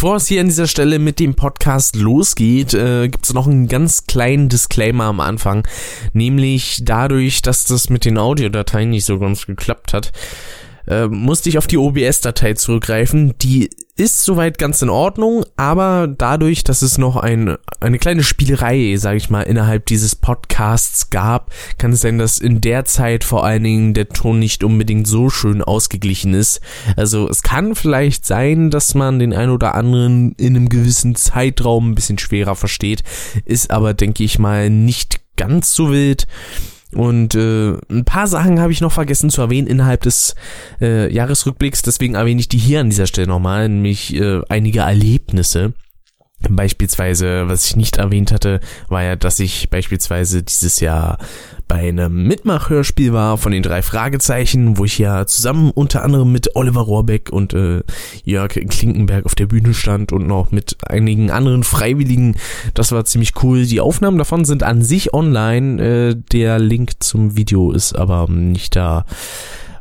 Bevor es hier an dieser Stelle mit dem Podcast losgeht, äh, gibt es noch einen ganz kleinen Disclaimer am Anfang. Nämlich dadurch, dass das mit den Audiodateien nicht so ganz geklappt hat, äh, musste ich auf die OBS-Datei zurückgreifen. Die ist soweit ganz in Ordnung, aber dadurch, dass es noch ein, eine kleine Spielerei, sage ich mal, innerhalb dieses Podcasts gab, kann es sein, dass in der Zeit vor allen Dingen der Ton nicht unbedingt so schön ausgeglichen ist. Also es kann vielleicht sein, dass man den ein oder anderen in einem gewissen Zeitraum ein bisschen schwerer versteht, ist aber, denke ich mal, nicht ganz so wild. Und äh, ein paar Sachen habe ich noch vergessen zu erwähnen innerhalb des äh, Jahresrückblicks, deswegen erwähne ich die hier an dieser Stelle nochmal, nämlich äh, einige Erlebnisse. Beispielsweise, was ich nicht erwähnt hatte, war ja, dass ich beispielsweise dieses Jahr bei einem Mitmachhörspiel war von den drei Fragezeichen, wo ich ja zusammen unter anderem mit Oliver Rohrbeck und äh, Jörg Klinkenberg auf der Bühne stand und noch mit einigen anderen Freiwilligen. Das war ziemlich cool. Die Aufnahmen davon sind an sich online. Äh, der Link zum Video ist aber nicht da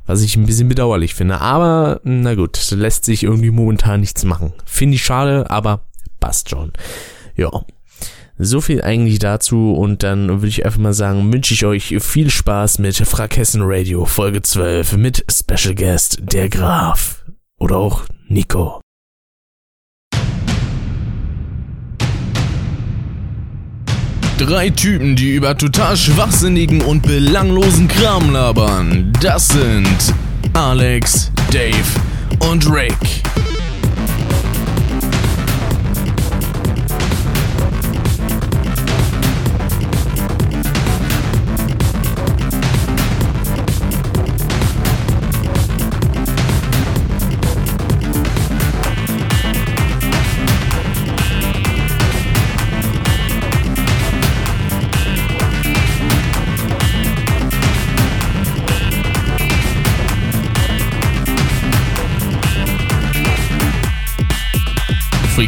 was ich ein bisschen bedauerlich finde. Aber na gut, lässt sich irgendwie momentan nichts machen. Finde ich schade, aber passt schon. Ja. So viel eigentlich dazu und dann würde ich einfach mal sagen, wünsche ich euch viel Spaß mit Frakessen Radio Folge 12 mit Special Guest der Graf oder auch Nico. Drei Typen, die über total schwachsinnigen und belanglosen Kram labern. Das sind Alex, Dave und Rick.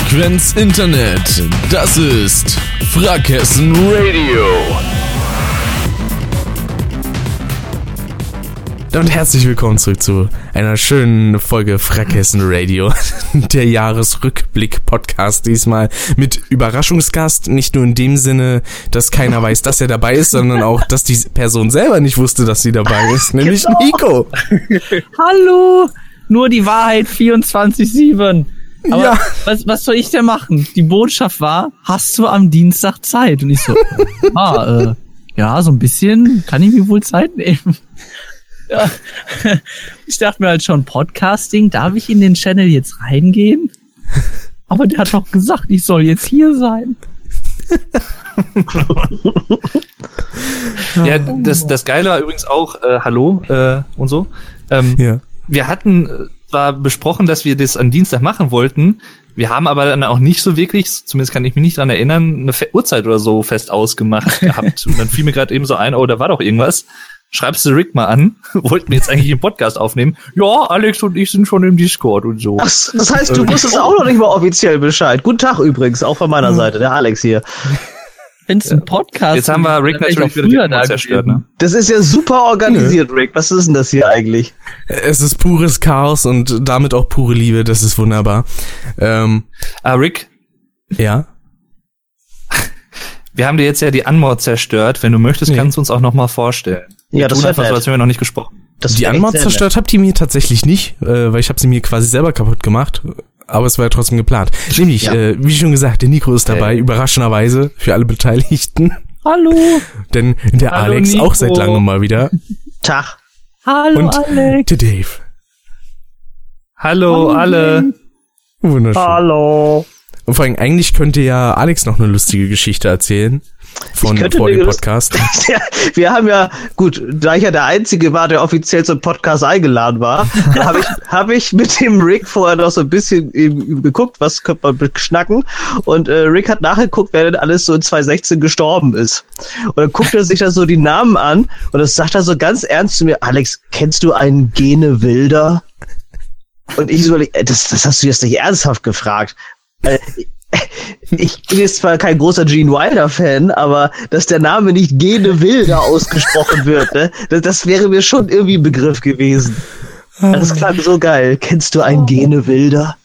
Frequenz Internet. Das ist Frackhessen Radio. Und herzlich willkommen zurück zu einer schönen Folge Frackhessen Radio, der Jahresrückblick-Podcast diesmal mit Überraschungsgast. Nicht nur in dem Sinne, dass keiner weiß, dass er dabei ist, sondern auch, dass die Person selber nicht wusste, dass sie dabei ist, nämlich genau. Nico. Hallo! Nur die Wahrheit 24-7. Aber ja. was, was soll ich denn machen? Die Botschaft war, hast du am Dienstag Zeit? Und ich so, ah, äh, ja, so ein bisschen kann ich mir wohl Zeit nehmen. Ja. Ich dachte mir halt schon, Podcasting, darf ich in den Channel jetzt reingehen? Aber der hat doch gesagt, ich soll jetzt hier sein. ja, das, das Geile war übrigens auch, äh, hallo äh, und so. Ähm, ja. Wir hatten äh, zwar besprochen, dass wir das am Dienstag machen wollten. Wir haben aber dann auch nicht so wirklich, zumindest kann ich mich nicht dran erinnern, eine Uhrzeit oder so fest ausgemacht gehabt. Und dann fiel mir gerade eben so ein, oh, da war doch irgendwas. Schreibst du Rick mal an, wollten wir jetzt eigentlich einen Podcast aufnehmen. Ja, Alex und ich sind schon im Discord und so. Ach, das heißt, du wusstest auch noch nicht mal offiziell Bescheid. Guten Tag übrigens, auch von meiner hm. Seite, der Alex hier wenn es ein Podcast Jetzt haben wir Rick natürlich wieder die zerstört, ne? Das ist ja super organisiert, Rick. Was ist denn das hier eigentlich? Es ist pures Chaos und damit auch pure Liebe. Das ist wunderbar. Ähm, ah, Rick? Ja? Wir haben dir jetzt ja die Anmod zerstört. Wenn du möchtest, nee. kannst du uns auch noch mal vorstellen. Ja, wir das tun einfach so, als wären wir noch nicht gesprochen. Das die Anmod zerstört habt ihr mir tatsächlich nicht, äh, weil ich habe sie mir quasi selber kaputt gemacht aber es war ja trotzdem geplant. Nämlich, ja. äh, wie schon gesagt, der Nico ist dabei, hey. überraschenderweise für alle Beteiligten. Hallo. Denn der Hallo, Alex Nico. auch seit langem mal wieder. Tag. Hallo, Und Alex. der Dave. Hallo, Hallo alle. Wunderschön. Hallo. Und vor allem, eigentlich könnte ja Alex noch eine lustige Geschichte erzählen von vor dem Podcast. wir haben ja, gut, da ich ja der Einzige war, der offiziell zum Podcast eingeladen war, habe ich, hab ich mit dem Rick vorher noch so ein bisschen geguckt, was könnte man beschnacken. Und äh, Rick hat nachgeguckt, wer denn alles so in 2016 gestorben ist. Und dann guckt er sich da so die Namen an und das sagt er so ganz ernst zu mir, Alex, kennst du einen Gene Wilder? Und ich so, das, das hast du jetzt nicht ernsthaft gefragt. Ich bin jetzt zwar kein großer Gene Wilder-Fan, aber dass der Name nicht Gene Wilder ausgesprochen wird, ne, das, das, wäre mir schon irgendwie ein Begriff gewesen. Das klang so geil. Kennst du einen Gene Wilder?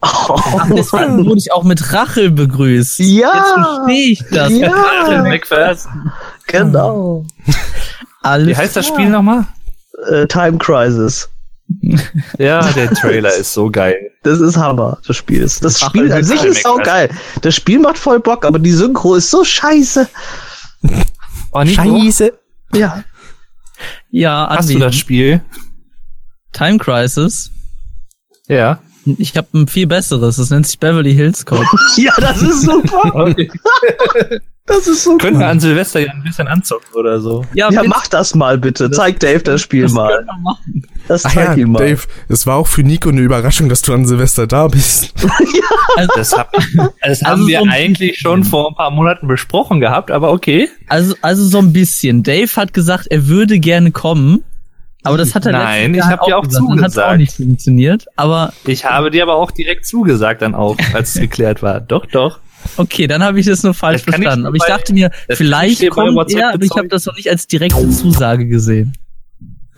Ach, deswegen wurde ich auch mit Rachel begrüßt. Ja. Jetzt verstehe ich das. Ja. McPherson. Genau. Alles Wie heißt das. Spiel nochmal? Äh, Time Crisis. Ja, der Trailer ist so geil. Das ist Hammer, das Spiel. Das, das Ach, Spiel das an ist sich ist auch geil. Das Spiel macht voll Bock, aber die Synchro ist so scheiße. Oh, Scheiße. Ja. Ja, hast du das Spiel? Time Crisis. Ja. Ich habe ein viel besseres. Das nennt sich Beverly Hills Cop. Ja, das ist super. Okay. Das ist so Können cool. wir an Silvester ja ein bisschen anzocken oder so. Ja, bitte. mach das mal bitte. Zeig Dave das Spiel Das mal. Das Ach zeig ja, ihm mal. Dave, es war auch für Nico eine Überraschung, dass du an Silvester da bist. Das, hab, das haben Also wir so eigentlich schon vor ein paar Monaten besprochen gehabt, aber okay. Also, also so ein bisschen. Dave hat gesagt, er würde gerne kommen. Aber das hat er Nein, letztes ich Jahr hab dir auch gesagt. Dann hat's auch zugesagt. nicht funktioniert. Aber Ich habe dir aber auch direkt zugesagt dann auch, als es geklärt war. Doch, doch. okay, dann habe ich das nur falsch Das verstanden. Aber ich dachte mir, das vielleicht kommt er, aber ich habe das noch nicht als direkte Zusage gesehen.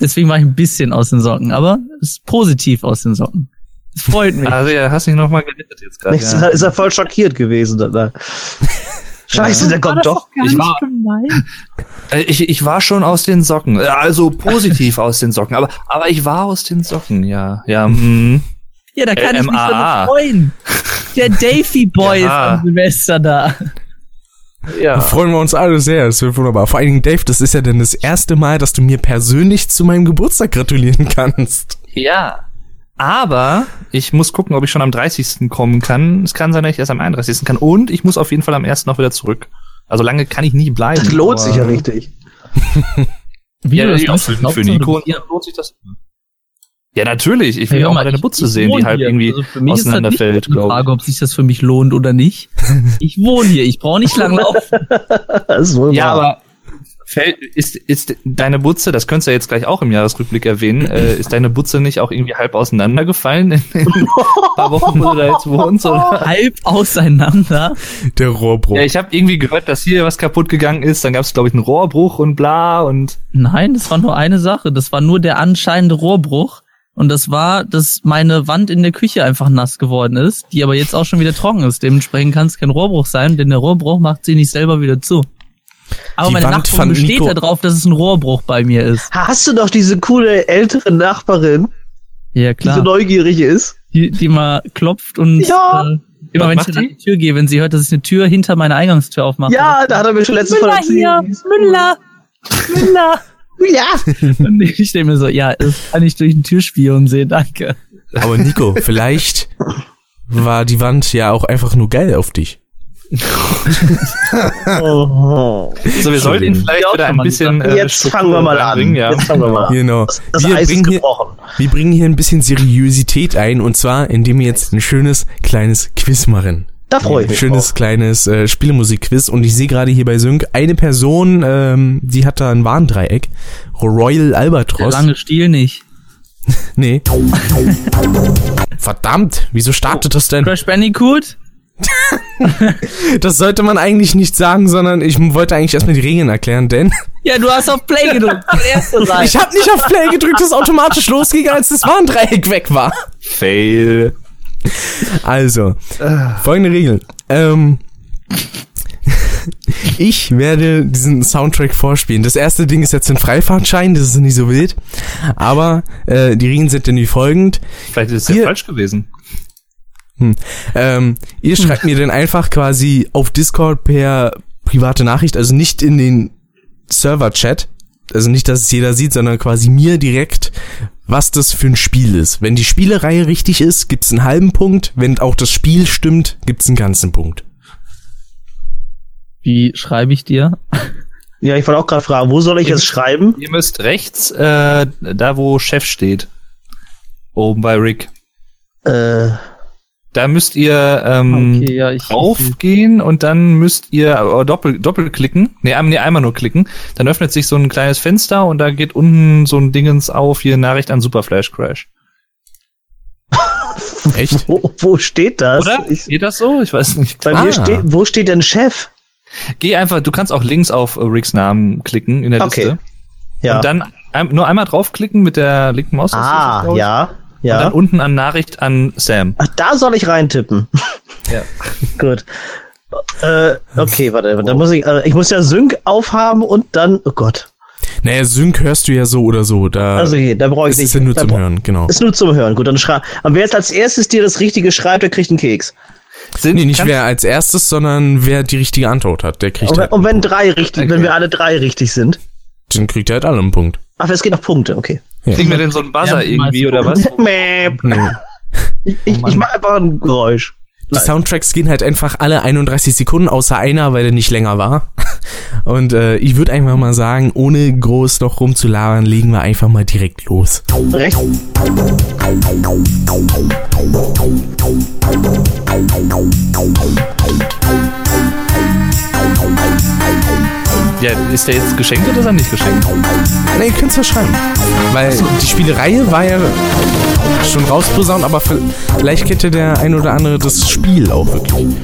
Deswegen war ich ein bisschen aus den Socken. Aber es ist positiv aus den Socken. Es freut mich. Also ja, hast dich nochmal gerettet jetzt gerade. Ja. Ist er voll schockiert gewesen danach. Scheiße, der kommt doch. Ich war, Äh, ich, ich war schon aus den Socken. Äh, Also positiv aus den Socken. Aber, aber ich war aus den Socken, ja. Ja, mm. Ja, da kann ich mich doch freuen. Der Davy Boy Ja. ist am Silvester da. Da ja. freuen wir uns alle sehr, das wird wunderbar. Vor allen Dingen, Dave, das ist ja dann das erste Mal, dass du mir persönlich zu meinem Geburtstag gratulieren kannst. Ja. Aber ich muss gucken, ob ich schon am 30. kommen kann. Es kann sein, dass ich erst am 31. kann. Und ich muss auf jeden Fall am 1. noch wieder zurück. Also lange kann ich nie bleiben. Das lohnt sich ja richtig. Wie Ja, das ja, für, für Nico du bist- lohnt sich das. Ja, natürlich. Ich will Hey, ja auch mal, deine ich- Butze ich sehen, die halb hier. irgendwie Also auseinanderfällt, nicht die glaube Frage, ob sich das für mich lohnt oder nicht. Ich wohne hier, ich brauche nicht lang laufen. Das ist wohl Ja, wahr. aber fällt, ist, ist deine Butze, das könntest du ja jetzt gleich auch im Jahresrückblick erwähnen, äh, ist deine Butze nicht auch irgendwie halb auseinandergefallen in, in ein paar Wochen, wo du da jetzt wohnst? Oder? Halb auseinander. Der Rohrbruch. Ja, ich habe irgendwie gehört, dass hier was kaputt gegangen ist. Dann gab es, glaube ich, einen Rohrbruch und bla und Nein, das war nur eine Sache. Das war nur der anscheinende Rohrbruch. Und das war, dass meine Wand in der Küche einfach nass geworden ist, die aber jetzt auch schon wieder trocken ist. Dementsprechend kann es kein Rohrbruch sein, denn der Rohrbruch macht sie nicht selber wieder zu. Aber Die meine Wand Nachbarin besteht Nico- darauf, dass es ein Rohrbruch bei mir ist. Hast du doch diese coole ältere Nachbarin, Ja, die so klar. neugierig ist? Die, die mal klopft und Ja. äh, immer Was wenn ich an die? Tür gehe, wenn sie hört, dass ich eine Tür hinter meiner Eingangstür aufmache. Ja, da hat er mir schon letztes Mal erzählt. Müller, Müller. Ja. Und ich denke mir so, ja, das kann ich durch den Türspion sehen, danke. Aber Nico, vielleicht war die Wand ja auch einfach nur geil auf dich. Oh. so, wir sollten vielleicht wieder ein bisschen äh, Jetzt Struktur fangen wir mal an. reinbringen, Ja. Jetzt fangen wir mal an. Genau. Das, das wir, Eis ist bringen hier, wir bringen hier ein bisschen Seriosität ein und zwar, indem wir jetzt ein schönes kleines Quiz machen. Da freue ich mich Schönes drauf. kleines äh, Spielemusik-Quiz und ich sehe gerade hier bei Sync eine Person, ähm, die hat da ein Warndreieck. Royal Der Albatros. lange Stiel nicht. Nee. Verdammt, wieso startet das denn? Crash Bandicoot? Das sollte man eigentlich nicht sagen, sondern ich wollte eigentlich erstmal die Regeln erklären, denn Ja, du hast auf Play gedrückt. Ich habe nicht auf Play gedrückt, das automatisch losging, als das Warndreieck weg war. Fail. Also, folgende Regeln. Ähm, ich werde diesen Soundtrack vorspielen. Das erste Ding ist jetzt ein Freifahrtschein, das ist nicht so wild. Aber äh, die Regeln sind dann wie folgend. Vielleicht ist es ja falsch gewesen. Ähm, ihr schreibt mir dann einfach quasi auf Discord per private Nachricht, also nicht in den Server-Chat, also nicht, dass es jeder sieht, sondern quasi mir direkt, was das für ein Spiel ist. Wenn die Spielereihe richtig ist, gibt's einen halben Punkt. Wenn auch das Spiel stimmt, gibt's einen ganzen Punkt. Wie schreibe ich dir? Ja, ich wollte auch gerade fragen, wo soll ich es schreiben? Ihr müsst rechts, äh, da wo Chef steht. Oben bei Rick. Äh, Da müsst ihr ähm, Okay, ja, ich- draufgehen und dann müsst ihr äh, doppel, doppelklicken. Nee, nee, einmal nur klicken. Dann öffnet sich so ein kleines Fenster und da geht unten so ein Dingens auf, hier Nachricht an Super Flash Crash. Echt? wo, wo steht das? Oder? Ich, Geht das so? Ich weiß nicht. bei Ah. mir steht, wo steht denn Chef? Geh einfach, du kannst auch links auf äh, Ricks Namen klicken in der Okay. Liste. Ja. Und dann ein, nur einmal draufklicken mit der linken Maustaste. ah, ja. Ja. Und dann unten an Nachricht an Sam. Ach, da soll ich reintippen. Ja. Gut. Äh, okay, warte, da muss ich, äh, ich muss ja Sync aufhaben und dann, oh Gott. Naja, Sync hörst du ja so oder so. Da also okay, da brauche ich nicht. Ist ja nur zum Hören, genau. Ist nur zum Hören. Gut, dann schreib. Aber wer jetzt als erstes dir das Richtige schreibt, der kriegt einen Keks. Sind nee, nicht wer als erstes, sondern wer die richtige Antwort hat, der kriegt und, halt Und wenn drei richtig, okay. wenn wir alle drei richtig sind. Dann kriegt er halt alle einen Punkt. Ach, es geht auf Punkte, okay. Ja. Kriegen wir denn so einen Buzzer ja, irgendwie oder was? nee. Ich, ich, oh ich mach einfach ein Geräusch. Die Soundtracks gehen halt einfach alle 31 Sekunden, außer einer, weil der nicht länger war. Und äh, ich würde einfach mal sagen, ohne groß noch rumzulabern, legen wir einfach mal direkt los. Recht. Ja, ist der jetzt geschenkt oder ist er nicht geschenkt? Ne, ihr könnt es ja schreiben. Weil die Spielereihe war ja schon rausposaunt, aber vielleicht kennt ja der ein oder andere das Spiel auch wirklich.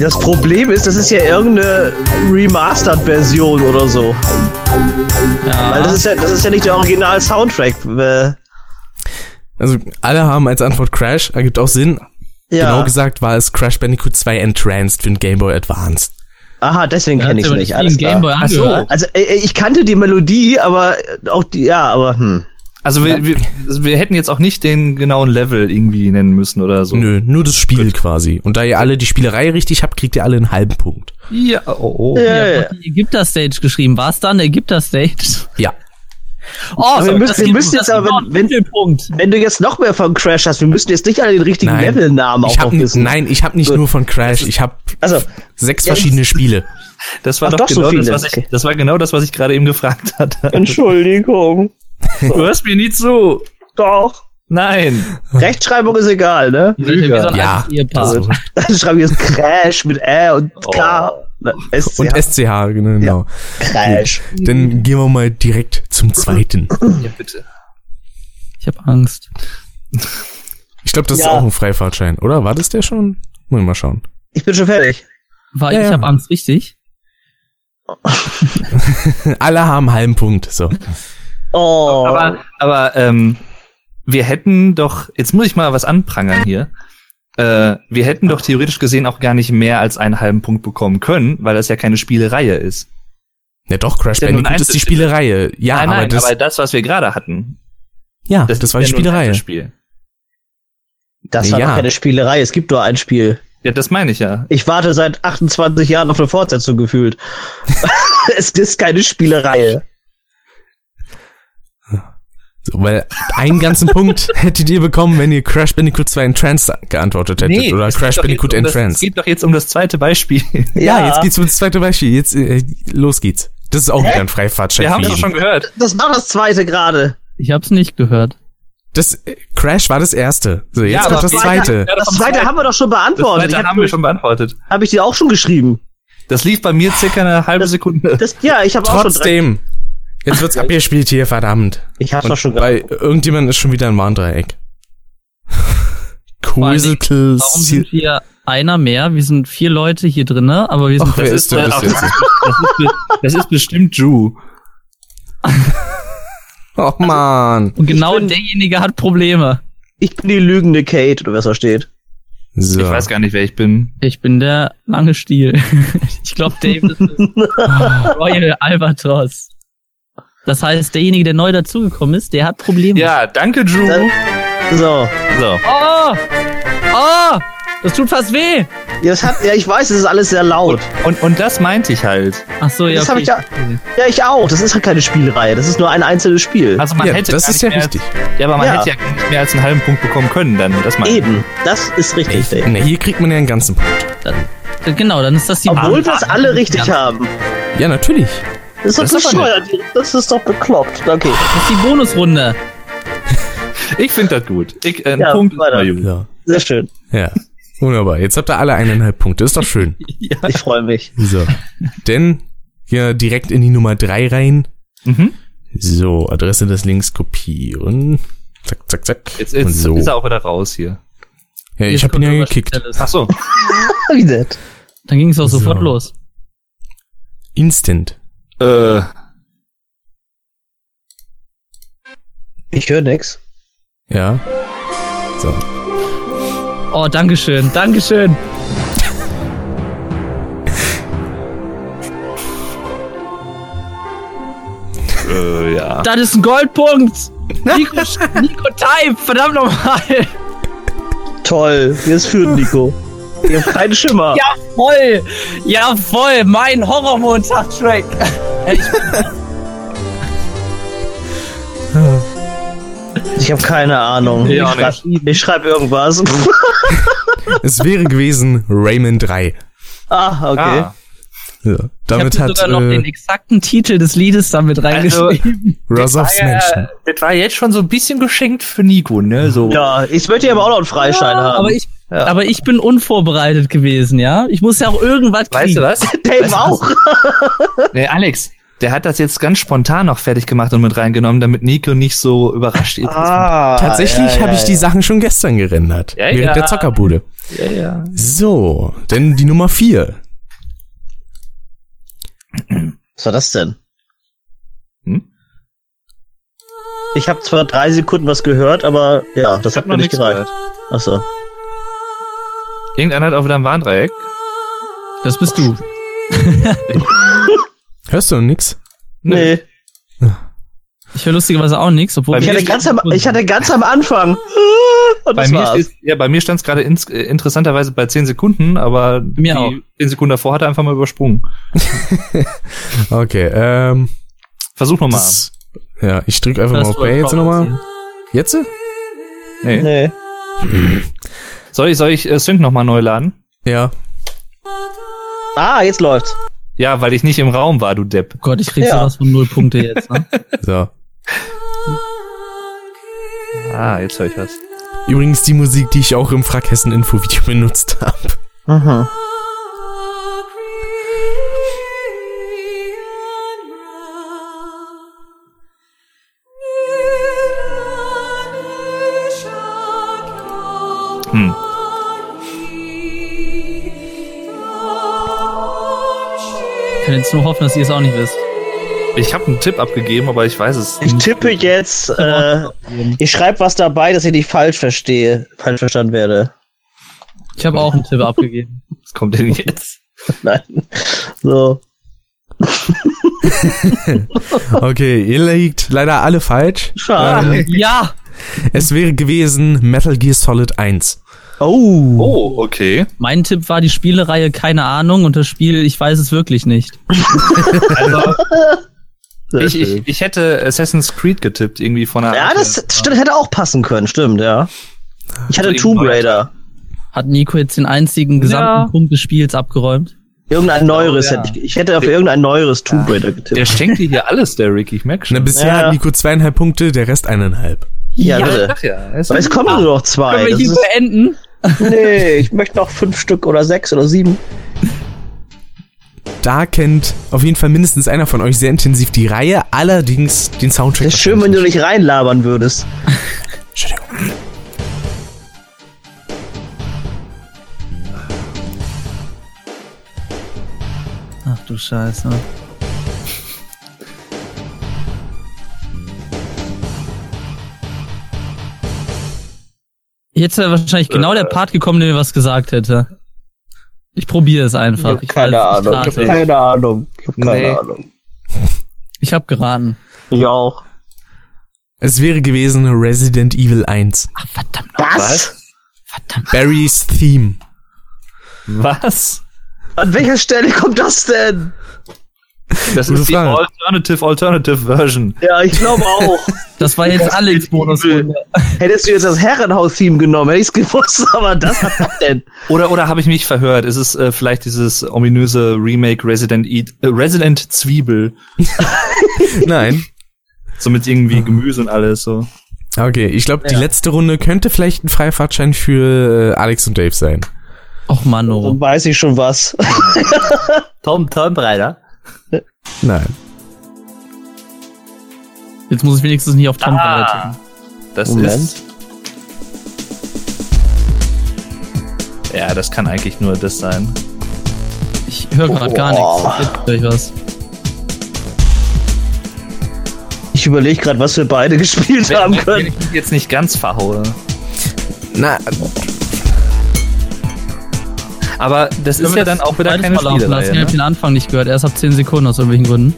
Das Problem ist, das ist ja irgendeine Remastered-Version oder so. Ja. Weil das ist ja, das ist ja nicht der Original-Soundtrack. Also alle haben als Antwort Crash, ergibt auch Sinn. Ja. Genau gesagt war es Crash Bandicoot 2 Entranced für den Game Boy Advanced. Aha, deswegen kenne ich es nicht. Alles Boy Ach so. Also äh, äh, ich kannte die Melodie, aber auch die, ja, aber hm. Also wir, wir, also wir hätten jetzt auch nicht den genauen Level irgendwie nennen müssen oder so. Nö, nur das Spiel Gut. quasi. Und da ihr alle die Spielerei richtig habt, kriegt ihr alle einen halben Punkt. Ja, oh, oh. Ja, ja. die Ägypter-Stage geschrieben. War es dann Ägypter-Stage? Ja. Oh, aber wir müssen, wir müssen jetzt aber, wenn, wenn, wenn, du jetzt noch mehr von Crash hast, wir müssen jetzt nicht alle den richtigen Levelnamen auch wissen. Nein, ich habe nicht Gut. nur von Crash, ich habe also, sechs ja, verschiedene Spiele. Das war Ach, doch, doch genau so das, was ich, das war genau das, was ich gerade eben gefragt hatte. Entschuldigung. Du hörst mir nie zu. Doch. Nein. Rechtschreibung ist egal, ne? Lüge. Ja. Also, dann schreibe ich jetzt Crash mit Ä und K. Oh. SCH. Und SCH, genau. Ja. Crash. Gut. Dann gehen wir mal direkt zum zweiten. Ja, bitte. Ich habe Angst. Ich glaube, das ja. ist auch ein Freifahrtschein, oder? War das der schon? Muss ich mal schauen. Ich bin schon fertig. War ja, ich ja. habe Angst, richtig? Alle haben einen halben Punkt, so. Oh. Aber, aber ähm, wir hätten doch, jetzt muss ich mal was anprangern hier. Äh, wir hätten doch theoretisch gesehen auch gar nicht mehr als einen halben Punkt bekommen können, weil das ja keine Spielereihe ist. Ja doch, Crash ja Bandicoot ist die Spielereihe. Ja, nein, nein, aber, das, aber das, was wir gerade hatten. Ja, das, das war die Spielereihe. Spiel. Das war ja. doch keine Spielerei, es gibt nur ein Spiel. Ja, das meine ich ja. Ich warte seit 28 Jahren auf eine Fortsetzung gefühlt. es ist keine Spielerei. So, weil einen ganzen Punkt hättet ihr bekommen, wenn ihr Crash Bandicoot 2 in Trance geantwortet hättet. Nee, oder Crash Bandicoot um in Trance. Es geht doch jetzt um das zweite Beispiel. ja, ja, jetzt geht's um das zweite Beispiel. Jetzt, äh, los geht's. Das ist auch Hä? wieder ein Freifahrtschein. Wir haben das schon gehört. Das war das zweite gerade. Ich hab's nicht gehört. Das äh, Crash war das erste. So, jetzt ja, kommt das zweite. Ja, das, das zweite haben wir doch schon beantwortet. Das zweite haben wir schon beantwortet. Habe ich dir auch schon geschrieben. Das lief bei mir circa eine halbe Sekunde. Das, ja, ich habe auch schon Trotzdem. Jetzt wird's abgespielt hier, verdammt. Ich hab's doch schon Bei irgendjemand ist schon wieder ein Warndreieck. Quizicles. Warum sind wir einer mehr? Wir sind vier Leute hier drinnen, aber wir sind. Ach, wer ist denn das jetzt? Das ist, das ist bestimmt Drew. Och man. Und genau bin, derjenige hat Probleme. Ich bin die lügende Kate, oder was da steht. So. Ich weiß gar nicht, wer ich bin. Ich bin der lange Stiel. ich glaube, Dave ist Royal Albatros. Das heißt, derjenige, der neu dazugekommen ist, der hat Probleme. Ja, danke, Drew. So. So. Oh! Oh! Das tut fast weh. Ja, das hat, ja, ich weiß, es ist alles sehr laut. Und, und, und das meinte ich halt. Ach so, ja. Das okay. ich ja, ja, ich auch. Das ist halt keine Spielreihe. Das ist nur ein einzelnes Spiel. Also man ja, hätte das ist ja richtig. Als, ja, aber man ja. hätte ja nicht mehr als einen halben Punkt bekommen können, dann. Das Eben, das ist richtig. Nee, nee, hier kriegt man ja einen ganzen Punkt. Dann, genau, dann ist das die Obwohl wir es alle richtig ja. haben. Ja, natürlich. Das ist doch bescheuert. Das ist doch bekloppt. Okay. Das ist die Bonusrunde. ich finde das gut. Ich, äh, ja, Punkt weiter. Ja. Sehr schön. Ja. Wunderbar. Jetzt habt ihr alle eineinhalb Punkte. Ist doch schön. ja. Ich freue mich. So. Denn hier direkt in die Nummer drei rein. Mhm. So, Adresse des Links kopieren. Zack, zack, zack. Jetzt, jetzt so. ist er auch wieder raus hier. Ja, ich habe ihn ja gekickt. Ach so. Wie nett. Dann ging es auch sofort so. los. Instant. Äh. Ich höre nix. Ja. So. Oh, Dankeschön, Dankeschön. Äh, ja. Das ist ein Goldpunkt. Nico, Nico Type, verdammt nochmal. Toll, jetzt führt Nico. Ich hab keinen Schimmer. Jawoll, jawoll, mein Horrormontag-Track. Ich habe keine Ahnung. Ich Ich, auch schreib, schreibe irgendwas. Es wäre gewesen Rayman 3. ah, okay. Ah, Ja. Damit ich habe hat sogar noch den äh, exakten Titel des Liedes damit reingeschrieben. Rosovs war ja- Mansion. das war jetzt schon so ein bisschen geschenkt für Nico, ne? So. Ja, ich möchte aber auch noch einen Freischein haben. aber ich, Ja. aber ich bin unvorbereitet gewesen, ja. Ich muss ja auch irgendwas kriegen. Weißt du was? Dave auch. Nee, Alex, der hat das jetzt ganz spontan noch fertig gemacht und mit reingenommen, damit Nico nicht so überrascht ist. Ah, Tatsächlich ja, habe ja, ich die Sachen schon gestern gerendert. Ja, während ja. der Zockerbude. Ja, ja. So, denn die Nummer 4. Was war das denn? Hm? Ich habe zwar drei Sekunden was gehört, aber ja, das Ich hat mir nicht gereicht. Achso. Irgendeiner hat auch wieder ein Warndreieck. Das bist du. Hörst du noch nix? Nee. Ich höre lustigerweise auch nichts, obwohl Ich hatte, ganz am, ich hatte ganz am Anfang. Und Bei das mir, war's. ist, ja, bei mir stand es gerade ins, äh, interessanterweise bei 10 Sekunden, aber mir die auch. 10 Sekunden davor hat er einfach mal übersprungen. Okay, ähm. Versuch nochmal. Ja, ich drücke einfach mal auf Play jetzt nochmal. Jetzt? Nee. Nee. Soll ich, soll ich äh, Sync nochmal neu laden? Ja. Ah, jetzt läuft's. Ja, weil ich nicht im Raum war, du Depp. Oh Gott, ich krieg Ja. sowas von null Punkte jetzt. Ne? So. Ah, jetzt höre ich was. Übrigens die Musik, die ich auch im Frackhessen Infovideo benutzt habe. Mhm. Ich kann jetzt nur hoffen, dass ihr es auch nicht wisst. Ich habe einen Tipp abgegeben, aber ich weiß es Ich nicht. tippe jetzt, äh, ich schreibe was dabei, dass ich nicht falsch verstehe, falsch verstanden werde. Ich habe auch einen Tipp abgegeben. Was kommt denn jetzt? Nein. So. Okay, ihr liegt leider alle falsch. Schade. Ja! Es wäre gewesen Metal Gear Solid 1. Oh. Oh, okay. Mein Tipp war die Spielereihe, keine Ahnung, und das Spiel, ich weiß es wirklich nicht. Also, ich, ich, ich hätte Assassin's Creed getippt, irgendwie von einer. ja, das stimmt, hätte auch passen können, stimmt, ja. Ich hatte Also Tomb Raider. Hat Nico jetzt den einzigen gesamten Ja. Punkt des Spiels abgeräumt? Irgendein neueres ja. hätte ich, ich hätte auf irgendein neueres Tomb Raider getippt. Der schenkt dir hier alles, der Rick, ich merk Na, schon. bisher Ja. hat Nico zweieinhalb Punkte, der Rest eineinhalb. ja, Ja, bitte. Ach ja, es Aber es kommen nur noch zwei. Können wir hier beenden? Nee, ich möchte noch fünf Stück oder sechs oder sieben. Da kennt auf jeden Fall mindestens einer von euch sehr intensiv die Reihe, allerdings den Soundtrack. Das ist schön, wenn du nicht reinlabern würdest. Entschuldigung. Ach du Scheiße. Jetzt wäre wahrscheinlich genau der Part gekommen, der mir was gesagt hätte. Ich probiere es einfach. Ich keine Ahnung. Ich rate. habe keine Ahnung. Ich habe keine Nee. Ahnung. Ich habe geraten. Ich auch. Es wäre gewesen Resident Evil 1. Ach, verdammt. Was? Verdammt. Barry's Theme. Was? An welcher Stelle kommt das denn? Das Gute ist die Frage. Alternative, Alternative Version. Ja, ich glaube auch. Das war jetzt Alex Bonusrunde. Hättest du jetzt das Herrenhaus-Theme genommen, hätte ich es gewusst, aber das hat das denn? Oder, oder habe ich mich verhört? Ist es äh, vielleicht dieses ominöse Remake Resident, Eat, äh, Resident Zwiebel? Nein. So mit irgendwie Gemüse und alles so. Okay, ich glaube, die Ja. letzte Runde könnte vielleicht ein Freifahrtschein für äh, Alex und Dave sein. Och Mann, oh. Dann weiß ich schon was. Tom, Tom Breider. Nein. Jetzt muss ich wenigstens nicht auf Tom Ah. Das Moment. ist. Ja, das kann eigentlich nur das sein. Ich höre gerade gar Boah. nichts. Jetzt ich was. Ich Ich überlege gerade, was wir beide gespielt wenn, haben wenn können. ich mich jetzt nicht ganz verhaue. Na, Aber das ist ja dann auch wieder keine Mal laufen lassen. Ich habe Ne? den Anfang nicht gehört. Erst ab 10 Sekunden aus irgendwelchen Gründen.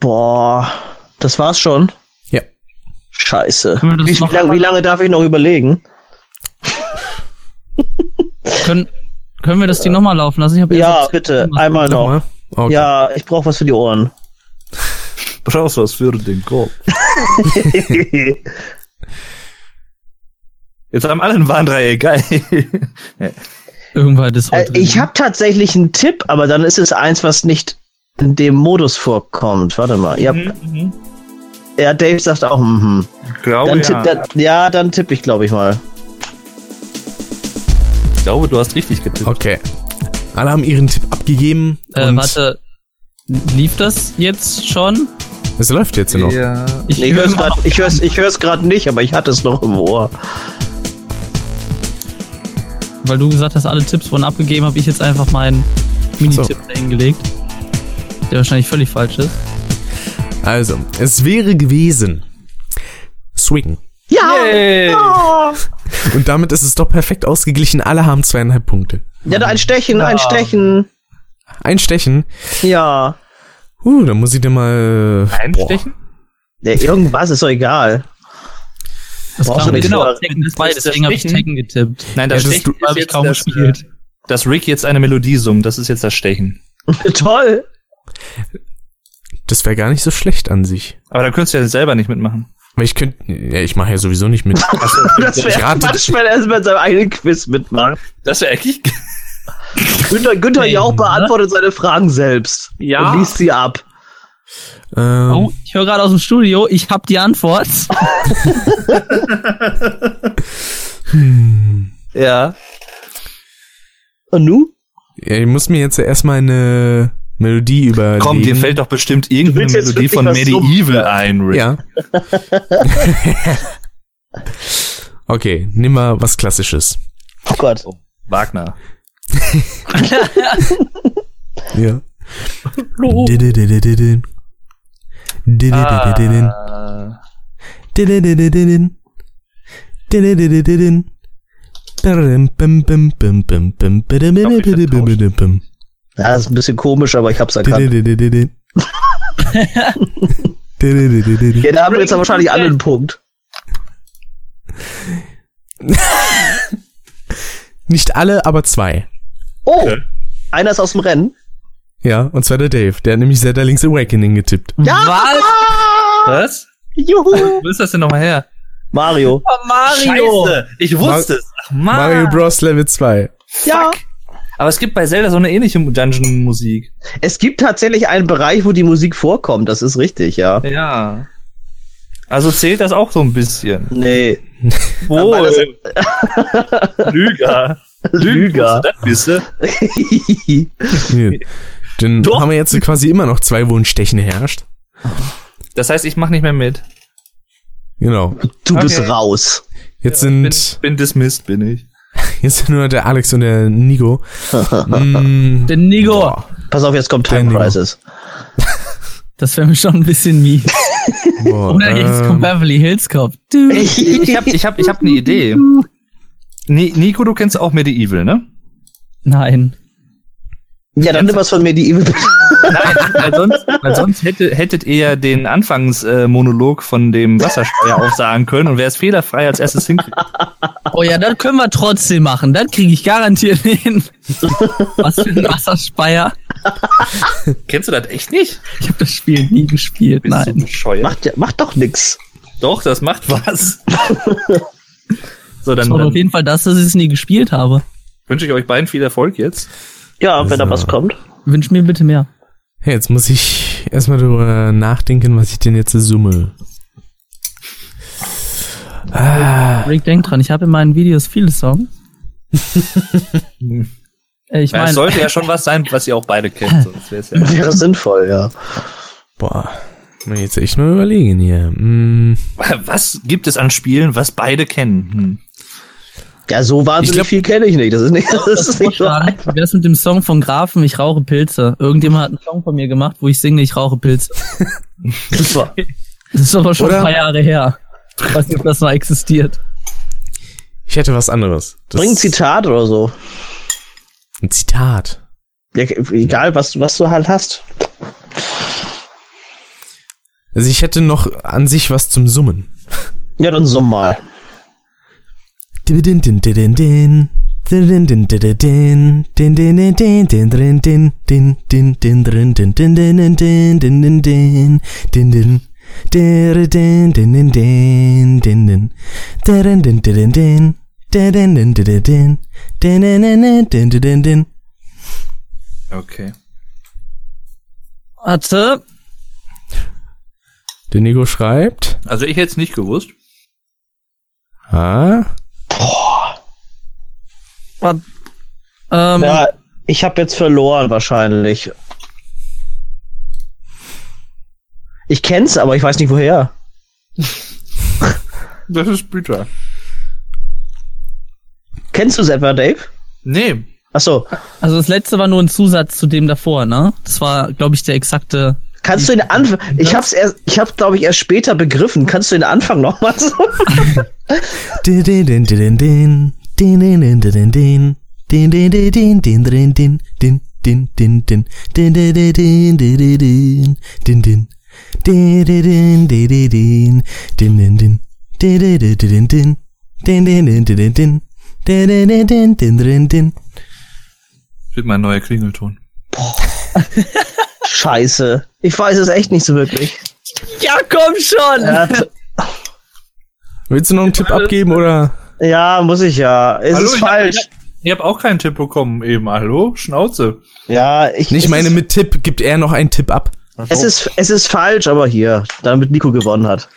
Boah, das war's schon. ja. Scheiße. Wie, lang, wie lange darf ich noch überlegen? Können, können wir das Ding nochmal laufen lassen? Ja, ab 10 bitte, einmal noch. Nochmal? Okay. Ja, ich brauche was für die Ohren. Brauchst was für den Kopf. Jetzt haben alle ein Warndreieck, geil. Irgendwann ist Äh, ich habe tatsächlich einen Tipp, aber dann ist es eins, was nicht in dem Modus vorkommt. Warte mal. Ja, ja Dave sagt auch, mhm. Ich glaube, Dann ja. tipp, dann, ja, dann tippe ich, glaube ich mal. ich glaube, du hast richtig getippt. Okay. Alle haben ihren Tipp abgegeben. äh, und warte. Lief das jetzt schon? Es läuft jetzt noch. Ja. Nee, ich höre es gerade ich ich nicht, aber ich hatte es noch im Ohr. Weil du gesagt hast, alle Tipps wurden abgegeben, habe ich jetzt einfach meinen Minitipp So. dahingelegt. Der wahrscheinlich völlig falsch ist. Also, es wäre gewesen. Swing. Ja! Yay. Und damit ist es doch perfekt ausgeglichen. Alle haben zweieinhalb Punkte. Ja, da ein Stechen, ein Stechen. Ein Stechen. Ja. Uh, da muss ich dir mal. Einstechen? ja. Irgendwas ist doch egal. Das du nicht genau vor- Tekken 2, das- das deswegen habe ich? Tekken getippt. Nein, Ja, das das Stechen du- hab ich kaum das, gespielt. äh, Dass Rick jetzt eine Melodie summt, das ist jetzt das Stechen. Toll. Das wäre gar nicht so schlecht an sich. Aber da könntest du ja selber nicht mitmachen. Weil ich könnte. Ja, ich mache ja sowieso nicht mit. Das Ich wäre Quatsch, wenn er erst mit seinem eigenen Quiz mitmacht. Das wäre eigentlich. Günther, Günther Nee, Jauch ne? beantwortet seine Fragen selbst. Ja. Und liest sie ab. Ähm, Oh, ich höre gerade aus dem Studio, ich habe die Antwort. Ja. Und nu? ja, ich muss mir jetzt erstmal eine Melodie überlegen. Komm, dir fällt doch bestimmt irgendeine Melodie von Medieval ein, Rick. Ja. okay, nimm mal was Klassisches. Oh Gott. Wagner. Ja. Didididididin. Ah. Ja, ist ein bisschen komisch, aber ich hab's erkannt. ja, da haben wir jetzt wahrscheinlich alle einen Punkt. Nicht alle, aber zwei. Oh, okay. einer ist aus dem Rennen. Ja, und zwar der Dave. Der hat nämlich Zelda Link's Awakening getippt. Ja! Was? Was? Juhu! Wo ist das denn nochmal her? Mario. Scheiße, ich wusste es. Ach, Mann. Mario Bros. Level 2. Ja. Aber es gibt bei Zelda so eine ähnliche Dungeon-Musik. Es gibt tatsächlich einen Bereich, wo die Musik vorkommt. Das ist richtig, ja. Ja. Also zählt das auch so ein bisschen. Nee. Wo? Aber das- Lüger. Lüger. Das wisse. Hier. Dann Doch. haben wir jetzt quasi immer noch zwei, wo ein Stechen herrscht. Das heißt, ich mach nicht mehr mit. Genau. Du bist Okay. raus. Jetzt Bin, sind bin dismissed, bin ich. jetzt sind nur der Alex und der Nigo. mm, Der Nigo. boah, Pass auf, jetzt kommt Time. Crisis. Das wäre mir schon ein bisschen mies. boah, Oder jetzt kommt ähm, Beverly Hills Cop. Du. Ich hab, ich hab, ich hab eine Idee. Ni Nico, du kennst auch Medieval, ne? Nein. Ja, dann nimm was von Medieval. Nein, weil sonst, weil sonst hätte, hättet ihr ja den Anfangsmonolog äh, von dem Wasserspeier auch sagen können und wäre es fehlerfrei als erstes hinkriegen. Oh ja, das können wir trotzdem machen. Das kriege ich garantiert hin. Was für ein Wasserspeier. Kennst du das echt nicht? Ich habe das Spiel nie gespielt. Bist Nein. macht, ja, macht doch nix. Doch, das macht was. so, dann, Ich hoffe auf dann jeden Fall, dass ich es nie gespielt habe. wünsche ich euch beiden viel Erfolg jetzt. Ja, wenn da So. was kommt. Wünsch mir bitte mehr. Hey, jetzt muss ich erstmal darüber nachdenken, was ich denn jetzt summe. Ah, Rick, denk dran, ich habe in meinen Videos viele Songs. Äh, ich Ja, es meine, sollte ja schon was sein, was ihr auch beide kennt, sonst wäre es ja. Wäre sinnvoll, ja. boah. Muss ich jetzt echt mal überlegen hier. Mm, Was gibt es an Spielen, was beide kennen? Hm. Ja, so wahnsinnig glaub- viel kenne ich nicht. Das ist nicht, das das ist nicht so einfach. Wie wär's mit dem Song von Grafen, ich rauche Pilze? Irgendjemand hat einen Song von mir gemacht, wo ich singe, ich rauche Pilze. Super. Das ist aber schon Oder? ein paar Jahre her. Ich weiß nicht, ob das noch existiert. Ich hätte was anderes. Das Bring ein Zitat oder so. Ein Zitat. Ja, egal, was, was du halt hast. Also ich hätte noch an sich was zum Summen. Ja, dann summ mal. Okay. Warte. Der Nico schreibt. Also ich hätte es nicht gewusst. Ah. Ähm, ja, ich habe jetzt verloren wahrscheinlich. Ich kenn's, aber ich weiß nicht woher. das ist bitter. Kennst du es etwa, Dave? Nee. Ach so. Also das letzte war nur ein Zusatz zu dem davor, ne? Das war, glaube ich, der exakte. Kannst du den Anfang? Ich hab's erst, ich hab's glaube ich erst später begriffen. Kannst du den Anfang noch mal so? Wird mein neuer Klingelton. Boah. Scheiße. Ich weiß es echt nicht so wirklich. Ja, komm schon! Willst du noch einen Tipp abgeben oder? Ja, muss ich ja. Ist Hallo, es falsch? Hab, ich habe auch keinen Tipp bekommen eben. Hallo? Schnauze. Ja, ich. Nicht meine mit Tipp, gibt er noch einen Tipp ab. Es ist, es ist falsch, aber hier, damit Nico gewonnen hat.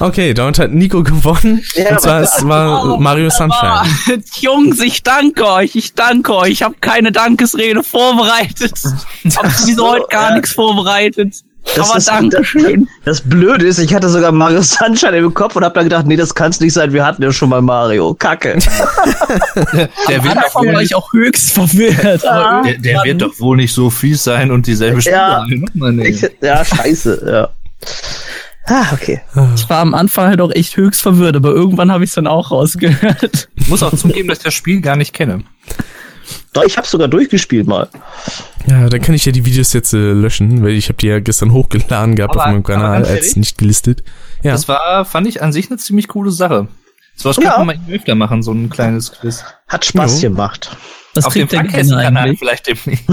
Okay, damit hat Nico gewonnen. Ja, und zwar es war Mario Sunshine. Oh, Jungs, ich danke euch, ich danke euch. Ich habe keine Dankesrede vorbereitet. Ich habe sowieso heute gar nichts vorbereitet. Das Aber ist, Dankeschön. Das, das Blöde ist, ich hatte sogar Mario Sunshine im Kopf und habe dann gedacht, nee, das kann es nicht sein. Wir hatten ja schon mal Mario. Kacke. der, wird doch wohl ich auch höchst verwirrt. Ja. Der, der wird doch wohl nicht so fies sein und dieselbe Spiele ja, ich, ja, scheiße. Ja. Ah, okay. Ich war am Anfang halt auch echt höchst verwirrt, aber irgendwann habe ich es dann auch rausgehört. Ich muss auch zugeben, dass ich das Spiel gar nicht kenne. Doch, ich habe sogar durchgespielt mal. Ja, dann kann ich ja die Videos jetzt äh, löschen, weil ich habe die ja gestern hochgeladen gehabt aber, auf meinem Kanal als nicht gelistet. Ja. Das war, fand ich an sich eine ziemlich coole Sache. So was ja. könnte man mal öfter machen, so ein kleines Quiz. Hat Spaß ja. gemacht. Was auf dem der Gewinner vielleicht demnächst.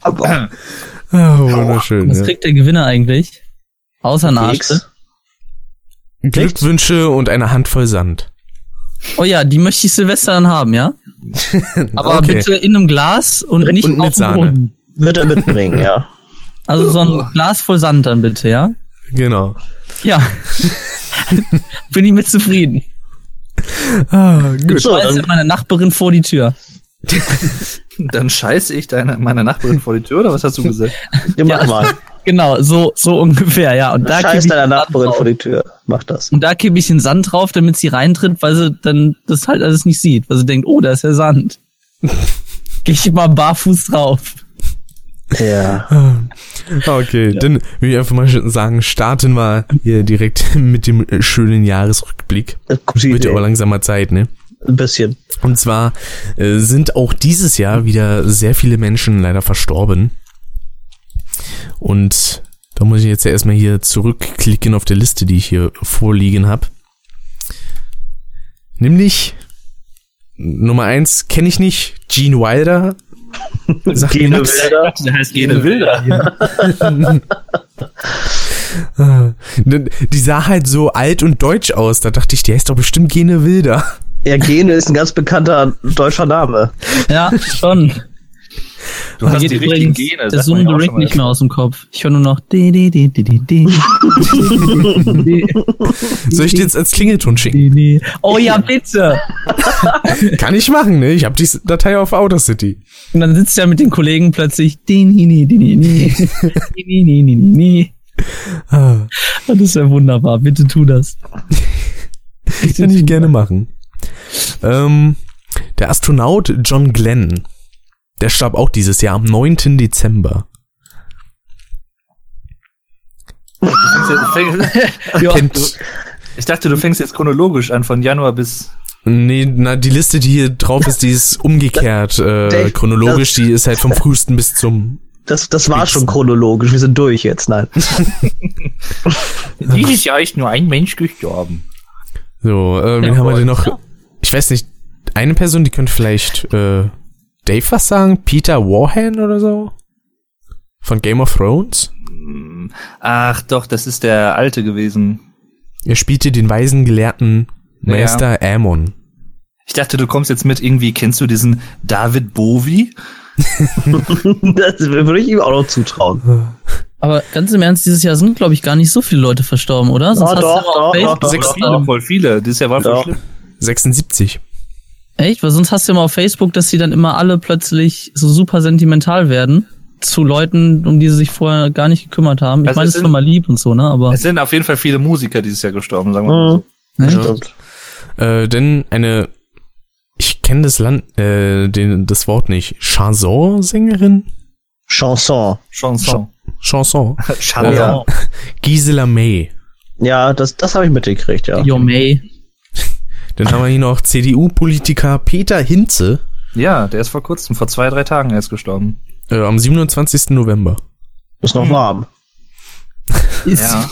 aber, oh, wunderschön. Was ja. kriegt der Gewinner eigentlich? Außer ein Arsch. Glückwünsche und eine Handvoll Sand. Oh ja, die möchte ich Silvester dann haben, ja? Aber okay. bitte in einem Glas und nicht und mit Sahne. Wird er mitbringen, ja. Also so ein Glas voll Sand dann bitte, ja? Genau. Ja. Bin ich mit zufrieden. Ah, gut. Ich scheiße meine Nachbarin vor die Tür. dann scheiße ich deine, meine Nachbarin vor die Tür, oder was hast du gesagt? Ja, mach mal. Genau, so, so ungefähr, ja. Und da Scheiß deiner Nachbarin vor die Tür. Mach das. Und da kippe ich den Sand drauf, damit sie reintritt, weil sie dann das halt alles nicht sieht. Weil sie denkt, oh, da ist ja Sand. Geh ich mal barfuß drauf. Ja. Okay, ja. dann will ich einfach mal sagen, starten wir hier direkt mit dem schönen Jahresrückblick. Wird ja aber langsamer Zeit, ne? Ein bisschen. Und zwar äh, sind auch dieses Jahr wieder sehr viele Menschen leider verstorben. Und da muss ich jetzt ja erstmal hier zurückklicken auf der Liste, die ich hier vorliegen habe. Nämlich Nummer eins kenne ich nicht, Gene Wilder. Sagt Gene Wilder. Der heißt Gene Wilder. die sah halt so alt und deutsch aus. Da dachte ich, der ist doch bestimmt Gene Wilder. Ja, Gene ist ein ganz bekannter deutscher Name. Ja, schon. Du hast die richtigen Gene. Der Zoom Rig nicht mehr aus dem Kopf. Ich höre nur noch Soll ich dir jetzt als Klingelton schicken? Oh ja, bitte. Kann ich machen, ne? Ich habe die Datei auf Outer City. Und dann sitzt er mit den Kollegen plötzlich. Ah. Das ist ja wunderbar. Bitte tu das. Kann ich gerne machen. Ähm, der Astronaut John Glenn der starb auch dieses Jahr am 9. Dezember. ja. Ich dachte, du fängst jetzt chronologisch an, von Januar bis. Nee, na, die Liste, die hier drauf ist, die ist umgekehrt. Äh, chronologisch, die ist halt vom frühesten bis zum. Das, das war schon chronologisch, wir sind durch jetzt, nein. Dieses Jahr ist nur ein Mensch gestorben. So, äh, wen ja, haben wir denn noch? Ich weiß nicht, eine Person, die könnte vielleicht äh, Dave was sagen? Peter Warhan oder so? Von Game of Thrones? Ach doch, das ist der Alte gewesen. Er spielte den weisen Gelehrten Meister ja. Aemon. Ich dachte, du kommst jetzt mit irgendwie, kennst du diesen David Bowie? das würde ich ihm auch noch zutrauen. Aber ganz im Ernst, dieses Jahr sind, glaube ich, gar nicht so viele Leute verstorben, oder? Sonst ja, doch, doch, doch, doch, Sechs viele, voll viele. Dieses Jahr war voll schlimm. 76. Echt? Weil sonst hast du immer auf Facebook, dass sie dann immer alle plötzlich so super sentimental werden zu Leuten, um die sie sich vorher gar nicht gekümmert haben. Ich also meine, es ist schon mal lieb und so, ne? Aber es sind auf jeden Fall viele Musiker dieses Jahr gestorben, sagen wir mal so. Ja. Äh, denn eine, ich kenne das Land, äh, den, das Wort nicht. Chanson-Sängerin? Chanson. Chanson. Chanson. Chanson. Gisela May. Ja, das, das habe ich mitgekriegt, ja. Jo May. Dann haben wir hier noch CDU-Politiker Peter Hinze. Ja, der ist vor kurzem, vor zwei, drei Tagen erst gestorben. Äh, am 27. November. Ist noch warm. ja.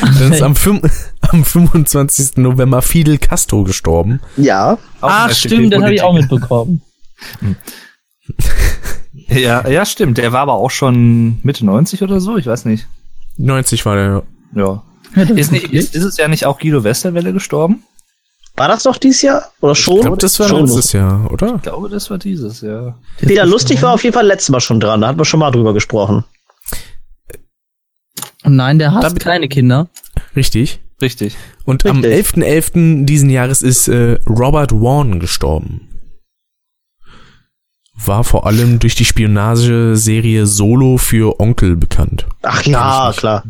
Dann ist am, am 25. November Fidel Castro gestorben. Ja. Ach, stimmt, das habe ich auch mitbekommen. ja, ja, stimmt. Der war aber auch schon Mitte 90 oder so, ich weiß nicht. 90 war der, ja. ja. Ist, nicht, ist dieses Jahr nicht auch Guido Westerwelle gestorben? War das doch dieses Jahr? Oder schon? Ich glaube, das war schon letztes Jahr, oder? Ich glaube, das war dieses Jahr. Peter Lustig war auf jeden Fall letztes Mal schon dran. Da hatten wir schon mal drüber gesprochen. Nein, der hat keine Kinder. Richtig. Richtig. Und Richtig. am 11.11. .11. diesen Jahres ist äh, Robert Warren gestorben. War vor allem durch die Spionageserie Solo für Onkel bekannt. Ach ja, klar.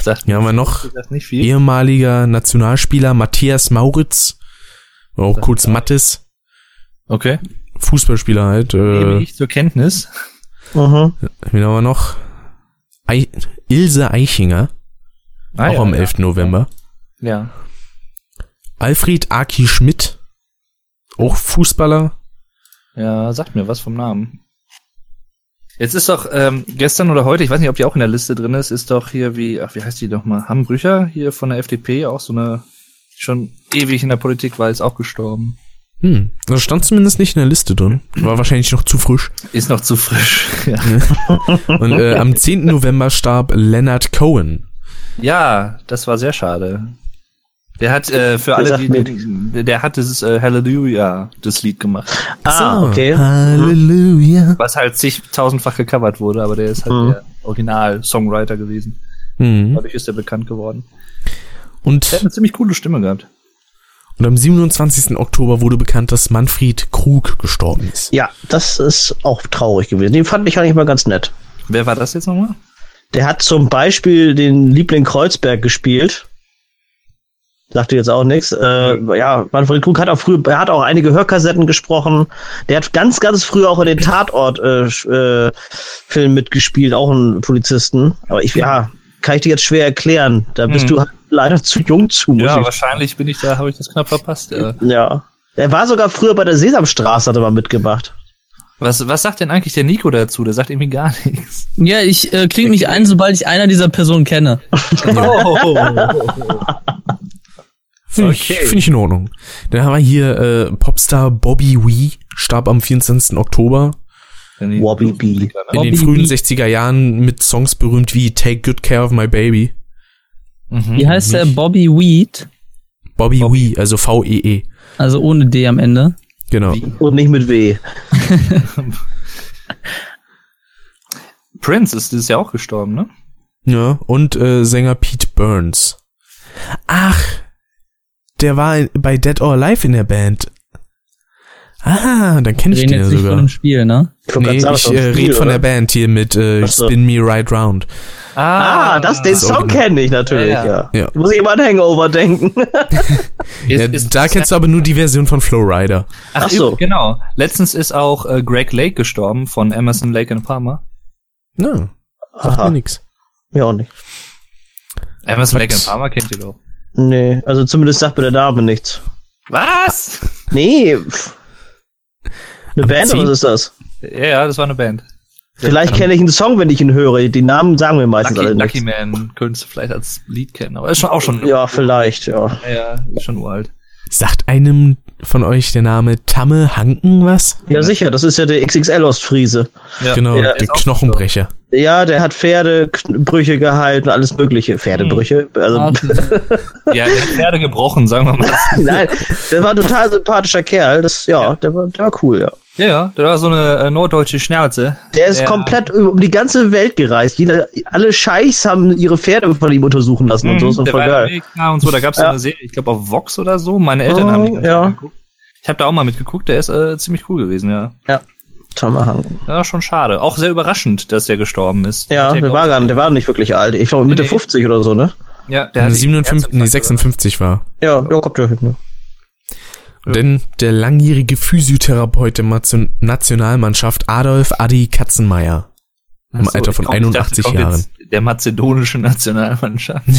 Sagt ja, haben wir noch ehemaliger Nationalspieler Matthias Mauritz, auch das kurz Mattes. Okay. Fußballspieler halt. Äh, ich zur Kenntnis. Mhm. Wen haben wir noch? Ei Ilse Eichinger. Ah, auch ja, am 11. Ja. November. Ja. Alfred Aki Schmidt. Auch Fußballer. Ja, sagt mir was vom Namen. Jetzt ist doch ähm, gestern oder heute, ich weiß nicht, ob die auch in der Liste drin ist, ist doch hier wie, ach, wie heißt die doch mal? Hambrücher hier von der FDP, auch so eine, schon ewig in der Politik war, ist auch gestorben. Hm, das stand zumindest nicht in der Liste drin. War wahrscheinlich noch zu frisch. Ist noch zu frisch, ja. Und äh, am 10. November starb Leonard Cohen. Ja, das war sehr schade. Der hat äh, für alle, die, die, der hat dieses äh, Hallelujah, das Lied gemacht. Ah, so, okay. Hallelujah. Was halt zigtausendfach gecovert wurde, aber der ist halt mhm. der Original-Songwriter gewesen. Mhm. Dadurch ist er bekannt geworden. Und der hat eine ziemlich coole Stimme gehabt. Und am 27. Oktober wurde bekannt, dass Manfred Krug gestorben ist. Ja, das ist auch traurig gewesen. Den fand ich eigentlich mal ganz nett. Wer war das jetzt nochmal? Der hat zum Beispiel den Liebling Kreuzberg gespielt sagte jetzt auch nichts. Äh, ja, Manfred Krug hat auch früher, er hat auch einige Hörkassetten gesprochen. Der hat ganz, ganz früh auch in den Tatort-Film äh, äh, mitgespielt, auch ein Polizisten. Aber ich, ja, kann ich dir jetzt schwer erklären. Da bist hm. du leider zu jung zu. Ja, ich. wahrscheinlich bin ich da, habe ich das knapp verpasst. Ja. ja. Er war sogar früher bei der Sesamstraße, hat er mal mitgemacht. Was, was sagt denn eigentlich der Nico dazu? Der sagt irgendwie gar nichts. Ja, ich äh, klinge mich ein, sobald ich einer dieser Personen kenne. oh. Finde okay. ich, find ich in Ordnung. Dann haben wir hier äh, Popstar Bobby Wee, starb am 24. Oktober. Bobby B. In den frühen 60er Jahren mit Songs berühmt wie Take Good Care of My Baby. Mhm. Wie heißt der Bobby Weed? Bobby, Bobby. Wee, also V-E-E. -E. Also ohne D am Ende. Genau. Und nicht mit W. Prince ist dieses Jahr auch gestorben, ne? Ja, und äh, Sänger Pete Burns. Ach, der war bei Dead or Alive in der Band. Ah, dann kenne ich den ja sogar. Von dem Spiel, ne? Ich nee, ich äh, rede von der Band hier mit äh, so. Spin Me Right Round. Ah, ah das, den das Song kenne ich natürlich, ja. ja. ja. Muss ich immer an Hangover denken. ja, ist, da kennst du aber nur die Version von Flowrider. Ach, Ach so. Genau. Letztens ist auch äh, Greg Lake gestorben von Emerson Lake and Palmer. Ja. Sagt mir nix. Mir auch nicht. Emerson Lake Farmer kennt ihr doch. Nee, also zumindest sagt mir der Name nichts. Was? Nee. pff. Eine Aber Band oder was ist das? Ja, ja, das war eine Band. Vielleicht kenne ich einen Song, wenn ich ihn höre. Die Namen sagen mir meistens Lucky, alle Lucky nichts. Man könntest du vielleicht als Lied kennen, aber ist schon auch schon. Ja, vielleicht, ja. ja, ist schon uralt. Sagt einem von euch der Name Tamme Hanken was? Ja, sicher, das ist ja der XXL-Ostfriese. Ja. genau, Ja, der ist auch Knochenbrecher. Ja, der hat Pferdebrüche gehalten, alles mögliche. Pferdebrüche. Also, Ah, Ja, der hat Pferde gebrochen, sagen wir mal. nein, der war ein total sympathischer Kerl. Das, ja, Der, war, der war cool, ja. Ja, ja, der war so eine äh, norddeutsche Schnauze. Der ist Ja. komplett um die ganze Welt gereist. Jeder, alle Scheichs haben ihre Pferde von ihm untersuchen lassen und so. Ist doch Mhm, der voll geil. Amerika und so, da gab's so Ja. eine Serie, ich glaube auf Vox oder so. Meine Eltern Oh, haben die ja. geguckt. Ich habe da auch mal mitgeguckt, der ist äh, ziemlich cool gewesen, ja. Ja. Tomahawk. Ja, schon schade. Auch sehr überraschend, dass der gestorben ist. Ja, der glaub war gar nicht, der war nicht wirklich alt. Ich glaube Mitte Nee. 50 oder so, ne? Ja, der hat 57, nee, 56 war. Ja, ja, kommt ja hin. Ne? Denn der langjährige Physiotherapeut der Nation- Nationalmannschaft Adolf Adi Katzenmeier im so, Alter von komm- ich dachte, 81 kommt Jahren. Der mazedonischen Nationalmannschaft.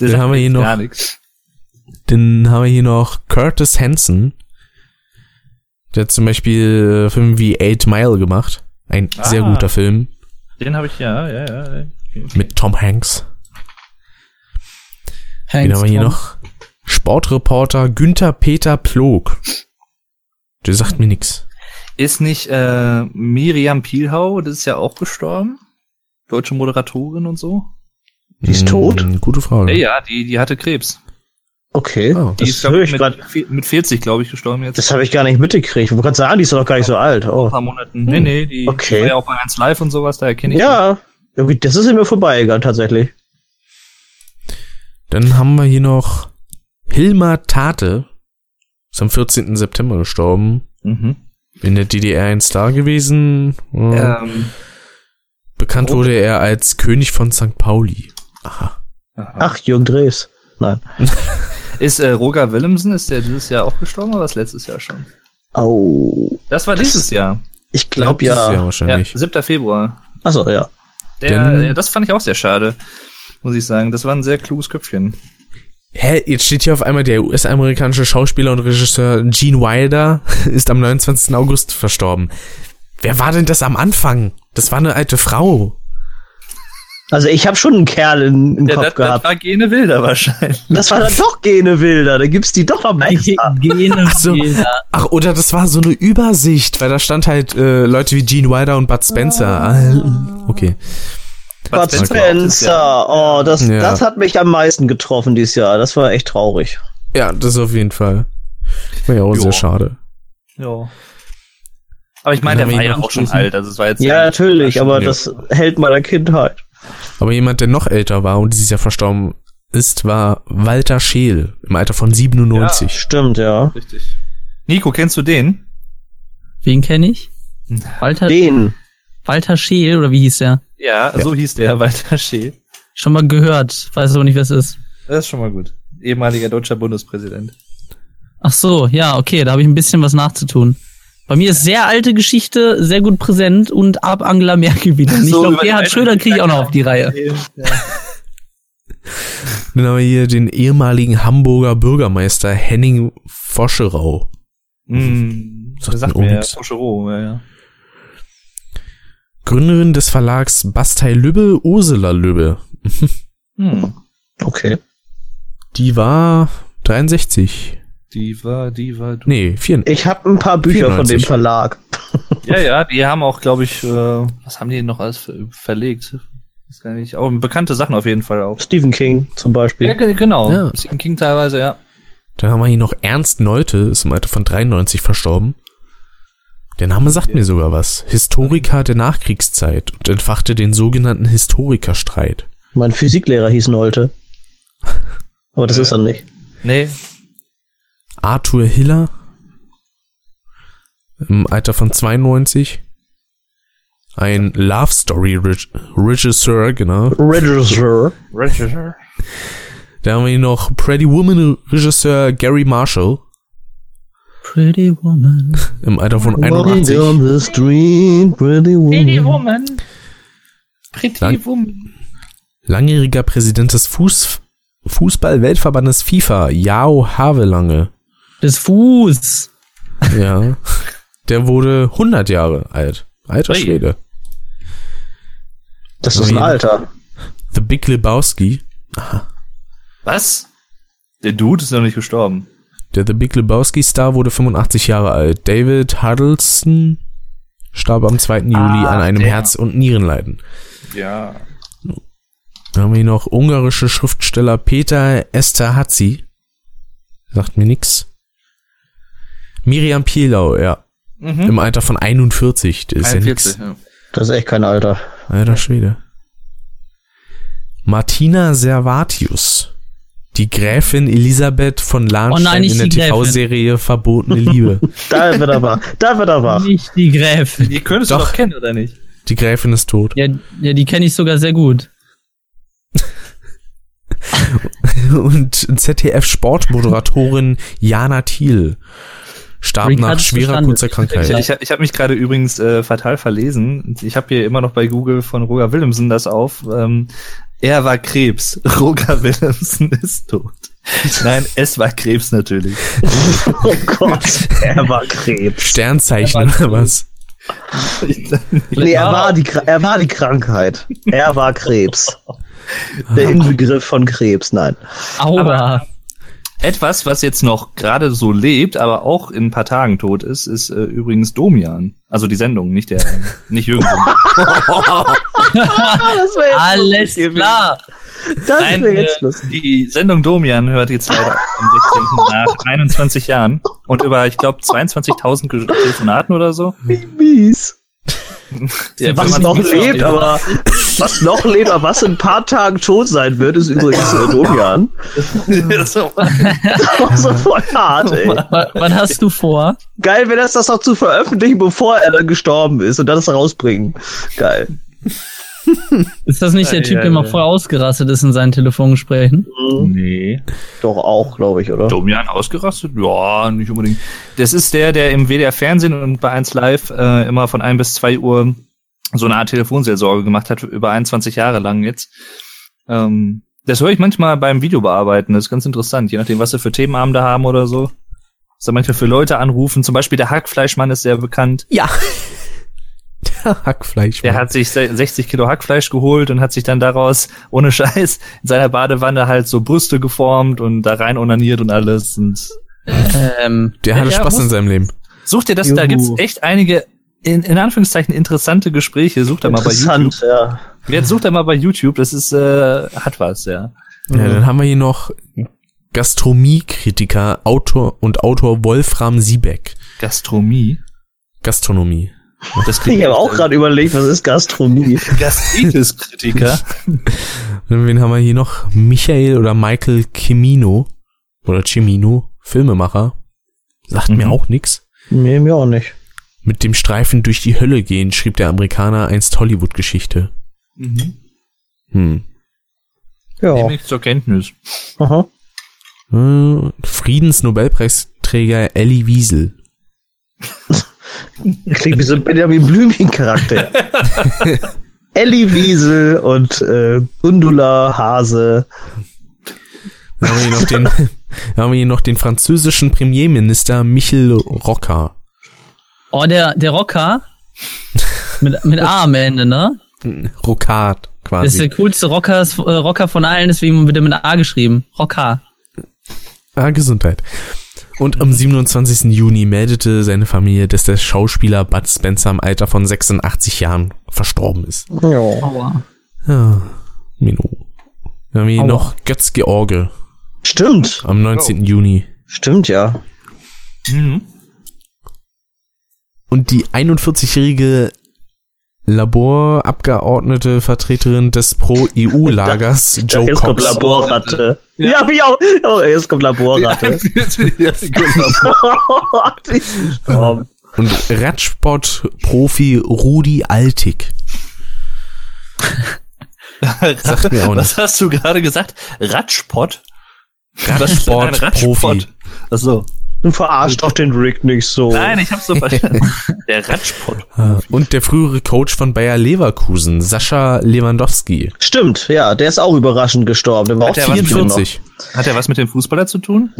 Der sagt haben wir hier noch- Gar nichts. Dann haben wir hier noch Curtis Hanson. Der hat zum Beispiel äh, Filme wie Eight Mile gemacht. Ein Ah. sehr guter Film Den habe ich ja, ja, ja. ja. mit Tom Hanks. Wen Hanks haben wir hier Tom. noch? Sportreporter Günther Peter Plog. Der sagt mir nix. Ist nicht äh, Miriam Pielhau, das ist ja auch gestorben? Deutsche Moderatorin und so? Die ist tot? Hm, Gute Frage. Ja, ja, die, die hatte Krebs. Okay. Oh. Die das ist, glaub höre ich, mit, mit 40, glaube ich, gestorben jetzt. Das habe ich gar nicht mitgekriegt. Ich wollte gerade sagen, die ist doch gar nicht so alt. ein Oh. paar Monaten. Nee, nee, die, Okay. die war ja auch bei 1 Live und sowas, da erkenne ich Ja, irgendwie, das ist mir vorbeigegangen, tatsächlich. Dann haben wir hier noch Hilmar Tate. Ist am 14. September gestorben. die. Mhm. In der DDR ein Star gewesen. Äh, Ähm, Bekannt Rot- wurde er als König von St. Pauli. Aha. aha. Ach, Jürgen Drews. Nein. Ist äh, Roger Willemsen, ist der dieses Jahr auch gestorben oder was letztes Jahr schon? Oh. Das war dieses Jahr. Ich glaube Dieses Jahr ja. Ja, wahrscheinlich. 7. Februar. Achso, ja. Der, Denn- ja, das fand ich auch sehr schade, muss ich sagen. Das war ein sehr kluges Köpfchen. Hä, jetzt steht hier auf einmal der US-amerikanische Schauspieler und Regisseur Gene Wilder ist am 29. August verstorben. Wer war denn das am Anfang? Das war eine alte Frau. Also ich habe schon einen Kerl in, im Ja, Kopf das, das gehabt. war Gene Wilder wahrscheinlich. Das war dann doch Gene Wilder. Da gibt's die doch am extra. Gene Ach so. Ach, oder das war so eine Übersicht, weil da stand halt äh, Leute wie Gene Wilder und Bud Spencer. Ah, Okay. Bud Spencer Spencer. Oh, das, Ja. das hat mich am meisten getroffen dieses Jahr. Das war echt traurig. Ja, das auf jeden Fall. War ja auch Jo. sehr schade. Ja. Aber ich meine, der haben war ja noch auch schon alt. Also es war jetzt Ja, natürlich, aber Ja. das hält meiner Kindheit. Aber jemand, der noch älter war und dieses Jahr verstorben ist, war Walter Scheel im Alter von 97. Stimmt, ja. Richtig. Nico, kennst du den? Wen kenne ich? Walter, Den. Walter Scheel, oder wie hieß der? Ja, so hieß der, Walter Scheel. Schon mal gehört, weiß aber nicht, wer es ist. Das ist schon mal gut. Ehemaliger deutscher Bundespräsident. Ach so, ja, okay, da habe ich ein bisschen was nachzutun. Bei mir ist sehr alte Geschichte sehr gut präsent und ab Angela Merkel wieder. Und ich So, glaube, Gerhard Schröder kriege ich auch noch auf die Reihe. Ja. Dann haben wir hier den ehemaligen Hamburger Bürgermeister Henning Foscherau. Hm, Sagt das sagt mir ja, nix. Fouchereau, ja, ja. Gründerin des Verlags Bastei Lübbe, Ursula Lübbe. Hm. Okay. Die war 63. Die war, die war, du. Nee, 4. Ich habe ein paar Bücher von 94. dem Verlag. Ja, ja, die haben auch, glaube ich, äh, was haben die noch alles ver verlegt? Ist gar nicht, auch bekannte Sachen auf jeden Fall auch. Stephen King zum Beispiel. Ja, ge- genau. Ja. Stephen King teilweise, ja. Dann haben wir hier noch Ernst Neute, ist im Alter von 93 verstorben. Der Name sagt mir sogar was. Historiker der Nachkriegszeit und entfachte den sogenannten Historikerstreit. Mein Physiklehrer hieß Nolte. Aber das ist er nicht. Nee, Arthur Hiller im Alter von 92. Ein Love Story Reg- Regisseur, genau. Regisseur. Register. Da haben wir hier noch Pretty Woman Regisseur Gary Marshall. Pretty Woman. Im Alter von Walking 81. down the street, pretty woman. Woman. Pretty Lang- Woman. Langjähriger Präsident des Fuß Fußball-Weltverbandes FIFA, Jao Havelange. Des Fuß. Ja. Der wurde 100 Jahre alt. Alter Ui. Schwede. Das ist ein Alter. The Big Lebowski. Was? Der Dude ist noch nicht gestorben. Der The Big Lebowski Star wurde 85 Jahre alt. David Huddleston starb am 2. Juli Ah, an einem der. Herz- und Nierenleiden. Ja. Dann haben wir hier noch ungarische Schriftsteller Peter Esterhazy. Sagt mir nix. Miriam Pielau, ja. Mhm. Im Alter von 41. Das ist ja 41, nix. ja. Das ist echt kein Alter. Alter Schwede. Martina Servatius. Die Gräfin Elisabeth von Lahnstein Oh in der die. TV-Serie Verbotene Liebe. Da wird er wahr. Da wird er wahr. Nicht die Gräfin. Ihr könntest Doch. doch. doch kennen, oder nicht? Die Gräfin ist tot. Ja, ja die kenne ich sogar sehr gut. Und ZDF-Sportmoderatorin Jana Thiel starb Rick nach schwerer verstanden. kurzer Krankheit. Ich, ich habe mich gerade übrigens äh, fatal verlesen. Ich habe hier immer noch bei Google von Roger Willemsen das auf. Ähm, er war Krebs. Roger Willemsen ist tot. Nein, es war Krebs natürlich. Oh Gott, er war Krebs. Sternzeichen oder was? Nee, er war die, er war die Krankheit. Er war Krebs. Der Inbegriff von Krebs, nein. Aua. Etwas, was jetzt noch gerade so lebt, aber auch in ein paar Tagen tot ist, ist äh, übrigens Domian. Also die Sendung, nicht der, nicht Jürgen. Das wär Alles klar. Das Nein, wäre jetzt äh, lustig. die Sendung Domian hört jetzt leider am 16. nach 21 Jahren und über, ich glaube, 22.000 Ge- Telefonaten oder so. Wie mies. Ja, Was wenn noch lebt, aber was noch lebt, aber was in ein paar Tagen tot sein wird, ist übrigens äh, Domian. so. so voll hart, ey. Wa- Was hast du vor? Geil wäre das, das noch zu veröffentlichen, bevor er dann gestorben ist und dann das rausbringen. Geil. Ist das nicht der Typ, der mal vorher ausgerastet ist in seinen Telefongesprächen? Nee. Doch auch, glaube ich, oder? Domian ausgerastet? Ja, nicht unbedingt. Das ist der, der im WDR Fernsehen und bei 1 Live äh, immer von 1 bis 2 Uhr so eine Art Telefonseelsorge gemacht hat, über 21 Jahre lang jetzt. Ähm, das höre ich manchmal beim Videobearbeiten, das ist ganz interessant, je nachdem, was sie für Themenabende haben oder so. Was da manchmal für Leute anrufen, zum Beispiel der Hackfleischmann ist sehr bekannt. Ja. Hackfleisch. Der hat sich se- 60 Kilo Hackfleisch geholt und hat sich dann daraus, ohne Scheiß, in seiner Badewanne halt so Brüste geformt und da rein onaniert und alles. Und Ähm, der hatte Ja, Spaß muss- in seinem Leben. Such dir das, da Juhu. gibt's echt einige, in, in Anführungszeichen, interessante Gespräche. Such da mal bei Interessant, YouTube. ja. Jetzt such da mal bei YouTube, das ist, äh, hat was, ja. Ja, dann haben wir hier noch Gastronomiekritiker, Autor und Autor Wolfram Siebeck. Gastronomie. Gastronomie. Das Ich habe auch gerade überlegt, was ist Gastronomie? Gastritis-Kritiker. Wen haben wir hier noch? Michael oder Michael Cimino oder Cimino, Filmemacher. Sagt mir Mhm. auch nix. Nee, mir auch nicht. Mit dem Streifen durch die Hölle gehen, schrieb der Amerikaner einst Hollywood-Geschichte. mhm. Hm. Ja. Nehme ich zur Kenntnis. Aha. Äh, Friedensnobelpreisträger Elie Wiesel. Klingt wie so ein Benjamin Blümchen-Charakter. Ellie Wiesel und äh, Gundula Hase. Dann haben wir hier noch den, dann haben wir hier noch den französischen Premierminister Michel Rocard. oh, der, der Rocker. Mit, mit A am Ende, ne? Rocard, Das ist der quasi. coolste Rockers, äh, Rocker von allen, deswegen wird er mit A geschrieben. Rocker. Ah, Gesundheit. Und am 27. Juni meldete seine Familie, dass der Schauspieler Bud Spencer im Alter von 86 Jahren verstorben ist. Ja. Aua. Ja, Mino. Dann haben wir hier Aua. noch Götz George Stimmt. am 19. Juni. Stimmt, ja. Mhm. Und die 41-jährige Laborabgeordnete Vertreterin des Pro-EU-Lagers Joe jetzt kommt Cox. Laborratte. Ja, hab ich auch. Oh, jetzt kommt Laborratte. Die ist gestorben. Und Radsport-Profi Rudi Altig. Sagt mir auch Was hast du gerade gesagt? Radspott? Radsport-Profi. Achso. Du verarscht doch den Rick nicht so. Nein, ich hab's so verstanden. Der Radsport. Ah, Und der frühere Coach von Bayer Leverkusen, Sascha Lewandowski. Stimmt, ja, der ist auch überraschend gestorben. Der war Hat auch der was mit 44. Hat er was mit dem Fußballer zu tun?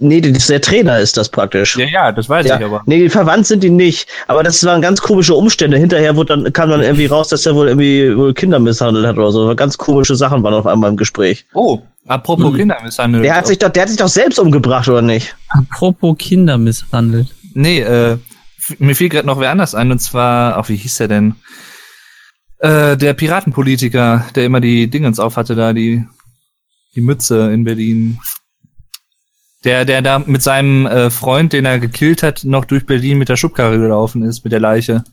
Nee, das- der Trainer ist das praktisch. Ja, ja, das weiß ich Ja, aber. nee, verwandt sind die nicht. Aber das waren ganz komische Umstände. Hinterher wurde dann, kam dann irgendwie raus, dass er wohl irgendwie wohl Kinder misshandelt hat oder so. Ganz komische Sachen waren auf einmal im Gespräch. Oh, apropos Kindermisshandel. Der hat sich doch, der hat sich doch selbst umgebracht, oder nicht? Apropos Kinder misshandelt. Nee, äh, mir fiel gerade noch wer anders ein, und zwar, ach, wie hieß der denn? Äh, der Piratenpolitiker, der immer die Dingens auf hatte, da, die, die Mütze in Berlin. Der, der da mit seinem äh, Freund, den er gekillt hat, noch durch Berlin mit der Schubkarre gelaufen ist, mit der Leiche.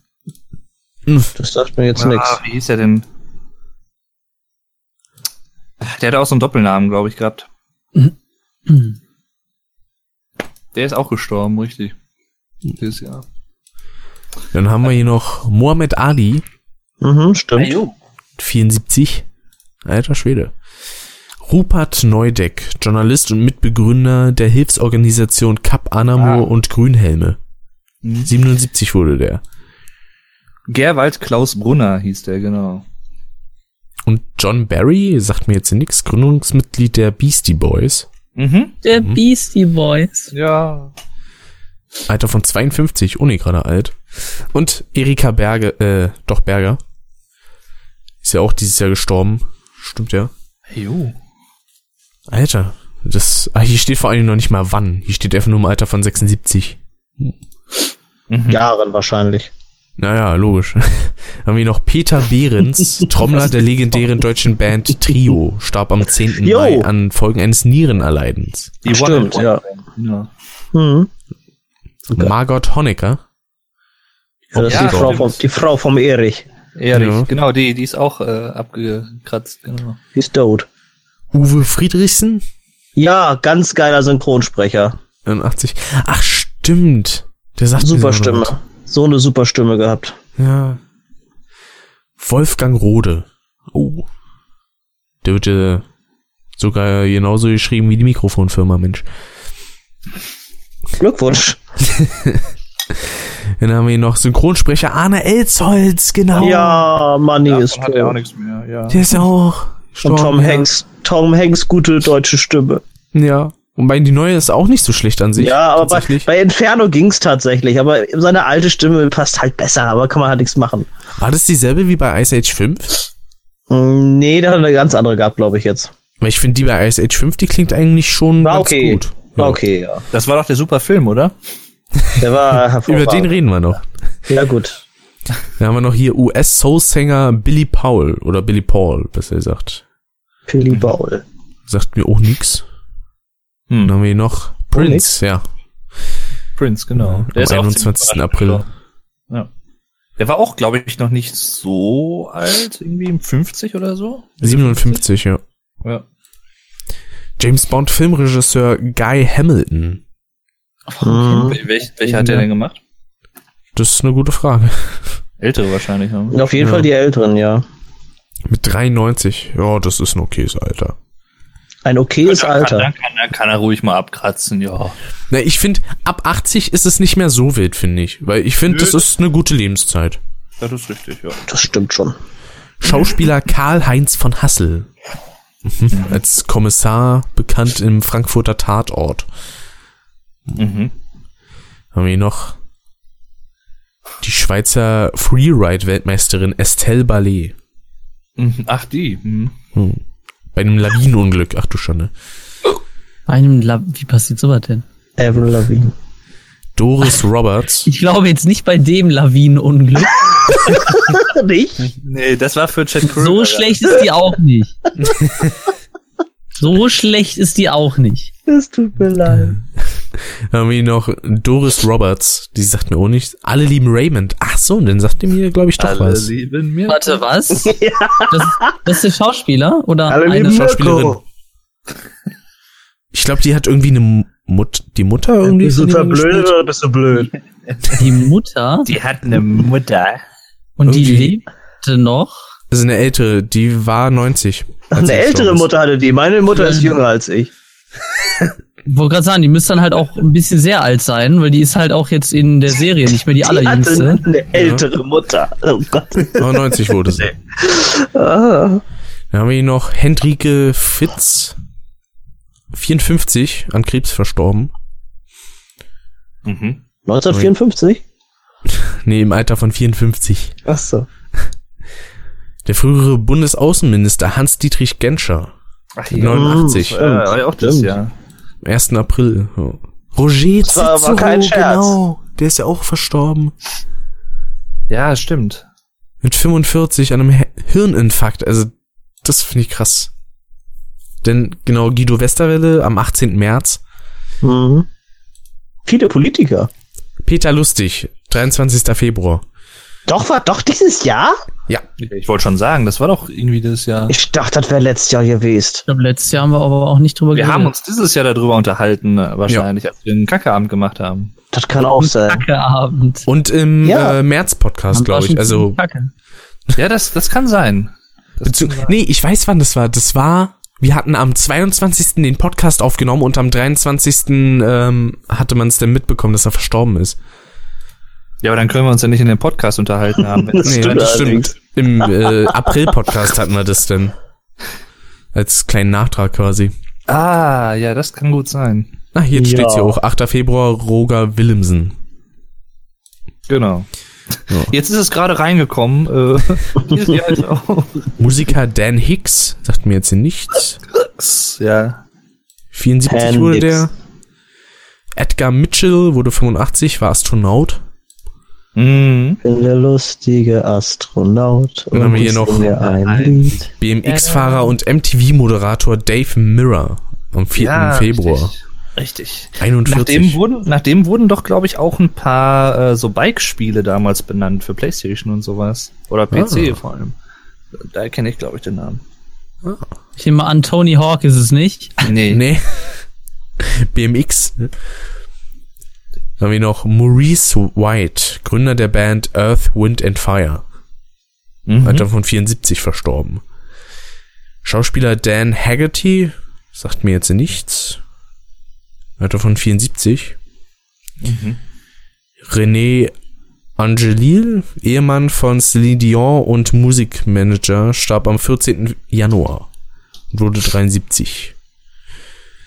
Das sagt mir jetzt nix. Ah, wie hieß der denn? Der hat auch so einen Doppelnamen, glaube ich, gehabt. Der ist auch gestorben, richtig. Dieses Jahr. Dann haben wir hier noch Mohammed Ali, Mhm, stimmt. 74. Alter Schwede. Rupert Neudeck, Journalist und Mitbegründer der Hilfsorganisation Cap Anamo Ah. und Grünhelme. Mhm. 77 wurde der. Gerwald Klaus Brunner hieß der, genau. Und John Barry, sagt mir jetzt nix, Gründungsmitglied der Beastie Boys. Mhm. Der Beastie Boys. Ja. Alter von 52, oh nee, gerade alt. Und Erika Berge, äh, doch Berger. Ist ja auch dieses Jahr gestorben. Stimmt ja. Jo. Alter, das, ah, hier steht vor allem noch nicht mal wann. Hier steht einfach nur im Alter von 76. Mhm. Jahren wahrscheinlich. Naja, logisch. Haben wir noch Peter Behrens, Trommler der legendären deutschen Band Trio, starb am 10. Jo. Mai an Folgen eines Nierenerleidens. Die Stimmt, One- ja. ja. Mhm. Margot Honecker, Ja, das ist Ja, die, Frau vom, die Frau vom Erich. Ehrlich, Ja. genau, die, die ist auch äh, abgekratzt, genau. Die ist tot. Uwe Friedrichsen, Ja, ganz geiler Synchronsprecher. 81. Ach, stimmt. Der sagt mir Super so Stimme. So eine super Stimme gehabt. Ja. Wolfgang Rode. Oh. Der wird äh, sogar genauso geschrieben wie die Mikrofonfirma, Mensch. Glückwunsch. Dann haben wir hier noch Synchronsprecher Arne Elsholz, genau. Ja, Manni ist hat er auch tot. nichts mehr, ja. Der ist ja auch. Und Tom ja. Hanks. Tom Hanks, gute deutsche Stimme. Ja. Wobei die neue ist auch nicht so schlecht an sich. Ja, aber bei, bei Inferno ging's tatsächlich. Aber seine alte Stimme passt halt besser, aber kann man halt nichts machen. War das dieselbe wie bei Ice Age 5? Mm, Nee, der hat eine ganz andere gehabt, glaube ich jetzt. Ich finde, die bei Ice Age 5, die klingt eigentlich schon War ganz okay. gut. War okay, ja. Das war doch der super Film, oder? Der war hervorragend. Über den reden wir noch. Ja, gut. Dann haben wir noch hier US-Soul-Sänger Billy Paul oder Billy Paul, besser gesagt. Billy Baul. Sagt mir auch nix. Dann Hm. haben wir hier noch Prince, ja. Prince, genau. Am ist auch 21. ziemlich April. Ja. Der war auch, glaube ich, noch nicht so alt, irgendwie 50 oder so. 57, ja. Ja. James Bond Filmregisseur Guy Hamilton. Mhm. Wel- Welch, welcher hat der denn gemacht? Das ist eine gute Frage. Ältere wahrscheinlich. Ne? Auf jeden Ja. Fall die Älteren, ja. Mit 93. Ja, das ist ein okayes Alter. Ein okayes Dann Alter. Kann, dann, kann, dann kann er ruhig mal abkratzen, ja. Na, ich finde, ab 80 ist es nicht mehr so wild, finde ich. Weil ich finde, das ist eine gute Lebenszeit. Das ist richtig, ja. Das stimmt schon. Schauspieler Karl-Heinz von Hassel. Mhm. Als Kommissar bekannt im Frankfurter Tatort. Mhm. Haben wir hier noch die Schweizer Freeride-Weltmeisterin Estelle Ballet. Mhm. Ach, die. Mhm. Hm. Bei einem Lawinenunglück. Ach du Schande. Bei einem La Wie passiert sowas denn? Avril Lavigne. Doris Roberts. Ich glaube jetzt nicht bei dem Lawinenunglück. Nicht? Nee, das war für Chad Kröger. So schlecht ist die auch nicht. So schlecht ist die auch nicht. Es tut mir leid. haben wir hier noch Doris Roberts. Die sagt mir auch nichts. Alle lieben Raymond. Ach so, dann sagt ihr mir, glaube ich, doch Alle was. lieben mir. Warte, was? Das, das ist der Schauspieler oder Alle eine Schauspielerin. Mirko. Ich glaube, die hat irgendwie eine Mut die Mutter irgendwie. Bist du verblödet gespielt. oder bist du blöd? die Mutter Die hat eine Mutter. und die Irgendwie. lebte noch. Das ist eine ältere, die war 90. Ach, eine ältere. Mutter hatte die. Meine Mutter ist jünger als ich. Wollte gerade sagen, die müsste dann halt auch ein bisschen sehr alt sein, weil die ist halt auch jetzt in der Serie nicht mehr die, die allerjüngste. eine ältere ja. Mutter. Oh Gott. 99 wurde sie. ah. Dann haben wir hier noch Hendrike Fitz, 54, an Krebs verstorben. Mhm. 1954? Nee, im Alter von 54. Ach so. Der frühere Bundesaußenminister Hans-Dietrich Genscher. Ach, 89. Ja, war ja auch das Jahr. 1. April. Roger das war Cicero, kein Scherz. genau. Der ist ja auch verstorben. Ja, stimmt. Mit 45 an einem Hirninfarkt. Also, das finde ich krass. Denn genau, Guido Westerwelle am 18. März. Mhm. Viele Politiker. Peter Lustig, 23. Februar. Doch, war doch dieses Jahr? Ja. Ich wollte schon sagen, das war doch irgendwie das Jahr. Ich dachte, das wäre letztes Jahr gewesen. Ich glaube, letztes Jahr haben wir aber auch nicht drüber Wir geredet. haben uns dieses Jahr darüber unterhalten, äh, wahrscheinlich, ja. als wir einen Kackeabend gemacht haben. Das kann auch sein. Kackeabend. Und im ja. äh, März-Podcast, glaube ich. Also. Ja, das, das kann sein. Das kann sein. Nee, ich weiß, wann das war. Das war wir hatten am 22. den Podcast aufgenommen und am 23. Ähm, hatte man es dann mitbekommen, dass er verstorben ist. Ja, aber dann können wir uns ja nicht in dem Podcast unterhalten haben. das nee, das stimmt. Im äh, April-Podcast hatten wir das denn. Als kleinen Nachtrag quasi. Ah, ja, das kann gut sein. Ah, hier ja. steht's hier auch. 8. Februar, Roger Willemsen. Genau. Ja. Jetzt ist es gerade reingekommen. Äh, halt Musiker Dan Hicks, sagt mir jetzt hier nichts. Ja. 74 Dan wurde Hicks. der. Edgar Mitchell wurde 85, war Astronaut. Mhm. Bin der lustige Astronaut. Dann haben wir hier noch BMX-Fahrer und MTV-Moderator Dave Mirror am 4. Ja, Februar. Richtig. Richtig. 41. Nachdem wurden, nachdem wurden doch, glaube ich, auch ein paar äh, so Bike-Spiele damals benannt für Playstation und sowas. Oder PC ah. vor allem. Da kenne ich, glaube ich, den Namen. Ah. Ich nehme mal an, Tony Hawk ist es nicht. Nee. nee. BMX. Dann haben wir noch Maurice White, Gründer der Band Earth, Wind and Fire. Mhm. Alter von 74 verstorben. Schauspieler Dan Haggerty, sagt mir jetzt nichts. Alter von 74. Mhm. René Angelil, Ehemann von Celine Dion und Musikmanager, starb am 14. Januar und wurde 73.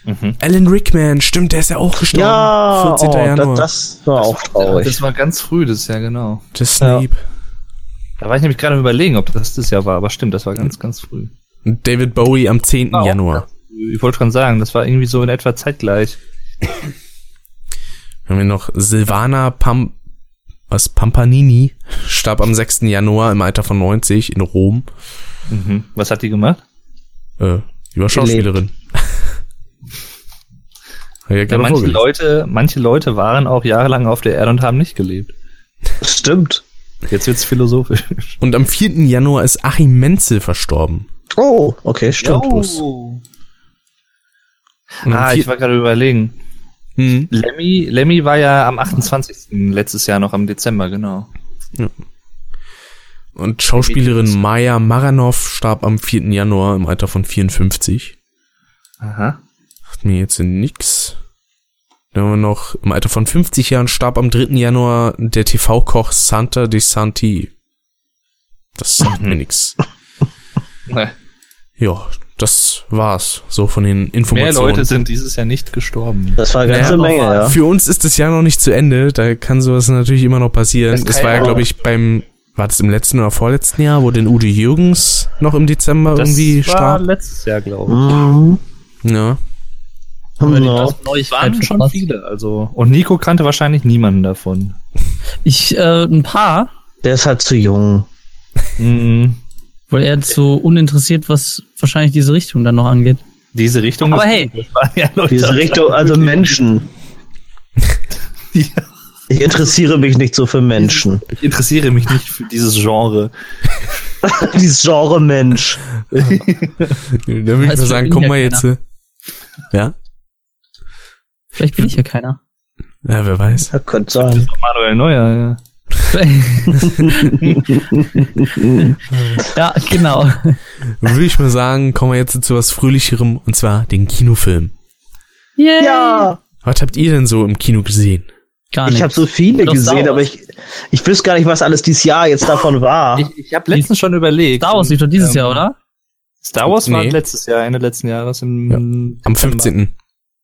Mhm. Alan Rickman, stimmt, der ist ja auch gestorben. Ja, 14. Oh, Januar. Das, das war auch traurig. Das war ganz früh, das Jahr, genau. Das Snape. Ja. Da war ich nämlich gerade überlegen, ob das das Jahr war, aber stimmt, das war ganz, ganz früh. David Bowie am 10. Oh, Januar. Ich wollte schon sagen, das war irgendwie so in etwa zeitgleich. Haben wir noch Silvana Pam was Pampanini starb am 6. Januar im Alter von 90 in Rom. Mhm. Was hat die gemacht? Äh, die war Schauspielerin. Ja, manche Leute, manche Leute waren auch jahrelang auf der Erde und haben nicht gelebt. Stimmt. Jetzt wird's philosophisch. Und am 4. Januar ist Achim Menzel verstorben. Oh, okay, stimmt. Oh. Ah, ich war gerade überlegen. Hm. Lemmy, Lemmy war ja am 28. letztes Jahr noch am Dezember, genau. Ja. Und Schauspielerin Maya Maranov starb am 4. Januar im Alter von 54. Aha. Hat mir jetzt nix. Dann haben wir noch im Alter von 50 Jahren starb am 3. Januar der TV-Koch Santa de Santi. Das sagt mir nix. Nee. Ja, das war's, so von den Informationen. Mehr Leute sind dieses Jahr nicht gestorben. Das war eine ganze naja, Menge, ja. Für uns ist das Jahr noch nicht zu Ende, da kann sowas natürlich immer noch passieren. Das, das war ja, glaube ich, beim, war das im letzten oder vorletzten Jahr, wo den Udo Jürgens noch im Dezember das irgendwie starb? Das war letztes Jahr, glaube ich. Mhm. Ja. Ja. Das waren schon viele, also. Und Nico kannte wahrscheinlich niemanden davon. Ich, äh, ein paar. Der ist halt zu jung. Mhm. Weil er so uninteressiert, was wahrscheinlich diese Richtung dann noch angeht. Diese Richtung? Aber hey, ja diese Richtung, also Menschen. ja. Ich interessiere mich nicht so für Menschen. Ich interessiere mich nicht für dieses Genre. dieses Genre Mensch. da würde ich mal sagen, komm mal jetzt. Ja? Vielleicht bin ich ja keiner. Ja, wer weiß. Ja, könnte sein. Manuel Neuer, ja. ja, genau. Würde ich mal sagen, kommen wir jetzt zu was Fröhlicherem und zwar den Kinofilm. Yay. Ja. Was habt ihr denn so im Kino gesehen? Gar nicht. Ich habe so viele Doch gesehen, aber ich, ich wüsste gar nicht, was alles dieses Jahr jetzt davon war. Ich, ich habe letztens schon überlegt. Star Wars lief doch dieses ähm, Jahr, oder? Star Wars nee. war letztes Jahr, Ende letzten Jahres. Im ja. Am 15.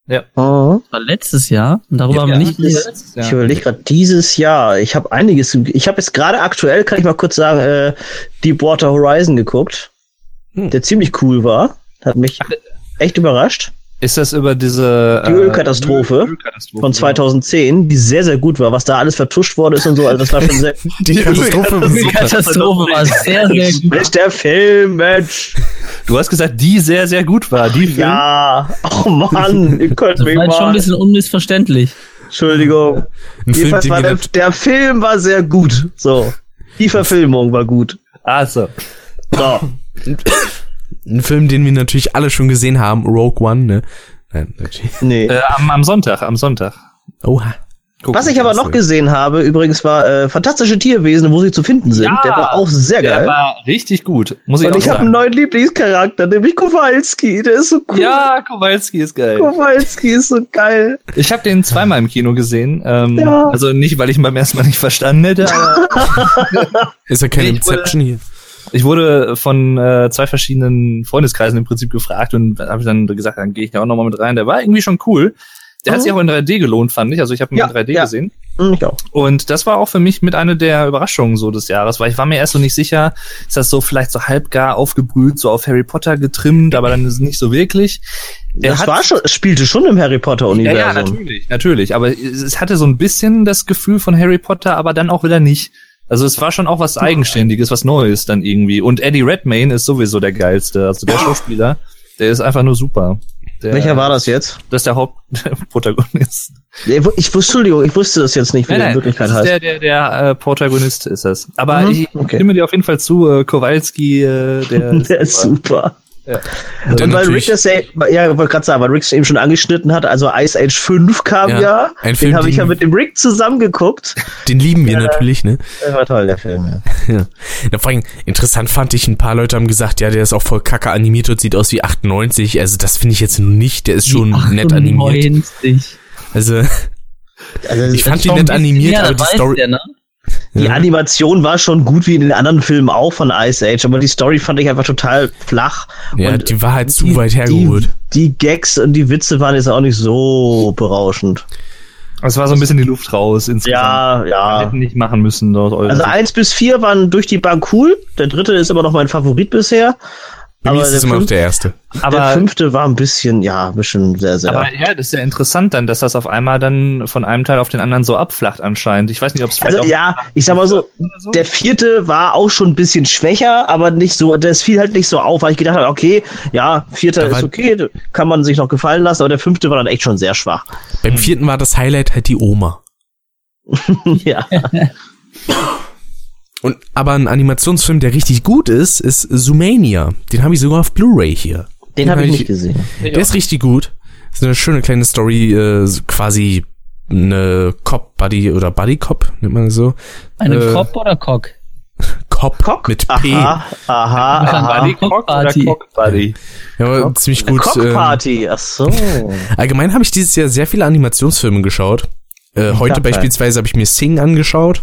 Ja. Oh. Das war letztes Jahr. Und darüber ja, haben wir nicht geredet. Ich überlege gerade dieses Jahr. Ich habe einiges. Ich habe jetzt gerade aktuell, kann ich mal kurz sagen, äh, Deepwater Horizon geguckt, hm. der ziemlich cool war. Hat mich echt überrascht. Ist das über diese die Ölkatastrophe, äh, Ölkatastrophe von 2010, die sehr sehr gut war, was da alles vertuscht worden ist und so, also das war schon sehr die, die Katastrophe, die Katastrophe war sehr sehr gut. Der Film, Mensch. Du hast gesagt, die sehr sehr gut war, die Film. Ja, oh Mann, ihr könnt das mich war mal. schon ein bisschen unmissverständlich. Entschuldigung. Ein Film, war der, der Film war sehr gut. So, die Verfilmung war gut. Ah so. So. Ein Film, den wir natürlich alle schon gesehen haben, Rogue One, ne? Nein, natürlich. Nee. Äh, am, am Sonntag, am Sonntag. Oha. Gucken, Was ich aber noch gesehen habe, übrigens war äh, Fantastische Tierwesen, wo sie zu finden sind. Ja, der war auch sehr geil. Der war richtig gut. Muss ich Und ich habe einen neuen Lieblingscharakter, nämlich Kowalski. Der ist so cool. Ja, Kowalski ist geil. Kowalski ist so geil. Ich habe den zweimal im Kino gesehen. Ähm, ja. Also nicht, weil ich ihn beim ersten Mal nicht verstanden hätte, aber. ist ja kein Inception hier. Ich wurde von äh, zwei verschiedenen Freundeskreisen im Prinzip gefragt und habe dann gesagt, dann gehe ich da auch nochmal mit rein. Der war irgendwie schon cool. Der hat sich auch in 3D gelohnt, fand ich. Also ich habe ihn ja, in 3D ja. gesehen. Mhm, ich auch. Und das war auch für mich mit einer der Überraschungen so des Jahres, weil ich war mir erst so nicht sicher, ist das so vielleicht so halbgar aufgebrüht, so auf Harry Potter getrimmt, aber dann ist es nicht so wirklich. Er das war schon, spielte schon im Harry Potter Universum. Ja, ja, natürlich, natürlich. Aber es hatte so ein bisschen das Gefühl von Harry Potter, aber dann auch wieder nicht. Also es war schon auch was Eigenständiges, was Neues dann irgendwie. Und Eddie Redmayne ist sowieso der geilste. Also der Schauspieler, der ist einfach nur super. Der, Welcher war das jetzt? Das ist der Hauptprotagonist. Ich, ich, Entschuldigung, ich wusste das jetzt nicht, wie nein, der in Wirklichkeit heißt. Der, der, der äh, Protagonist ist das. Aber mhm, ich okay. stimme dir auf jeden Fall zu, äh, Kowalski, äh, der, der ist super. Ja. Und weil Rick das ja, ja wollte gerade sagen, weil Rick eben schon angeschnitten hat, also Ice Age 5 kam ja, ja ein Film, den habe ich ja mit dem Rick zusammengeguckt. Den lieben wir ja, natürlich, ne? Der war toll, der Film, ja. ja. ja. Vor allem, interessant fand ich, ein paar Leute haben gesagt, ja, der ist auch voll kacke animiert und sieht aus wie 98. Also das finde ich jetzt nicht, der ist schon nett animiert. Also, also ich fand ihn nett animiert, aber die Story... Der, ne? Die ja. Animation war schon gut wie in den anderen Filmen auch von Ice Age, aber die Story fand ich einfach total flach. Ja, und die war halt zu die, weit hergeholt. Die, die, Gags und die Witze waren jetzt auch nicht so berauschend. Es war so ein bisschen die Luft raus insgesamt. Ja, ja. Hätten nicht machen müssen. Also eins bis vier waren durch die Bank cool. Der dritte ist immer noch mein Favorit bisher. Bei aber mir ist es immer noch der erste. Aber der fünfte war ein bisschen, ja, ein bisschen sehr, sehr. Aber ja, das ist ja interessant dann, dass das auf einmal dann von einem Teil auf den anderen so abflacht anscheinend. Ich weiß nicht, ob es Also ja, ich sag mal so, so, der vierte war auch schon ein bisschen schwächer, aber nicht so, das fiel halt nicht so auf, weil ich gedacht habe, okay, ja, vierter ist okay, kann man sich noch gefallen lassen, aber der fünfte war dann echt schon sehr schwach. Beim vierten war das Highlight halt die Oma. ja. Und aber ein Animationsfilm, der richtig gut ist, ist Zoomania. Den habe ich sogar auf Blu-ray hier. Den, Den habe ich nicht gesehen. Der ist richtig gut. Das ist eine schöne kleine Story, äh, quasi eine Cop-Buddy oder Buddy-Cop, nennt man so. Eine äh, Cop oder Cock? Cop Cock? mit P. Aha, aha, aha. Buddy Cock oder Cock Buddy? Ja, aber Cock, ziemlich gut. Cock Party, ach so. Allgemein habe ich dieses Jahr sehr viele Animationsfilme geschaut. Äh, heute beispielsweise habe ich mir Sing angeschaut.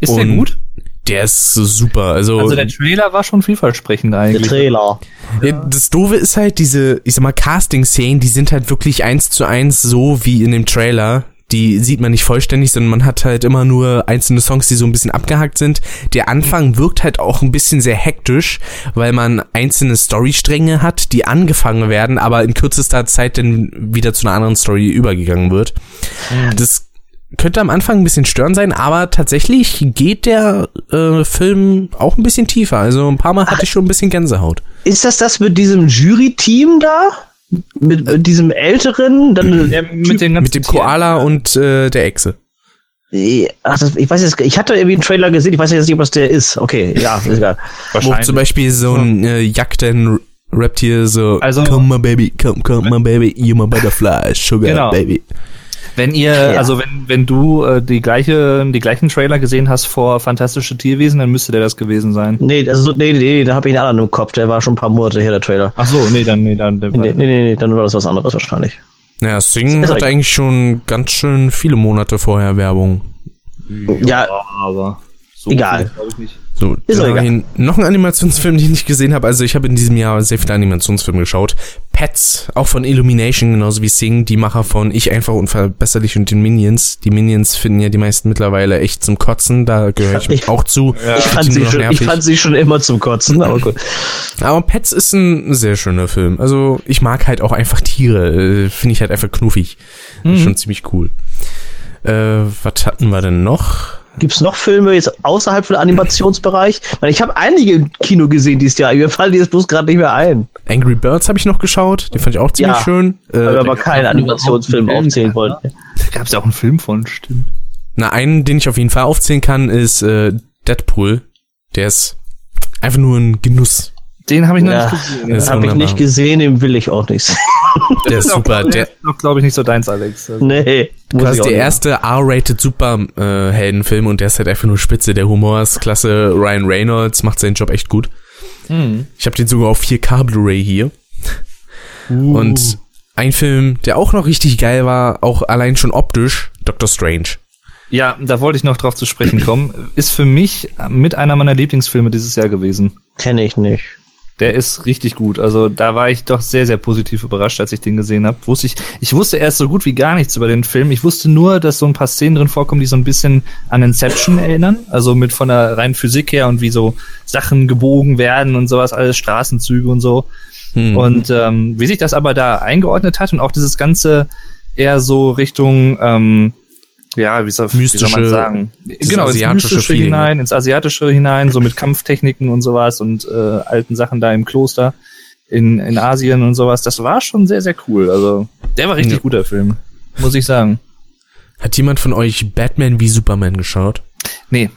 Ist der gut? Der ist super. Also, also der Trailer war schon vielversprechend eigentlich. Der Trailer. Ja, das Doofe ist halt diese, ich sag mal, Casting-Szenen, die sind halt wirklich eins zu eins so wie in dem Trailer. Die sieht man nicht vollständig, sondern man hat halt immer nur einzelne Songs, die so ein bisschen abgehackt sind. Der Anfang wirkt halt auch ein bisschen sehr hektisch, weil man einzelne Storystränge hat, die angefangen werden, aber in kürzester Zeit dann wieder zu einer anderen Story übergegangen wird. Mhm. Das könnte am Anfang ein bisschen störend sein, aber tatsächlich geht der äh, Film auch ein bisschen tiefer. Also ein paar Mal hatte ich schon ein bisschen Gänsehaut. Ist das das mit diesem Jury-Team da? Mit, mit diesem älteren? Dann ja, mit, den mit dem Koala und äh, der Echse. Ach, das, ich weiß jetzt, ich hatte irgendwie einen Trailer gesehen, ich weiß jetzt nicht, was der ist. Okay, ja, ist egal. Wo zum Beispiel so ein äh, Jagden rappt hier so, also, come my baby, come, come my baby, you my butterfly, sugar genau. baby. Wenn ihr, ja. also wenn, wenn du äh, die gleiche, die gleichen Trailer gesehen hast vor Fantastische Tierwesen, dann müsste der das gewesen sein. Nee, also nee, nee, da habe ich einen anderen im Kopf, der war schon ein paar Monate her, der Trailer. Ach so, nee, dann, nee, dann, nee, nee, nee, nee, dann war das was anderes wahrscheinlich. Naja, Sing hat eigentlich schon ganz schön viele Monate vorher Werbung. Ja, aber so Egal. glaube ich nicht. So, Ist egal. noch ein Animationsfilm, den ich gesehen habe. Also ich habe in diesem Jahr sehr viele Animationsfilme geschaut. Pets, auch von Illumination, genauso wie Sing, die Macher von Ich einfach unverbesserlich und den Minions. Die Minions finden ja die meisten mittlerweile echt zum Kotzen, da gehöre ich, Ich- auch zu. ich, fand sie schon, ich fand sie schon immer zum Kotzen, aber gut. Aber Pets ist ein sehr schöner Film. Also ich mag halt auch einfach Tiere. Äh, Finde ich halt einfach knuffig. Ist Schon ziemlich cool. Äh, was hatten wir denn noch? Gibt's noch Filme jetzt außerhalb von Animationsbereich? Ich, habe einige im Kino gesehen dieses Jahr. Mir fallen die jetzt bloß gerade nicht mehr ein. Angry Birds habe ich noch geschaut. Den fand ich auch ziemlich Ja. schön. Weil Äh, wir aber keinen Animationsfilm Film, aufzählen wollten. Da gab es ja auch einen Film von, stimmt. Na, einen, den ich auf jeden Fall aufzählen kann, ist äh, Deadpool. Der ist einfach nur ein Genuss. Den habe ich noch Ja, nicht gesehen. ist Habe ich nicht gesehen, den will ich auch nicht sehen. Der ist super. Der, doch, glaube ich, nicht so deins, Alex. Also, nee, das ist der erste R-rated Superheldenfilm und der ist halt einfach nur spitze. Der Humor ist klasse. Ryan Reynolds macht seinen Job echt gut. Hm. Ich habe den sogar auf 4K Blu-ray hier. Uh. Und ein Film, der auch noch richtig geil war, auch allein schon optisch, Doctor Strange. Ja, da wollte ich noch drauf zu sprechen kommen. Ist für mich mit einer meiner Lieblingsfilme dieses Jahr gewesen. Kenne ich nicht. Der ist richtig gut. Also da war ich doch sehr, sehr positiv überrascht, als ich den gesehen habe. Wusste ich, ich wusste erst so gut wie gar nichts über den Film. Ich wusste nur, dass so ein paar Szenen drin vorkommen, die so ein bisschen an Inception erinnern. Also mit von der reinen Physik her und wie so Sachen gebogen werden und sowas, alles Straßenzüge und so. Hm. Und ähm, wie sich das aber da eingeordnet hat und auch dieses Ganze eher so Richtung, ähm, ja, wie soll, wie soll man Mystische- sagen? Genau, ins asiatische Mystische Feeling, hinein, ins Asiatische hinein, so mit Kampftechniken und sowas und äh, alten Sachen da im Kloster in, in Asien und sowas. Das war schon sehr, sehr cool. Also, der war richtig Ja. guter Film, muss ich sagen. Hat jemand von euch Batman wie Superman geschaut? Nee.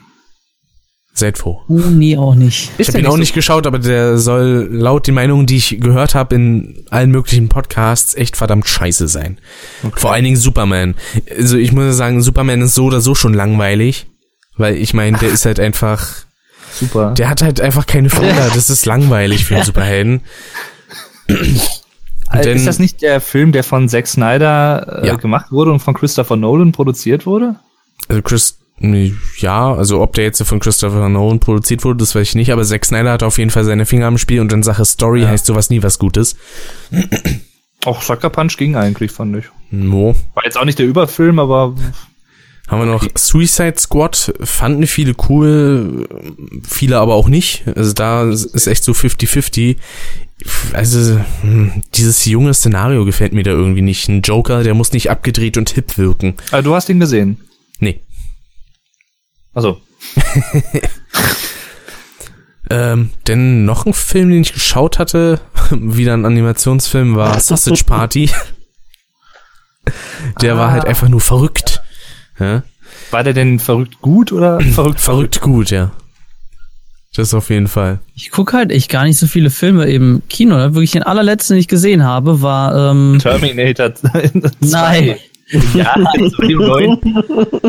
Seid froh. Uh, nee, auch nicht. Ich habe ihn auch nicht geschaut, aber der soll laut den Meinungen, die ich gehört habe in allen möglichen Podcasts, echt verdammt scheiße sein. Vor allen Dingen Superman. Also ich muss sagen, Superman ist so oder so schon langweilig, weil ich meine, der ist halt einfach, Super. der hat halt einfach keine Fehler. Das ist langweilig für einen Superhelden. Denn- ist das nicht der Film, der von Zack Snyder äh, Ja. gemacht wurde und von Christopher Nolan produziert wurde? Also Chris, ja, also ob der jetzt von Christopher Nolan produziert wurde, das weiß ich nicht, aber Zack Snyder hat auf jeden Fall seine Finger am Spiel und in Sache Story Ja. heißt sowas nie was Gutes. Auch Sucker Punch ging eigentlich, fand ich. No. War jetzt auch nicht der Überfilm, aber Haben wir noch Suicide Squad, fanden viele cool, viele aber auch nicht. Also da ist echt so 50-50. Also hm, dieses junge Szenario gefällt mir da irgendwie nicht. Ein Joker, der muss nicht abgedreht und hip wirken. äh, du hast ihn gesehen. Nee. Also, Ähm, denn noch ein Film, den ich geschaut hatte, wieder ein Animationsfilm, war Sausage Party. Der war halt einfach nur verrückt. Ja? war der denn verrückt gut oder verrückt Verrückt gut, ja. Das auf jeden Fall. Ich gucke halt echt gar nicht so viele Filme im Kino. Ne? Wirklich den allerletzten, den ich gesehen habe, war ähm, Terminator 2. Nein. Ja, so im neuen.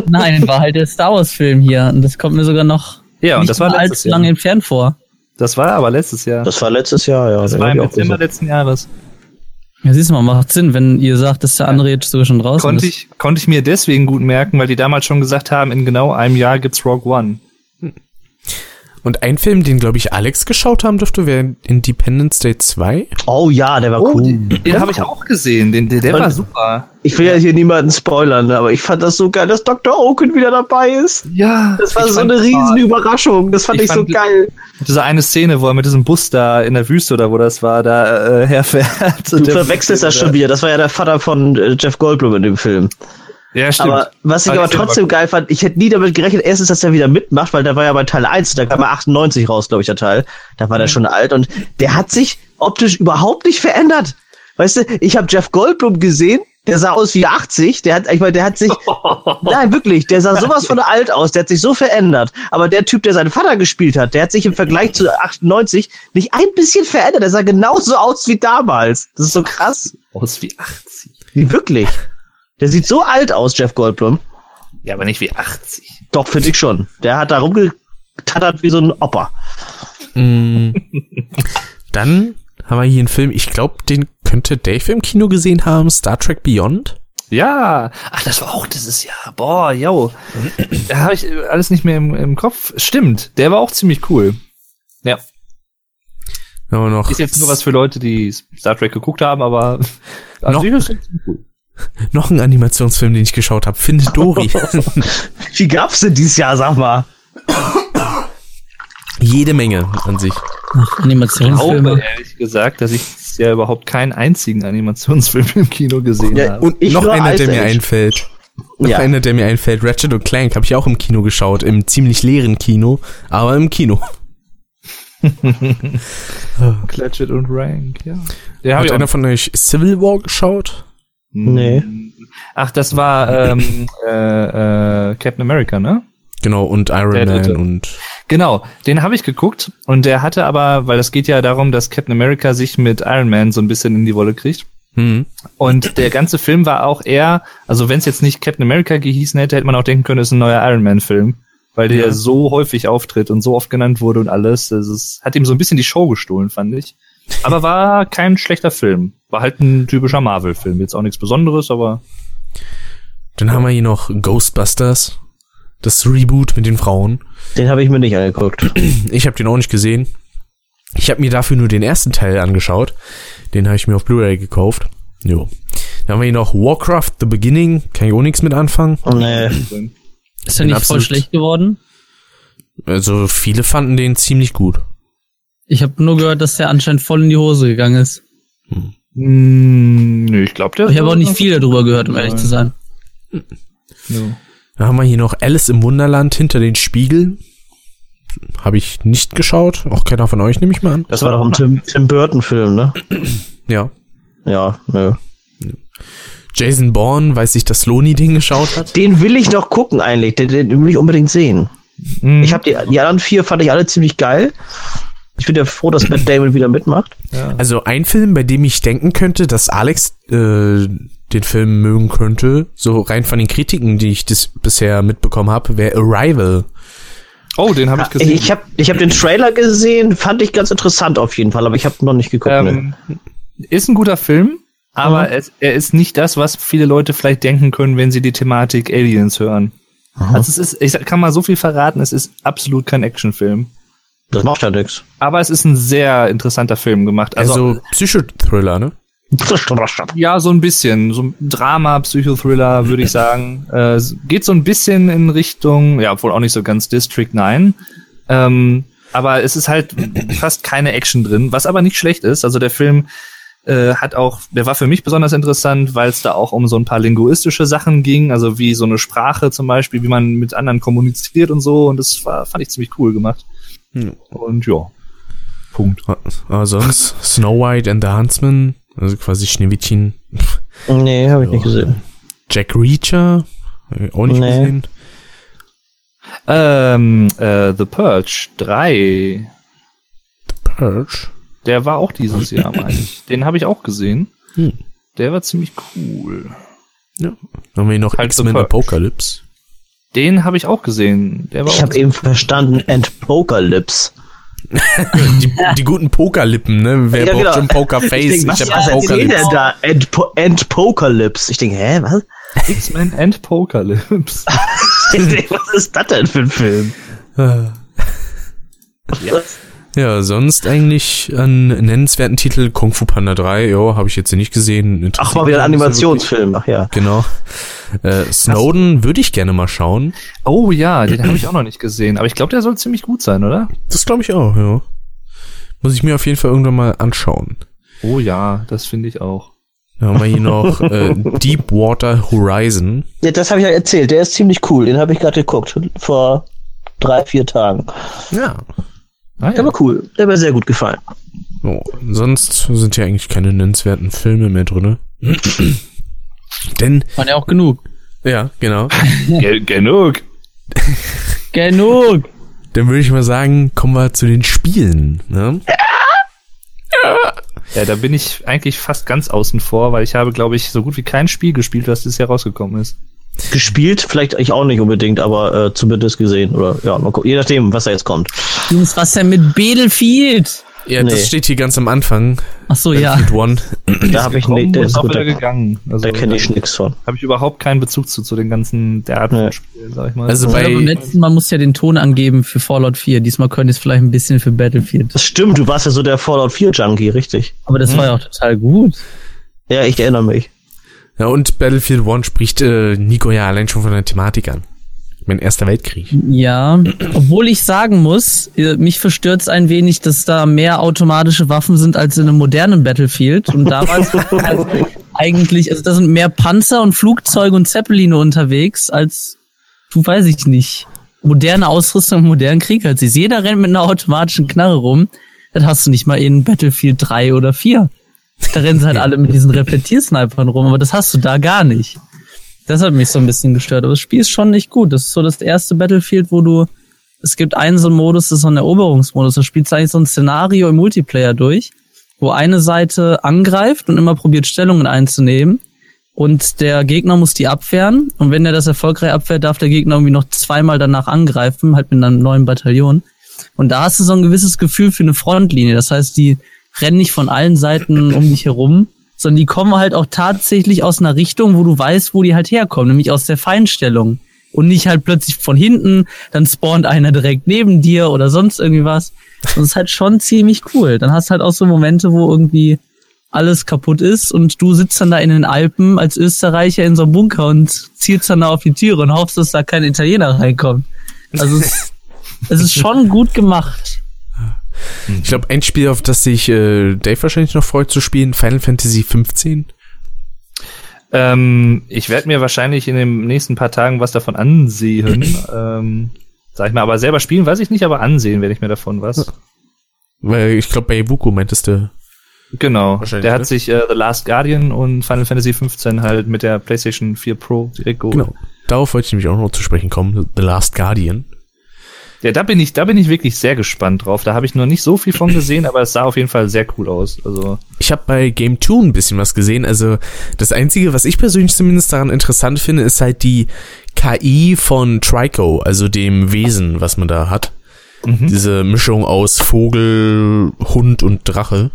nein, war halt der Star Wars Film hier. Und das kommt mir sogar noch Ja, und nicht das war allzu lange entfernt vor. Das war aber letztes Jahr. Das war letztes Jahr, ja. Das den war im Dezember letzten Jahres. Ja, siehst du mal, macht Sinn, wenn ihr sagt, dass der andere jetzt sogar schon draußen Konnte ist. ich, konnte ich mir deswegen gut merken, weil die damals schon gesagt haben, in genau einem Jahr gibt's Rogue One. Und ein Film, den, glaube ich, Alex geschaut haben dürfte, wäre Independence Day 2. Oh ja, der war cool. den, den habe ich auch gesehen. Den, der, der war super. Ich will ja hier niemanden spoilern, aber ich fand das so geil, dass Dr. Oaken wieder dabei ist. Ja, Das war so eine riesen Überraschung. Das fand Ich ich, so fand- geil. Diese eine Szene, wo er mit diesem Bus da in der Wüste oder wo das war, da äh, herfährt. Du verwechselst das schon wieder. Das war ja der Vater von äh, Jeff Goldblum in dem Film. Ja, stimmt. Aber was ich Aber aber trotzdem geil fand, ich hätte nie damit gerechnet, erstens, dass er wieder mitmacht, weil der war ja bei Teil 1, da kam er 98 raus, glaube ich, der Teil. Da war der schon alt und der hat sich optisch überhaupt nicht verändert. Weißt du, ich habe Jeff Goldblum gesehen, der sah aus wie 80, der hat, ich meine, der hat sich, nein, wirklich, der sah sowas von alt aus, der hat sich so verändert. Aber der Typ, der seinen Vater gespielt hat, der hat sich im Vergleich zu 98 nicht ein bisschen verändert, der sah genauso aus wie damals. Das ist so krass. aus wie 80. Wie wirklich. Der sieht so alt aus, Jeff Goldblum. Ja, aber nicht wie 80. Doch, finde ich schon. Der hat da rumgetattert wie so ein Opa. Mm. Dann haben wir hier einen Film, ich glaube, den könnte Dave im Kino gesehen haben, Star Trek Beyond. Ja, ach, das war auch dieses Jahr. Boah, yo. da habe ich alles nicht mehr im, im Kopf. Stimmt, der war auch ziemlich cool. Ja. Aber noch ist jetzt nur was für Leute, die Star Trek geguckt haben, aber noch, cool. noch ein Animationsfilm, den ich geschaut habe, Findet Dory. Wie gab's denn dieses Jahr, sag mal? Jede Menge an sich. Ach, Animationsfilme. Ich glaube, ehrlich gesagt, dass ich ja überhaupt keinen einzigen Animationsfilm im Kino gesehen ja, habe. Und noch einer, der mir einfällt. Noch ja. einer, der mir einfällt. Ratchet und Clank habe ich auch im Kino geschaut. Im ziemlich leeren Kino, aber im Kino. Clatchet und Rank, ja. Der Hat einer von euch Civil War geschaut? Nee. Ach, das war ähm, äh, äh, Captain America, ne? Genau, und Iron der Man dritte. und. Genau, den habe ich geguckt und der hatte aber, weil es geht ja darum, dass Captain America sich mit Iron Man so ein bisschen in die Wolle kriegt. Mhm. Und der ganze Film war auch eher, also wenn es jetzt nicht Captain America gehießen hätte, hätte man auch denken können, es ist ein neuer Iron Man-Film. Weil der ja. so häufig auftritt und so oft genannt wurde und alles. Das ist, hat ihm so ein bisschen die Show gestohlen, fand ich. Aber war kein schlechter Film. War halt ein typischer Marvel-Film. Jetzt auch nichts Besonderes, aber. Dann haben wir hier noch Ghostbusters. Das Reboot mit den Frauen. Den habe ich mir nicht angeguckt. Ich habe den auch nicht gesehen. Ich habe mir dafür nur den ersten Teil angeschaut. Den habe ich mir auf Blu-ray gekauft. Jo. Dann haben wir hier noch Warcraft The Beginning. Kann ich auch nichts mit anfangen. Oh, nee. Ist er nicht voll schlecht geworden? Also viele fanden den ziemlich gut. Ich habe nur gehört, dass der anscheinend voll in die Hose gegangen ist. Hm. Hm, nö, ich glaube, der. Ich habe auch nicht viel darüber gehört, um ehrlich zu sein. Ja. Dann haben wir hier noch Alice im Wunderland hinter den Spiegeln. Habe ich nicht geschaut. Auch keiner von euch, nehme ich mal an. Das war doch ein Tim, Tim Burton-Film, ne? Ja. Ja, nö. Jason Bourne, weiß ich, dass Loni den geschaut hat. Den will ich noch gucken eigentlich. Den, den will ich unbedingt sehen. Mhm. Ich habe die, die anderen vier fand ich alle ziemlich geil. Ich bin ja froh, dass Matt Damon wieder mitmacht. Ja. Also ein Film, bei dem ich denken könnte, dass Alex äh, den Film mögen könnte, so rein von den Kritiken, die ich das bisher mitbekommen habe, wäre Arrival. Oh, den habe ich gesehen. Ich habe ich hab den Trailer gesehen, fand ich ganz interessant auf jeden Fall, aber ich habe noch nicht geguckt. Ähm, ne. Ist ein guter Film, aber mhm. es, er ist nicht das, was viele Leute vielleicht denken können, wenn sie die Thematik Aliens hören. Mhm. Also es ist, ich kann mal so viel verraten, es ist absolut kein Actionfilm. Das macht ja nichts. Aber es ist ein sehr interessanter Film gemacht. Also, also Psychothriller, ne? Ja, so ein bisschen. So ein Drama, Psychothriller, würde ich sagen. Äh, geht so ein bisschen in Richtung, ja, obwohl auch nicht so ganz District 9. Ähm, aber es ist halt fast keine Action drin, was aber nicht schlecht ist. Also der Film äh, hat auch, der war für mich besonders interessant, weil es da auch um so ein paar linguistische Sachen ging, also wie so eine Sprache zum Beispiel, wie man mit anderen kommuniziert und so. Und das war, fand ich ziemlich cool gemacht. Und ja. Punkt. Aber sonst Snow White and the Huntsman also quasi Schneewittchen. Nee, habe ich nicht gesehen. Jack Reacher? Auch nicht nee. gesehen. Ähm, äh, The Purge 3. The Purge? Der war auch dieses Jahr, meine ich. Den habe ich auch gesehen. Hm. Der war ziemlich cool. Ja. Dann haben wir noch halt X-Men Apocalypse. Den habe ich auch gesehen. Der war ich habe eben verstanden, Apocalypse die, die, guten Pokerlippen, ne? Wer ja, braucht genau. schon Pokerface? Ich, denk, ich hab Pokerlips. denn da? End, End Pokerlips. Ich denke, hä, was? X-Men End Pokerlips. was ist das denn für ein Film? ja. Ja, sonst eigentlich an nennenswerten Titel Kung Fu Panda 3, ja, habe ich jetzt nicht gesehen. Ach, mal wieder ein Animationsfilm, ach ja. Genau. Äh, Snowden würde ich gerne mal schauen. Oh ja, den habe ich auch noch nicht gesehen, aber ich glaube, der soll ziemlich gut sein, oder? Das glaube ich auch, ja. Muss ich mir auf jeden Fall irgendwann mal anschauen. Oh ja, das finde ich auch. Dann haben wir hier noch äh, Deepwater Horizon. Ja, das habe ich ja erzählt, der ist ziemlich cool, den habe ich gerade geguckt, vor drei, vier Tagen. Ja, Ah, ja. Der war cool. Der war sehr gut gefallen. Oh, sonst sind ja eigentlich keine nennenswerten Filme mehr drin. Denn. Waren ja auch genug. Ja, genau. genug. genug. Dann würde ich mal sagen, kommen wir zu den Spielen. Ne? Ja, da bin ich eigentlich fast ganz außen vor, weil ich habe, glaube ich, so gut wie kein Spiel gespielt, was dieses Jahr rausgekommen ist gespielt, vielleicht ich auch nicht unbedingt, aber äh, zumindest gesehen oder ja, mal gucken, je nachdem, was da jetzt kommt. Jungs, was denn mit Battlefield? Ja, nee. das steht hier ganz am Anfang. Ach so, ja. One. Da habe ich nicht, der ist auch wieder gegangen. Also, da kenne ich nichts von. Habe ich überhaupt keinen Bezug zu, zu den ganzen der Art von Spielen, sag ich mal. Also bei beim letzten Mal muss ja den Ton angeben für Fallout 4. Diesmal könnte es vielleicht ein bisschen für Battlefield. Das stimmt, du warst ja so der Fallout 4 Junkie, richtig? Aber das hm. war ja auch total gut. Ja, ich erinnere mich. Ja, und Battlefield One spricht äh, Nico ja allein schon von der Thematik an. Mein erster Weltkrieg. Ja, obwohl ich sagen muss, äh, mich verstört es ein wenig, dass da mehr automatische Waffen sind als in einem modernen Battlefield. Und damals eigentlich, also da sind mehr Panzer und Flugzeuge und Zeppeline unterwegs als, du weiß ich nicht, moderne Ausrüstung im modernen Krieg. Als jeder rennt mit einer automatischen Knarre rum, das hast du nicht mal in Battlefield 3 oder 4. Da rennen sie halt alle mit diesen Repetiersnipern rum, aber das hast du da gar nicht. Das hat mich so ein bisschen gestört. Aber das Spiel ist schon nicht gut. Das ist so das erste Battlefield, wo du, es gibt einen so einen Modus, das ist so ein Eroberungsmodus. Da spielst du eigentlich so ein Szenario im Multiplayer durch, wo eine Seite angreift und immer probiert Stellungen einzunehmen. Und der Gegner muss die abwehren. Und wenn er das erfolgreich abwehrt, darf der Gegner irgendwie noch zweimal danach angreifen, halt mit einem neuen Bataillon. Und da hast du so ein gewisses Gefühl für eine Frontlinie. Das heißt, die rennen nicht von allen Seiten um dich herum, sondern die kommen halt auch tatsächlich aus einer Richtung, wo du weißt, wo die halt herkommen, nämlich aus der Feinstellung. Und nicht halt plötzlich von hinten, dann spawnt einer direkt neben dir oder sonst irgendwie was. Und das ist halt schon ziemlich cool. Dann hast du halt auch so Momente, wo irgendwie alles kaputt ist und du sitzt dann da in den Alpen als Österreicher in so einem Bunker und zielst dann da auf die Türe und hoffst, dass da kein Italiener reinkommt. Also es, es ist schon gut gemacht. Ich glaube, ein Spiel, auf das sich äh, Dave wahrscheinlich noch freut zu spielen, Final Fantasy 15. Ähm, ich werde mir wahrscheinlich in den nächsten paar Tagen was davon ansehen. ähm, sag ich mal, aber selber spielen weiß ich nicht, aber ansehen werde ich mir davon was. Weil ich glaube, bei Ibuku meintest du. Genau, der hat ne? sich äh, The Last Guardian und Final Fantasy 15 halt mit der PlayStation 4 Pro direkt geholt. Genau, darauf wollte ich nämlich auch noch zu sprechen kommen. The Last Guardian. Ja, da bin ich, da bin ich wirklich sehr gespannt drauf. Da habe ich noch nicht so viel von gesehen, aber es sah auf jeden Fall sehr cool aus. Also ich habe bei Game 2 ein bisschen was gesehen. Also das einzige, was ich persönlich zumindest daran interessant finde, ist halt die KI von Trico, also dem Wesen, was man da hat. Mhm. Diese Mischung aus Vogel, Hund und Drache.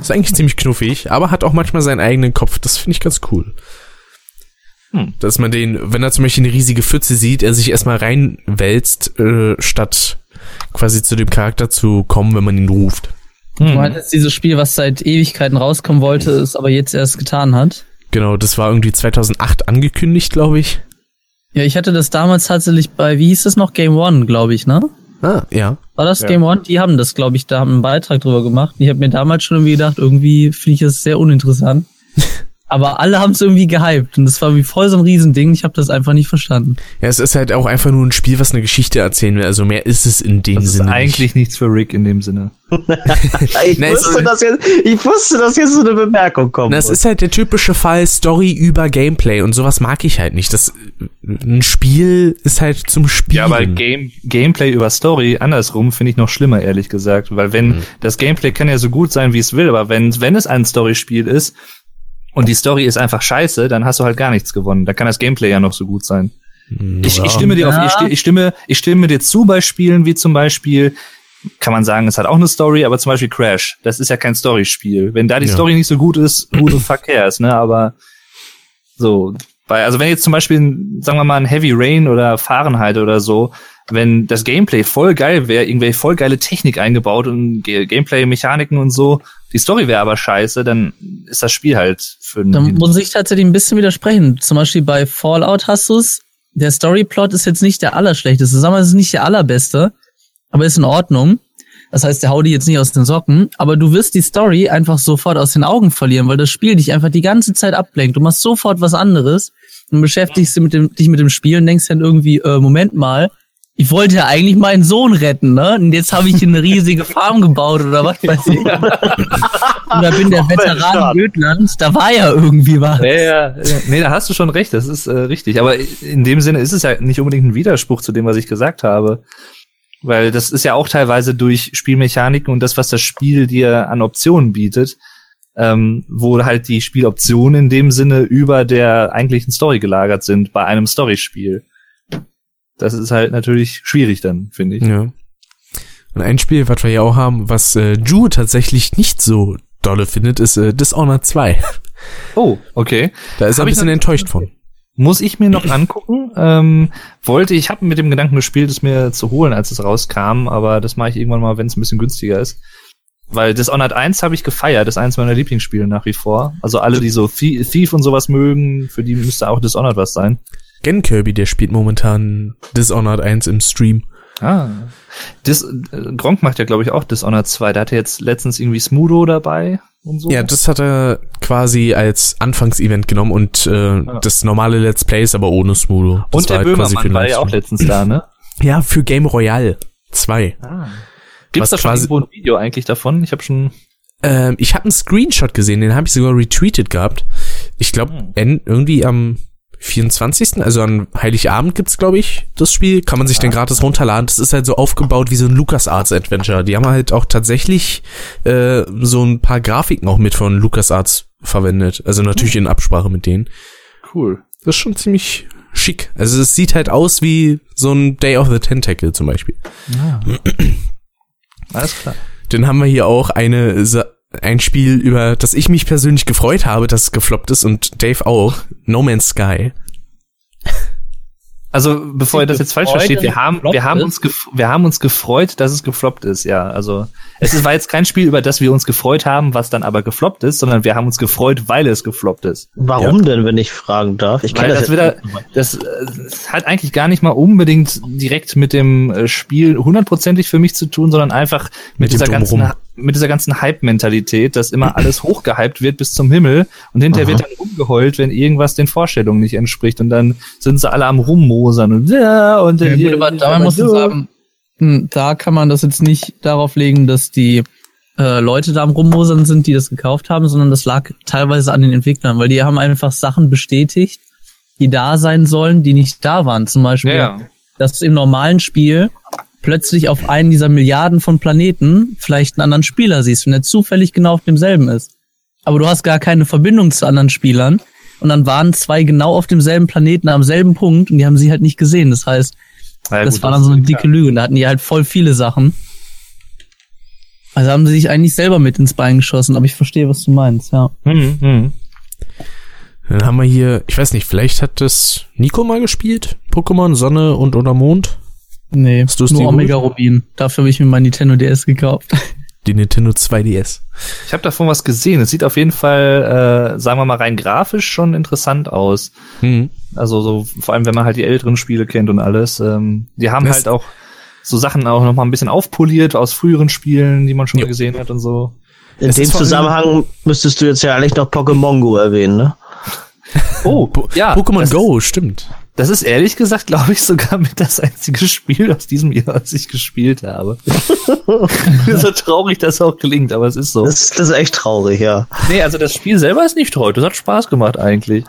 Ist eigentlich ziemlich knuffig, aber hat auch manchmal seinen eigenen Kopf. Das finde ich ganz cool. Hm. Dass man den, wenn er zum Beispiel eine riesige Pfütze sieht, er sich erstmal reinwälzt, äh, statt quasi zu dem Charakter zu kommen, wenn man ihn ruft. Hm. Du meintest dieses Spiel, was seit Ewigkeiten rauskommen wollte, es aber jetzt erst getan hat. Genau, das war irgendwie 2008 angekündigt, glaube ich. Ja, ich hatte das damals tatsächlich bei, wie hieß das noch, Game One, glaube ich, ne? Ah, ja. War das ja. Game One? Die haben das, glaube ich, da haben einen Beitrag drüber gemacht. Ich habe mir damals schon irgendwie gedacht, irgendwie finde ich das sehr uninteressant. Aber alle haben es irgendwie gehypt und das war wie voll so ein Riesending. Ich habe das einfach nicht verstanden. Ja, es ist halt auch einfach nur ein Spiel, was eine Geschichte erzählen will. Also mehr ist es in dem das Sinne. Ist eigentlich nicht. nichts für Rick in dem Sinne. ich, wusste, dass jetzt, ich wusste, dass jetzt so eine Bemerkung kommt. Das ist halt der typische Fall Story über Gameplay und sowas mag ich halt nicht. Das ein Spiel ist halt zum Spielen. Ja, aber Game, Gameplay über Story andersrum finde ich noch schlimmer, ehrlich gesagt, weil wenn mhm. das Gameplay kann ja so gut sein, wie es will, aber wenn wenn es ein Storyspiel ist, und die Story ist einfach scheiße, dann hast du halt gar nichts gewonnen. Da kann das Gameplay ja noch so gut sein. Ja. Ich, ich stimme dir auf, ich, ich, stimme, ich stimme dir zu bei Spielen wie zum Beispiel, kann man sagen, es hat auch eine Story, aber zum Beispiel Crash. Das ist ja kein Storyspiel. Wenn da die ja. Story nicht so gut ist, who the fuck cares, ne? Aber so, bei, also wenn jetzt zum Beispiel, sagen wir mal, ein Heavy Rain oder Fahrenheit oder so, wenn das Gameplay voll geil wäre, irgendwelche voll geile Technik eingebaut und Gameplay-Mechaniken und so, die Story wäre aber scheiße, dann ist das Spiel halt für einen. Dann muss ich tatsächlich ein bisschen widersprechen. Zum Beispiel bei Fallout hast du es. Der Storyplot ist jetzt nicht der allerschlechteste. Sagen wir, es ist nicht der allerbeste, aber ist in Ordnung. Das heißt, der haut dich jetzt nicht aus den Socken, aber du wirst die Story einfach sofort aus den Augen verlieren, weil das Spiel dich einfach die ganze Zeit ablenkt. Du machst sofort was anderes und beschäftigst dich mit dem, dich mit dem Spiel und denkst dann irgendwie, äh, Moment mal, ich wollte ja eigentlich meinen Sohn retten, ne? Und jetzt habe ich eine riesige Farm gebaut oder was weiß ich. Und da bin der Veteran Götlands, da war ja irgendwie was. Ja, ja, ja. Nee, da hast du schon recht, das ist äh, richtig. Aber in dem Sinne ist es ja nicht unbedingt ein Widerspruch zu dem, was ich gesagt habe. Weil das ist ja auch teilweise durch Spielmechaniken und das, was das Spiel dir an Optionen bietet, ähm, wo halt die Spieloptionen in dem Sinne über der eigentlichen Story gelagert sind bei einem Storyspiel das ist halt natürlich schwierig dann, finde ich. Ja. Und ein Spiel, was wir ja auch haben, was äh, Ju tatsächlich nicht so dolle findet, ist äh, Dishonored 2. Oh, okay. Da ist er ein bisschen enttäuscht von. Muss ich mir noch angucken. Ähm, wollte, ich habe mit dem Gedanken gespielt, es mir zu holen, als es rauskam, aber das mache ich irgendwann mal, wenn es ein bisschen günstiger ist. Weil Dishonored 1 habe ich gefeiert, das ist eins meiner Lieblingsspiele nach wie vor. Also alle, die so Thief und sowas mögen, für die müsste auch Dishonored was sein. Gen Kirby, der spielt momentan Dishonored 1 im Stream. Ah. Dis, äh, Gronk macht ja, glaube ich, auch Dishonored 2. Da hatte jetzt letztens irgendwie Smudo dabei und so. Ja, das hat er quasi als Anfangsevent genommen und äh, ja. das normale Let's Play ist aber ohne Smudo. Das und der halt Böhmermann war ja auch letztens da, ne? Ja, für Game Royale 2. Ah. Gibt's da schon irgendwo ein Video eigentlich davon? Ich habe schon ähm, ich habe einen Screenshot gesehen, den habe ich sogar retweetet gehabt. Ich glaube, hm. irgendwie am 24. Also an Heiligabend gibt's, glaube ich, das Spiel. Kann man sich dann gratis runterladen. Das ist halt so aufgebaut wie so ein LucasArts Adventure. Die haben halt auch tatsächlich äh, so ein paar Grafiken auch mit von LucasArts verwendet. Also natürlich in Absprache mit denen. Cool. Das ist schon ziemlich schick. Also es sieht halt aus wie so ein Day of the Tentacle zum Beispiel. Ja. Alles klar. Dann haben wir hier auch eine ein Spiel, über das ich mich persönlich gefreut habe, dass es gefloppt ist und Dave auch. No Man's Sky. Also, bevor ihr das jetzt falsch versteht, wir haben, wir haben uns, wir haben uns gefreut, dass es gefloppt ist, ja. Also, es war jetzt kein Spiel, über das wir uns gefreut haben, was dann aber gefloppt ist, sondern wir haben uns gefreut, weil es gefloppt ist. Warum ja. denn, wenn ich fragen darf? Ich weil das, das wieder, das, das hat eigentlich gar nicht mal unbedingt direkt mit dem äh, Spiel hundertprozentig für mich zu tun, sondern einfach mit, mit dieser ganzen, mit dieser ganzen Hype-Mentalität, dass immer alles hochgehypt wird bis zum Himmel und hinterher Aha. wird dann rumgeheult, wenn irgendwas den Vorstellungen nicht entspricht und dann sind sie alle am rummosern und ja und ja, gut, aber da muss man sagen, hm, da kann man das jetzt nicht darauf legen, dass die äh, Leute da am rummosern sind, die das gekauft haben, sondern das lag teilweise an den Entwicklern, weil die haben einfach Sachen bestätigt, die da sein sollen, die nicht da waren. Zum Beispiel, ja. dass im normalen Spiel plötzlich auf einen dieser Milliarden von Planeten vielleicht einen anderen Spieler siehst, wenn er zufällig genau auf demselben ist. Aber du hast gar keine Verbindung zu anderen Spielern. Und dann waren zwei genau auf demselben Planeten am selben Punkt und die haben sie halt nicht gesehen. Das heißt, ja, das gut, war dann so eine dicke klar. Lüge. Und da hatten die halt voll viele Sachen. Also haben sie sich eigentlich selber mit ins Bein geschossen, aber ich verstehe, was du meinst, ja. Mhm, mh. Dann haben wir hier, ich weiß nicht, vielleicht hat das Nico mal gespielt? Pokémon Sonne und oder Mond? Nee, Hast du's nur Omega Rubin. Dafür habe ich mir mein Nintendo DS gekauft. Die Nintendo 2DS. Ich habe davon was gesehen. Es sieht auf jeden Fall, äh, sagen wir mal, rein grafisch schon interessant aus. Mhm. Also so, vor allem, wenn man halt die älteren Spiele kennt und alles. Ähm, die haben das halt auch so Sachen auch noch mal ein bisschen aufpoliert aus früheren Spielen, die man schon jo. mal gesehen hat und so. In es dem Zusammenhang müsstest du jetzt ja eigentlich noch Pokémon Go erwähnen, ne? Oh, ja. Pokémon Go, stimmt. Das ist ehrlich gesagt, glaube ich, sogar mit das einzige Spiel aus diesem Jahr, was ich gespielt habe. so traurig das auch klingt, aber es ist so. Das, das ist echt traurig, ja. Nee, also das Spiel selber ist nicht traurig. Das hat Spaß gemacht eigentlich.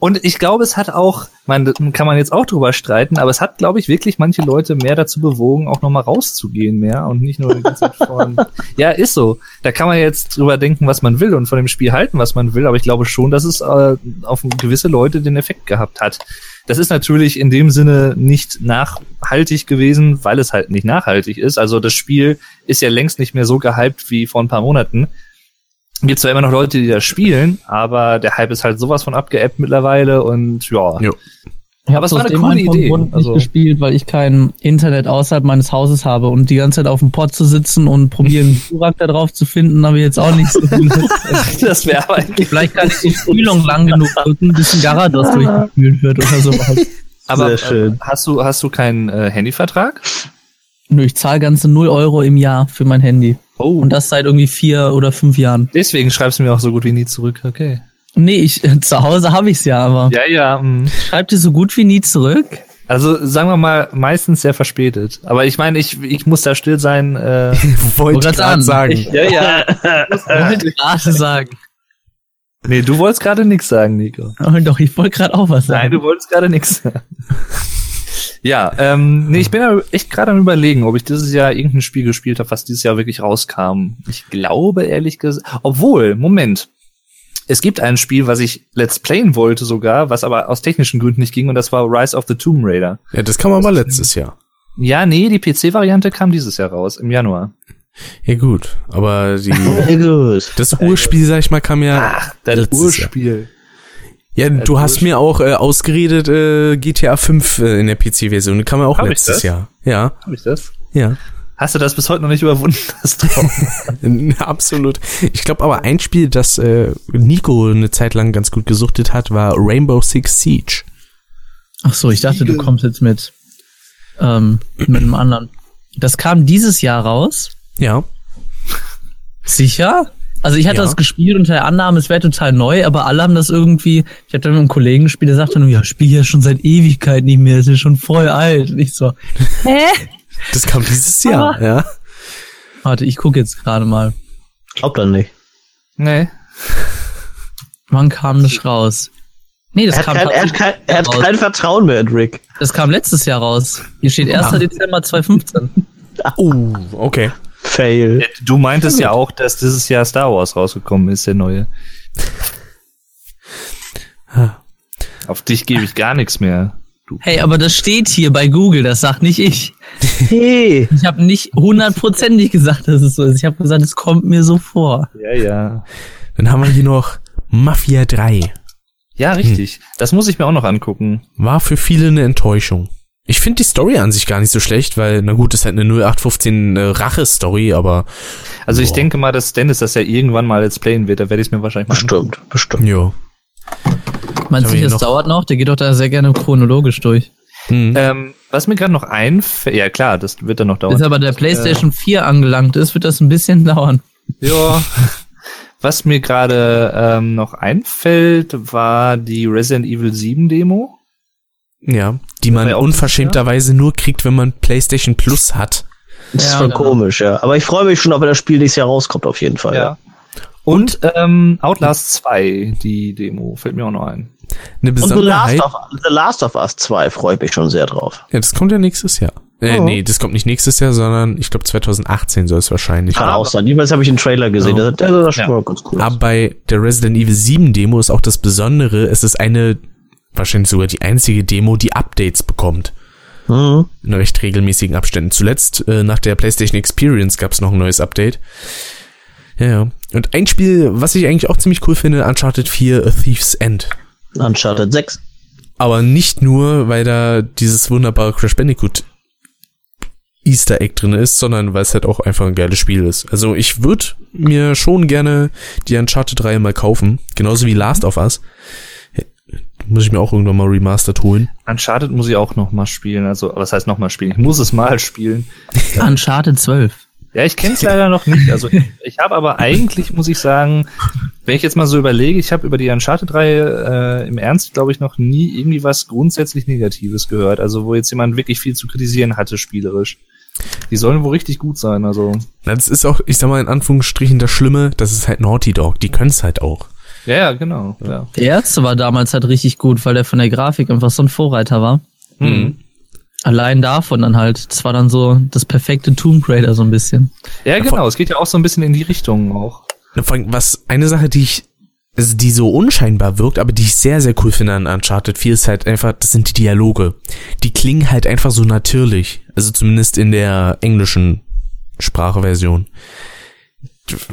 Und ich glaube, es hat auch, man kann man jetzt auch drüber streiten, aber es hat, glaube ich, wirklich manche Leute mehr dazu bewogen, auch nochmal rauszugehen mehr und nicht nur die ganze Zeit ja, ist so. Da kann man jetzt drüber denken, was man will und von dem Spiel halten, was man will, aber ich glaube schon, dass es äh, auf gewisse Leute den Effekt gehabt hat. Das ist natürlich in dem Sinne nicht nachhaltig gewesen, weil es halt nicht nachhaltig ist. Also das Spiel ist ja längst nicht mehr so gehypt wie vor ein paar Monaten gibt zwar immer noch Leute, die das spielen, aber der Hype ist halt sowas von abgeappt mittlerweile und ja. Jo. Ich habe es war eine coole Idee. Grund also. nicht gespielt, weil ich kein Internet außerhalb meines Hauses habe und die ganze Zeit auf dem Pod zu sitzen und probieren, Durak da drauf zu finden, habe ich jetzt auch nicht so das wäre aber eigentlich. Vielleicht kann ich die Spülung lang genug drücken, bis ein Garados durchgespült wird oder sowas. Aber äh, hast du hast du keinen äh, Handyvertrag? Nö, ich zahle ganze 0 Euro im Jahr für mein Handy. Oh. Und das seit irgendwie vier oder fünf Jahren. Deswegen schreibst du mir auch so gut wie nie zurück, okay. Nee, ich, zu Hause habe ich's ja, aber. Ja, ja. Mh. Schreibt ihr so gut wie nie zurück? Also sagen wir mal, meistens sehr verspätet. Aber ich meine, ich, ich muss da still sein. Äh, wollte gerade sagen. Ich, ja, ja. wollte gerade sagen. Nee, du wolltest gerade nichts sagen, Nico. Oh, doch, ich wollte gerade auch was sagen. Nein, du wolltest gerade nichts sagen. Ja, ähm, nee, ich bin ja echt gerade am überlegen, ob ich dieses Jahr irgendein Spiel gespielt habe, was dieses Jahr wirklich rauskam. Ich glaube ehrlich gesagt, obwohl, Moment. Es gibt ein Spiel, was ich Let's Playen wollte sogar, was aber aus technischen Gründen nicht ging, und das war Rise of the Tomb Raider. Ja, das kam aber letztes Jahr. Ja, nee, die PC-Variante kam dieses Jahr raus, im Januar. Ja gut, aber die, Ja, gut. das Urspiel, sag ich mal, kam ja Ach, das letztes Urspiel. Ja, du hast mir auch äh, ausgeredet, äh, GTA 5 äh, in der PC-Version. Die kam ja auch Hab letztes? Jahr. Ja, Hab ich das? ja. Hast du das bis heute noch nicht überwunden? Das Traum? Absolut. Ich glaube aber ein Spiel, das äh, Nico eine Zeit lang ganz gut gesuchtet hat, war Rainbow Six Siege. Ach so, ich dachte, du kommst jetzt mit, ähm, mit einem anderen. Das kam dieses Jahr raus. Ja. Sicher? Also ich hatte Ja. das gespielt unter der Annahme, es wäre total neu, aber alle haben das irgendwie, ich hatte mit einem Kollegen gespielt, der sagte nur, ja, ich spiele ja schon seit Ewigkeit nicht mehr, das ist schon voll alt. Und ich so, hä? Das kam dieses Jahr, Aber- ja. Warte, ich gucke jetzt gerade mal. Glaub dann nicht. nee. Wann kam das raus? Nee, das Er hat, kam, kein, er, hat kein, er hat kein Vertrauen mehr in Rick. das kam letztes Jahr raus. Hier steht 1. Dezember 2015. Oh, okay. Fail. Du meintest ja auch, dass dieses Jahr Star Wars rausgekommen ist, der neue. Auf dich gebe ich gar nichts mehr. Du. Hey, aber das steht hier bei Google, das sagt nicht ich. Hey. Ich habe nicht hundertprozentig gesagt, dass es so ist. Ich habe gesagt, es kommt mir so vor. Ja, ja. Dann haben wir hier noch Mafia 3. Ja, richtig. Das muss ich mir auch noch angucken. War für viele eine Enttäuschung. Ich finde die Story an sich gar nicht so schlecht, weil, na gut, ist halt eine 0815 äh, Rache-Story, aber Also ich Boah. denke mal, dass Dennis das ja irgendwann mal jetzt playen wird. Da werde ich es mir wahrscheinlich mal angucken. Bestimmt, bestimmt. jo. Meinst Haben du, wir das noch- dauert noch? Der geht doch da sehr gerne chronologisch durch. Hm. Ähm, was mir gerade noch einfällt, ja klar, das wird dann noch Bis dauern. aber der PlayStation 4 angelangt ist, wird das ein bisschen dauern. Ja. Was mir gerade ähm, noch einfällt, war die Resident Evil 7 Demo. Ja, die man unverschämterweise nur kriegt, wenn man PlayStation Plus hat. Das ist Ja, voll genau. komisch, ja. Aber ich freue mich schon, ob das Spiel nächstes Jahr rauskommt, auf jeden Fall. Ja. Und ähm, Outlast 2, die Demo, fällt mir auch noch ein. Eine Und The Besonderheit. Last, of, The Last of Us 2 freue ich mich schon sehr drauf. Ja, das kommt ja nächstes Jahr. Äh, Oh. nee, das kommt nicht nächstes Jahr, sondern ich glaube 2018 soll es wahrscheinlich. Kann auch sein. Jedenfalls habe ich einen Trailer gesehen. Ja. Der, der sah schon Ja. mal ganz cool aus. Aber bei der Resident Evil 7 Demo ist auch das Besondere, es ist eine, wahrscheinlich sogar die einzige Demo, die Updates bekommt. Mhm. In recht regelmäßigen Abständen. Zuletzt, äh, nach der PlayStation Experience gab es noch ein neues Update. Ja, ja. Und ein Spiel, was ich eigentlich auch ziemlich cool finde, Uncharted 4 A Thief's End. Uncharted 6. Aber nicht nur, weil da dieses wunderbare Crash Bandicoot Easter Egg drin ist, sondern weil es halt auch einfach ein geiles Spiel ist. Also ich würde mir schon gerne die Uncharted 3 mal kaufen, genauso wie Last of Us. Muss ich mir auch irgendwann mal remastered holen. Uncharted muss ich auch noch mal spielen. Also, was heißt noch mal spielen? Ich muss es mal spielen. Uncharted 12. Ja, ich kenne es leider noch nicht. Also ich, habe aber eigentlich, muss ich sagen, wenn ich jetzt mal so überlege, ich habe über die Uncharted-Reihe äh, im Ernst, glaube ich, noch nie irgendwie was grundsätzlich Negatives gehört. Also wo jetzt jemand wirklich viel zu kritisieren hatte, spielerisch. Die sollen wohl richtig gut sein. Also Na, Das ist auch, ich sag mal in Anführungsstrichen, das Schlimme, das ist halt Naughty Dog. Die können es halt auch. Ja, ja, genau. Ja. Der erste war damals halt richtig gut, weil der von der Grafik einfach so ein Vorreiter war. Mhm. Allein davon dann halt. Das war dann so das perfekte Tomb Raider so ein bisschen. ja, genau. Es geht ja auch so ein bisschen in die Richtung auch. Na, vor allem, Was eine Sache, die ich, also die so unscheinbar wirkt, aber die ich sehr, sehr cool finde an Uncharted 4, ist halt einfach, das sind die Dialoge. Die klingen halt einfach so natürlich. Also zumindest in der englischen Spracheversion.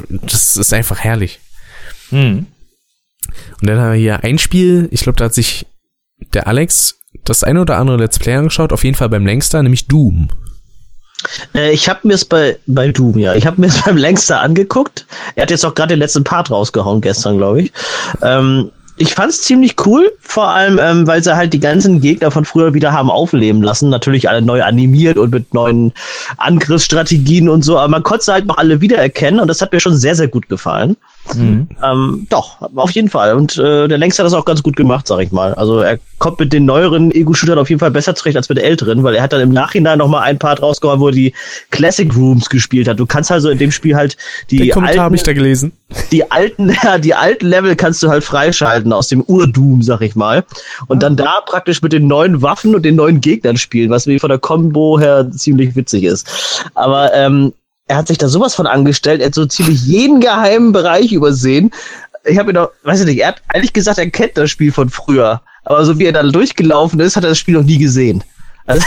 Das ist einfach herrlich. Mhm. Und dann haben wir hier ein Spiel, ich glaube, da hat sich der Alex das eine oder andere Let's Play angeschaut, auf jeden Fall beim längster, nämlich Doom. Äh, ich habe mir es bei, bei Doom, ja. Ich habe mir es beim längster angeguckt. Er hat jetzt auch gerade den letzten Part rausgehauen gestern, glaube ich. Ähm, ich fand es ziemlich cool, vor allem, ähm, weil sie halt die ganzen Gegner von früher wieder haben aufleben lassen. Natürlich alle neu animiert und mit neuen Angriffsstrategien und so, aber man konnte sie halt noch alle wiedererkennen und das hat mir schon sehr, sehr gut gefallen. Mhm. Ähm, doch, auf jeden Fall. Und äh, der Längste hat das auch ganz gut gemacht, sag ich mal. Also er kommt mit den neueren Ego-Shootern auf jeden Fall besser zurecht als mit den älteren, weil er hat dann im Nachhinein noch mal ein Part rausgehauen, wo er die Classic Rooms gespielt hat. Du kannst also in dem Spiel halt die Den Kommentar habe alten, ich da gelesen. die alten, ja, die alten Level kannst du halt freischalten aus dem Ur-Doom, sag ich mal. Und dann da praktisch mit den neuen Waffen und den neuen Gegnern spielen, was wie von der Combo her ziemlich witzig ist. Aber ähm, er hat sich da sowas von angestellt, er hat so ziemlich jeden geheimen Bereich übersehen. Ich habe ihn doch, weiß ich nicht, er hat eigentlich gesagt, er kennt das Spiel von früher. Aber so wie er da durchgelaufen ist, hat er das Spiel noch nie gesehen. Also,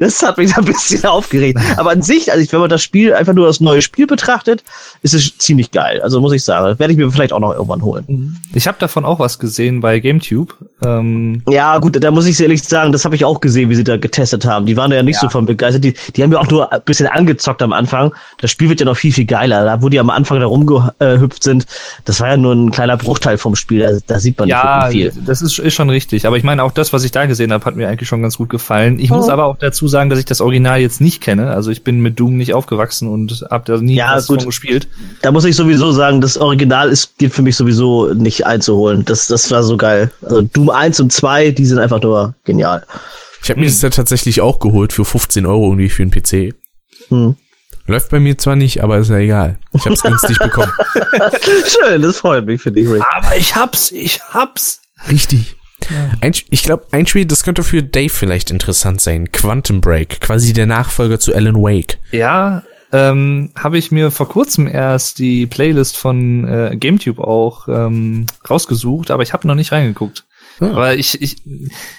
das hat mich ein bisschen aufgeregt. Aber an sich, also wenn man das Spiel einfach nur das neue Spiel betrachtet, ist es ziemlich geil. Also muss ich sagen, werde ich mir vielleicht auch noch irgendwann holen. Ich habe davon auch was gesehen bei GameTube. Ähm ja, gut, da muss ich ehrlich sagen, das habe ich auch gesehen, wie sie da getestet haben. Die waren ja nicht ja. so von begeistert. Die, die haben ja auch nur ein bisschen angezockt am Anfang. Das Spiel wird ja noch viel, viel geiler. Da, wo die am Anfang da rumgehüpft sind, das war ja nur ein kleiner Bruchteil vom Spiel. Da, da sieht man ja, nicht viel. Das ist, ist schon richtig. Aber ich meine, auch das, was ich da gesehen habe, hat mir eigentlich schon ganz gut gefallen. Ich oh. muss aber auch dazu sagen, dass ich das Original jetzt nicht kenne. Also ich bin mit Doom nicht aufgewachsen und habe da nie ja, was gut. gespielt. Da muss ich sowieso sagen, das Original ist, geht für mich sowieso nicht einzuholen. Das, das war so geil. Also Doom 1 und 2, die sind einfach nur genial. Ich habe mir das ja tatsächlich auch geholt für 15 Euro irgendwie für einen PC. Hm. Läuft bei mir zwar nicht, aber ist ja egal. Ich hab's günstig bekommen. Schön, das freut mich für dich, Rick. Aber ich hab's, ich hab's. Richtig. Ja. Ein, ich glaube, ein Spiel, das könnte für Dave vielleicht interessant sein. Quantum Break, quasi der Nachfolger zu Alan Wake. Ja, ähm, habe ich mir vor kurzem erst die Playlist von äh, GameTube auch ähm, rausgesucht, aber ich habe noch nicht reingeguckt. Ja. Aber ich, ich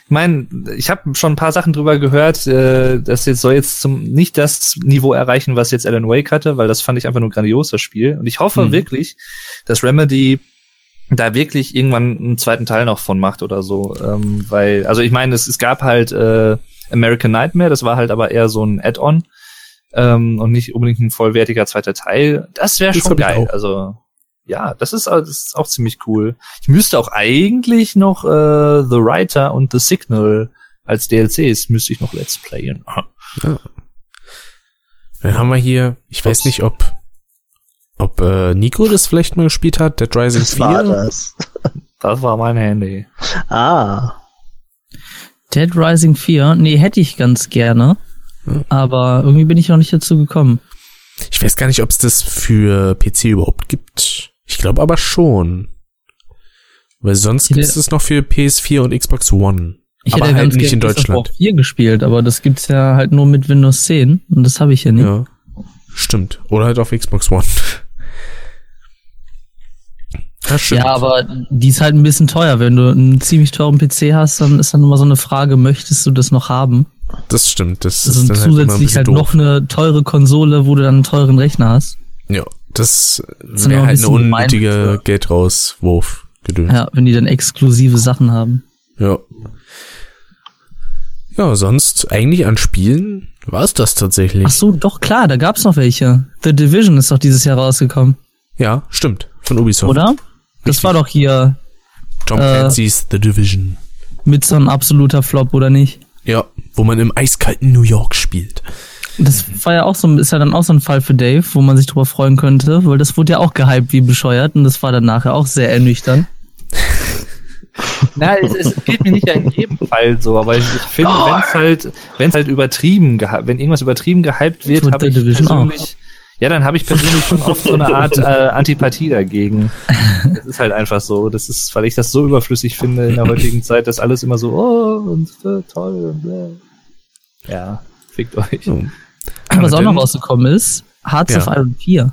meine, ich habe schon ein paar Sachen drüber gehört, äh, das jetzt soll jetzt zum nicht das Niveau erreichen, was jetzt Alan Wake hatte, weil das fand ich einfach nur grandios, das Spiel. Und ich hoffe mhm. wirklich, dass Remedy da wirklich irgendwann einen zweiten Teil noch von macht oder so. Ähm, weil, also ich meine, es, es gab halt äh, American Nightmare, das war halt aber eher so ein Add-on ähm, und nicht unbedingt ein vollwertiger zweiter Teil. Das wäre schon geil. Also ja, das ist, das ist auch ziemlich cool. Ich müsste auch eigentlich noch äh, The Writer und The Signal als DLCs müsste ich noch Let's Playen. Ja. Dann haben wir hier, ich weiß nicht, ob ob äh, Nico das vielleicht mal gespielt hat, Dead Rising das 4. War das. das war mein Handy. Ah. Dead Rising 4, nee, hätte ich ganz gerne. Ja. Aber irgendwie bin ich noch nicht dazu gekommen. Ich weiß gar nicht, ob es das für PC überhaupt gibt. Ich glaube aber schon. Weil sonst gibt es das noch für PS4 und Xbox One. Ich aber hätte halt ganz nicht in Deutschland. Ich 4 gespielt, aber das gibt's ja halt nur mit Windows 10 und das habe ich ja nicht. Ja. Stimmt. Oder halt auf Xbox One. Ja, aber die ist halt ein bisschen teuer. Wenn du einen ziemlich teuren PC hast, dann ist dann immer so eine Frage, möchtest du das noch haben? Das stimmt. Das, das ist dann halt zusätzlich halt, halt noch eine teure Konsole, wo du dann einen teuren Rechner hast. Ja, das, das wäre halt eine unnötige Geld rauswurf gedöns. Ja, wenn die dann exklusive Sachen haben. Ja. Ja, sonst eigentlich an Spielen war es das tatsächlich. Ach so, doch klar, da gab's noch welche. The Division ist doch dieses Jahr rausgekommen. Ja, stimmt. Von Ubisoft. Oder? Das war doch hier. Tom äh, Clancy's The Division. Mit so einem absoluter Flop, oder nicht? Ja, wo man im eiskalten New York spielt. Das war ja auch so, ist ja dann auch so ein Fall für Dave, wo man sich drüber freuen könnte, weil das wurde ja auch gehypt wie bescheuert und das war dann nachher auch sehr ernüchternd. Na, es, es geht mir nicht in jedem Fall so, aber ich, ich finde, oh. wenn es halt, wenn es halt übertrieben, wenn irgendwas übertrieben gehypt wird, habe ich persönlich, auch. Ja, dann habe ich persönlich schon oft so eine Art äh, Antipathie dagegen. Das ist halt einfach so. Das ist, weil ich das so überflüssig finde in der heutigen Zeit, dass alles immer so, oh, und äh, toll und äh. Ja, fickt euch. So. Was auch noch rausgekommen ist, Hearts ja. of Iron 4.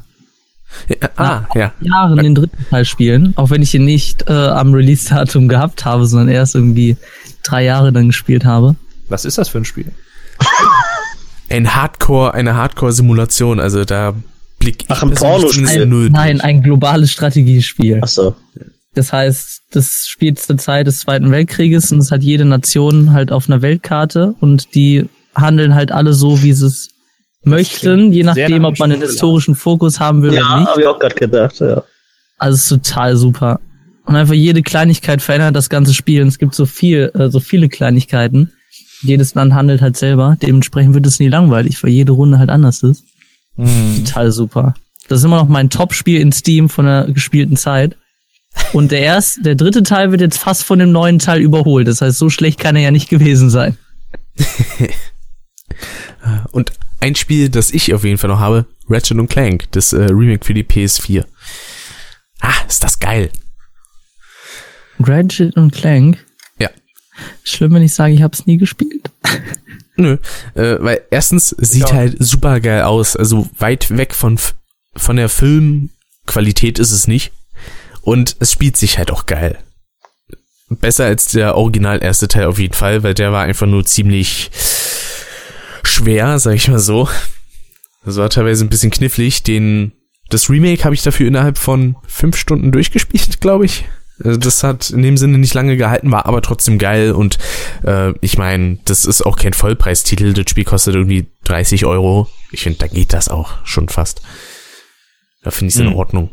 Ja, ah, ja. Jahren den dritten Teil spielen, auch wenn ich ihn nicht äh, am Release-Datum gehabt habe, sondern erst irgendwie drei Jahre dann gespielt habe. Was ist das für ein Spiel? Ein Hardcore, eine Hardcore-Simulation. Also da blick ich Ach, ein Pornospiel. Null Nein, ein globales Strategiespiel. Ach so. Das heißt, das spielt zur Zeit des Zweiten Weltkrieges und es hat jede Nation halt auf einer Weltkarte und die handeln halt alle so, wie sie es möchten, je nachdem, ob man einen historischen Fokus haben will ja, oder nicht. Ja, habe ich auch gerade gedacht, ja. Also es ist total super. Und einfach jede Kleinigkeit verändert das ganze Spiel. Und es gibt so viel, äh, so viele Kleinigkeiten jedes Land handelt halt selber. Dementsprechend wird es nie langweilig, weil jede Runde halt anders ist. Mhm. Total super. Das ist immer noch mein Top-Spiel in Steam von der gespielten Zeit. Und der erste, der dritte Teil wird jetzt fast von dem neuen Teil überholt. Das heißt, so schlecht kann er ja nicht gewesen sein. und ein Spiel, das ich auf jeden Fall noch habe, Ratchet und Clank, das äh, Remake für die PS4. Ah, ist das geil. Ratchet und Clank? Schlimm, wenn ich sage, ich habe es nie gespielt. Nö, äh, weil erstens sieht ja. halt super geil aus. Also weit weg von, von der Filmqualität ist es nicht. Und es spielt sich halt auch geil. Besser als der original erste Teil auf jeden Fall, weil der war einfach nur ziemlich schwer, sag ich mal so. Das war teilweise ein bisschen knifflig. Den, das Remake habe ich dafür innerhalb von fünf Stunden durchgespielt, glaube ich. Also das hat in dem Sinne nicht lange gehalten, war aber trotzdem geil und äh, ich meine, das ist auch kein Vollpreistitel. Das Spiel kostet irgendwie 30 Euro. Ich finde, da geht das auch schon fast. Da finde ich es in mhm. Ordnung.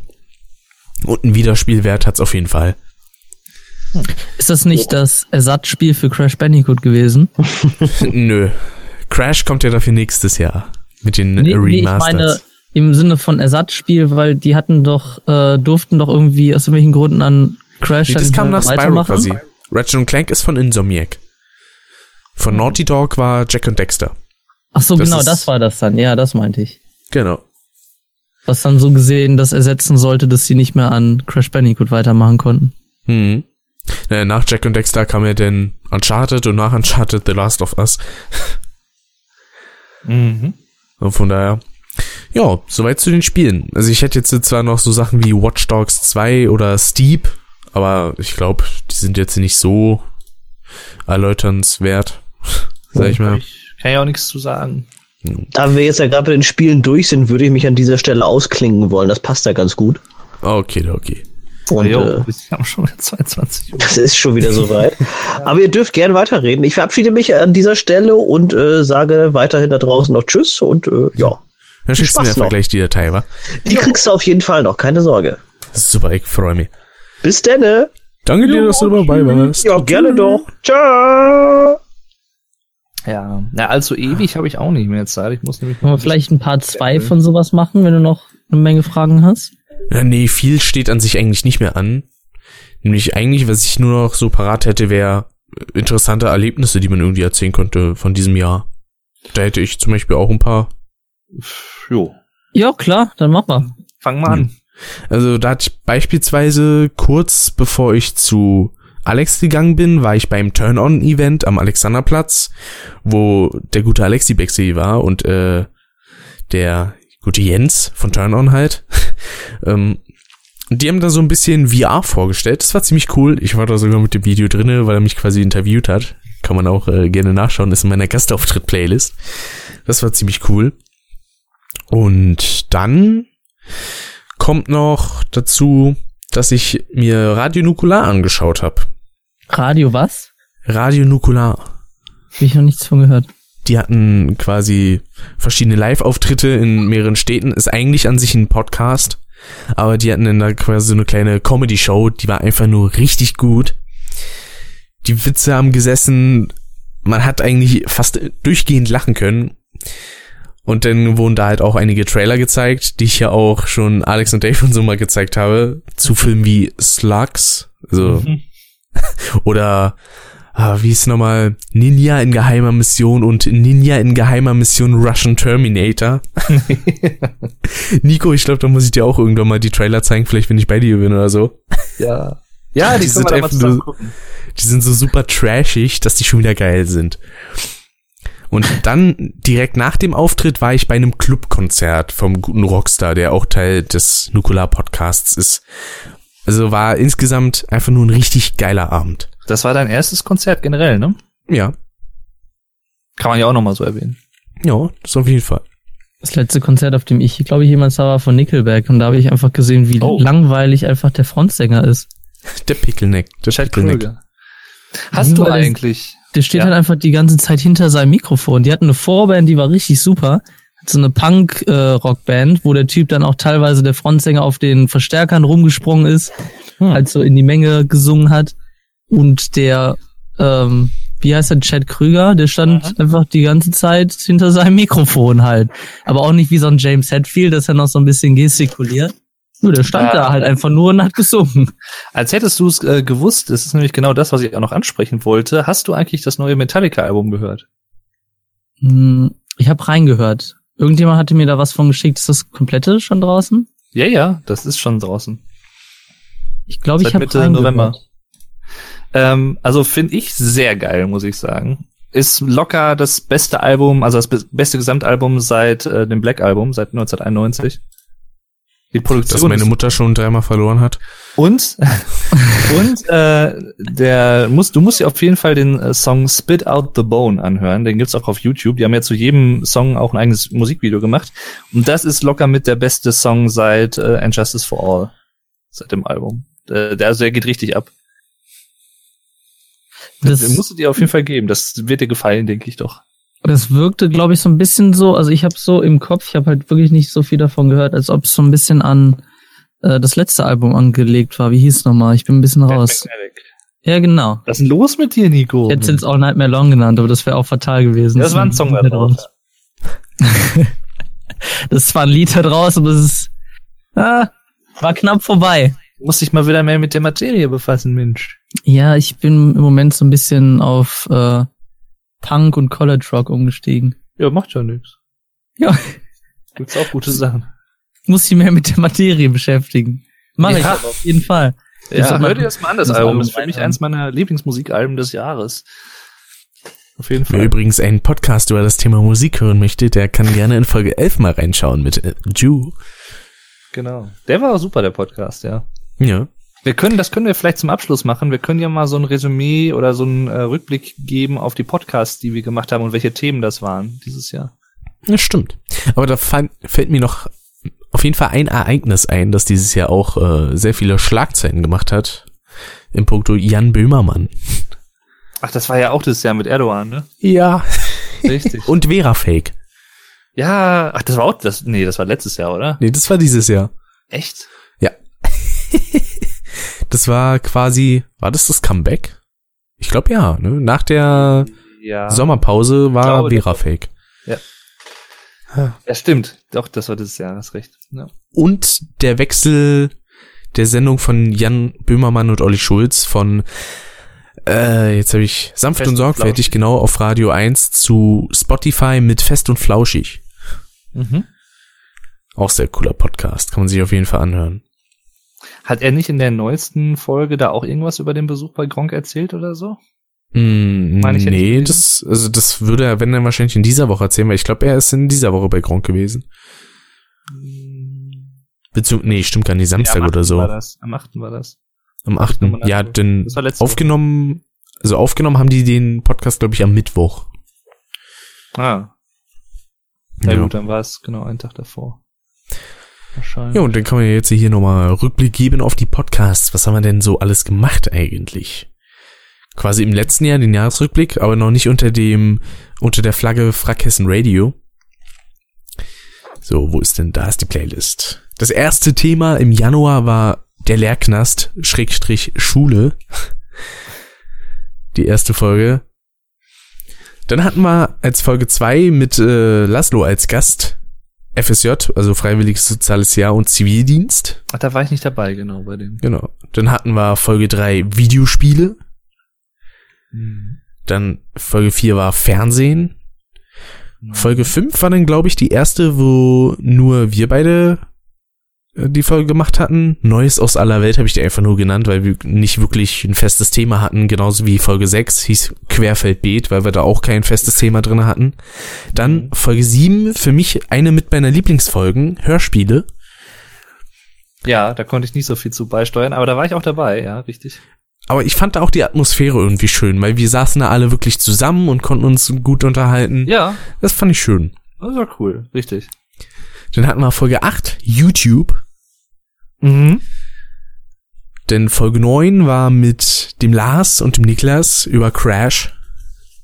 Und ein Wiederspielwert hat's auf jeden Fall. Ist das nicht das Ersatzspiel für Crash Bandicoot gewesen? Nö. Crash kommt ja dafür nächstes Jahr. Mit den nee, Remasters. Nee, ich meine im Sinne von Ersatzspiel, weil die hatten doch, äh, durften doch irgendwie aus irgendwelchen Gründen an Crash. Nee, das kam nach Spyro quasi. Ratchet Clank ist von Insomniac. Von mhm. Naughty Dog war Jack und Dexter. Ach so, das genau, das war das dann. Ja, das meinte ich. Genau. Was dann so gesehen das ersetzen sollte, dass sie nicht mehr an Crash Bandicoot weitermachen konnten. Hm. Naja, nach Jack und Dexter kam ja dann Uncharted und nach Uncharted The Last of Us. mhm. Und von daher, ja, soweit zu den Spielen. Also ich hätte jetzt zwar noch so Sachen wie Watch Dogs 2 oder Steep, aber ich glaube, die sind jetzt nicht so erläuternswert, sag ich mal. Ich kann ja auch nichts zu sagen. Da wir jetzt ja gerade bei den Spielen durch sind, würde ich mich an dieser Stelle ausklingen wollen. Das passt ja ganz gut. Okay, okay. Und, jo, äh, wir haben schon wieder 22 Uhr. Das ist schon wieder soweit. Aber ihr dürft gerne weiterreden. Ich verabschiede mich an dieser Stelle und äh, sage weiterhin da draußen noch Tschüss und äh, ja. Dann schickst du mir einfach gleich die Datei, wa? Die kriegst du auf jeden Fall noch, keine Sorge. Super, ich freue mich. Bis denne. Danke dir, dass du dabei warst. Ja, gerne doch. Ciao. Ja, na, allzu ewig habe ich auch nicht mehr Zeit. Ich muss nämlich noch vielleicht ein paar zwei von sowas machen, wenn du noch eine Menge Fragen hast. Ja, nee, viel steht an sich eigentlich nicht mehr an. Nämlich eigentlich, was ich nur noch so parat hätte, wäre interessante Erlebnisse, die man irgendwie erzählen könnte von diesem Jahr. Da hätte ich zum Beispiel auch ein paar. Jo. Ja, klar, dann mach mal. Fang mal an. Also da hatte ich beispielsweise kurz bevor ich zu Alex gegangen bin, war ich beim Turn-On-Event am Alexanderplatz, wo der gute Alexi Bexley war und äh, der gute Jens von Turn-On halt. ähm, die haben da so ein bisschen VR vorgestellt. Das war ziemlich cool. Ich war da sogar mit dem Video drinne, weil er mich quasi interviewt hat. Kann man auch äh, gerne nachschauen. Ist in meiner Gastauftritt-Playlist. Das war ziemlich cool. Und dann kommt noch dazu, dass ich mir Radio Nukular angeschaut habe. Radio was? Radio Nukular. Hab ich noch nichts von gehört. Die hatten quasi verschiedene Live-Auftritte in mehreren Städten. Ist eigentlich an sich ein Podcast. Aber die hatten dann da quasi so eine kleine Comedy-Show. Die war einfach nur richtig gut. Die Witze haben gesessen. Man hat eigentlich fast durchgehend lachen können. Und dann wurden da halt auch einige Trailer gezeigt, die ich ja auch schon Alex und Dave und so mal gezeigt habe, zu Filmen wie Slugs, also mhm. oder ah, wie ist nochmal Ninja in geheimer Mission und Ninja in geheimer Mission Russian Terminator. Nico, ich glaube, da muss ich dir auch irgendwann mal die Trailer zeigen, vielleicht wenn ich bei dir bin oder so. Ja. Ja, die, die sind einfach nur, die sind so super trashig, dass die schon wieder geil sind. Und dann direkt nach dem Auftritt war ich bei einem Clubkonzert vom guten Rockstar, der auch Teil des Nukular Podcasts ist. Also war insgesamt einfach nur ein richtig geiler Abend. Das war dein erstes Konzert generell, ne? Ja. Kann man ja auch nochmal so erwähnen. Ja, das auf jeden Fall. Das letzte Konzert, auf dem ich, glaube ich, jemals da war, von Nickelback. Und da habe ich einfach gesehen, wie oh. langweilig einfach der Frontsänger ist. Der Pickelneck. Der Chad Pickelneck. Hast du eigentlich der steht ja. halt einfach die ganze Zeit hinter seinem Mikrofon. Die hatten eine Vorband, die war richtig super. So eine Punk-Rockband, äh, wo der Typ dann auch teilweise der Frontsänger auf den Verstärkern rumgesprungen ist, hm. halt so in die Menge gesungen hat. Und der, ähm, wie heißt der, Chad Krüger, der stand mhm. einfach die ganze Zeit hinter seinem Mikrofon halt. Aber auch nicht wie so ein James Hetfield, dass er noch so ein bisschen gestikuliert. Nur der stand äh, da halt einfach nur und hat gesungen. Als hättest du es äh, gewusst, das ist nämlich genau das, was ich auch noch ansprechen wollte. Hast du eigentlich das neue Metallica-Album gehört? Hm, ich habe reingehört. Irgendjemand hatte mir da was von geschickt. Ist das komplette schon draußen? Ja, ja, das ist schon draußen. Ich glaube, ich habe Mitte November. Ähm, also finde ich sehr geil, muss ich sagen. Ist locker das beste Album, also das beste Gesamtalbum seit äh, dem Black Album, seit 1991 Die Produktion. Dass meine Mutter schon dreimal verloren hat. Und, und äh, der muss, du musst dir auf jeden Fall den äh, Song Spit Out the Bone anhören. Den gibt's auch auf YouTube. Die haben ja zu jedem Song auch ein eigenes Musikvideo gemacht. Und das ist locker mit der beste Song seit äh, And Justice for All. Seit dem Album. Äh, der, also der geht richtig ab. Das, das musst du dir auf jeden Fall geben. Das wird dir gefallen, denke ich doch. Das wirkte, glaube ich, so ein bisschen so, also ich habe so im Kopf, ich habe halt wirklich nicht so viel davon gehört, als ob es so ein bisschen an äh, das letzte Album angelegt war. Wie hieß es nochmal? Ich bin ein bisschen raus. Ja, genau. Was ist denn los mit dir, Nico? Jetzt sind es auch Nightmare Long genannt, aber das wäre auch fatal gewesen. Das, das war ein Song da drauf. das ist zwar ein Lied da draus, aber es ist, ah, war knapp vorbei. Muss dich mal wieder mehr mit der Materie befassen, Mensch. Ja, ich bin im Moment so ein bisschen auf äh, Punk und College Rock umgestiegen. Ja, macht ja nichts. Ja. Gibt's auch gute Sachen. Muss ich mehr mit der Materie beschäftigen. Mach ja. ich aber auf jeden Fall. Ja, hör dir das mal an, das, das Album. Das ist für mich eins meiner Lieblingsmusikalben des Jahres. Auf jeden Fall. Wer übrigens einen Podcast über das Thema Musik hören möchte, der kann gerne in Folge 11 mal reinschauen mit äh, Ju. Genau. Der war auch super, der Podcast, ja. Ja. Wir können, das können wir vielleicht zum Abschluss machen. Wir können ja mal so ein Resümee oder so einen äh, Rückblick geben auf die Podcasts, die wir gemacht haben und welche Themen das waren dieses Jahr. Ja, stimmt. Aber da fällt mir noch auf jeden Fall ein Ereignis ein, das dieses Jahr auch äh, sehr viele Schlagzeilen gemacht hat. Im Punkto Jan Böhmermann. Ach, das war ja auch das Jahr mit Erdogan, ne? Ja. Richtig. und Vera Fake. Ja, ach, das war auch das, nee, das war letztes Jahr, oder? Nee, das war dieses Jahr. Echt? Ja. das war quasi, war das das Comeback? Ich glaube ja, ne? Nach der ja. Sommerpause war Vera Fake. Ja. Ja, stimmt. Doch, das war das Jahr, hast recht. Ja. Und der Wechsel der Sendung von Jan Böhmermann und Olli Schulz von äh, jetzt habe ich sanft Fest und sorgfältig, genau, auf Radio 1 zu Spotify mit Fest und Flauschig. Mhm. Auch sehr cooler Podcast, kann man sich auf jeden Fall anhören. Hat er nicht in der neuesten Folge da auch irgendwas über den Besuch bei Gronk erzählt oder so? Mm, nee, das, also das würde er, wenn dann wahrscheinlich in dieser Woche erzählen, weil ich glaube, er ist in dieser Woche bei Gronk gewesen. Beziehung, nee, stimmt gar nicht, Samstag nee, oder so. War das. Am 8. war das. Am 8. Ja, denn aufgenommen, also aufgenommen haben die den Podcast, glaube ich, am Mittwoch. Ah. Na ja. gut, dann war es genau einen Tag davor. Ja, und dann kann man ja jetzt hier nochmal Rückblick geben auf die Podcasts. Was haben wir denn so alles gemacht eigentlich? quasi im letzten Jahr den Jahresrückblick, aber noch nicht unter dem, unter der Flagge Frackhessen Radio. So, wo ist denn, da ist die Playlist. Das erste Thema im Januar war der Lehrknast, Schrägstrich Schule. Die erste Folge. Dann hatten wir als Folge zwei mit äh, Laszlo als Gast FSJ, also Freiwilliges Soziales Jahr und Zivildienst. Ach, da war ich nicht dabei, genau, bei dem. Genau. Dann hatten wir Folge drei Videospiele. Mhm. Dann Folge 4 war Fernsehen. Mhm. Folge 5 war dann, glaube ich, die erste, wo nur wir beide die Folge gemacht hatten. Neues aus aller Welt habe ich die einfach nur genannt, weil wir nicht wirklich ein festes Thema hatten, genauso wie Folge 6 hieß Querfeldbeet, weil wir da auch kein festes Thema drin hatten. Dann mhm. Folge 7, für mich eine mit meiner Lieblingsfolgen, Hörspiele. Ja, da konnte ich nicht so viel zu beisteuern, aber da war ich auch dabei, ja, richtig. Aber ich fand da auch die Atmosphäre irgendwie schön, weil wir saßen da alle wirklich zusammen und konnten uns gut unterhalten. Ja. Das fand ich schön. Das war cool, richtig. Dann hatten wir Folge 8, YouTube. Mhm. Denn Folge 9 war mit dem Lars und dem Niklas über Crash.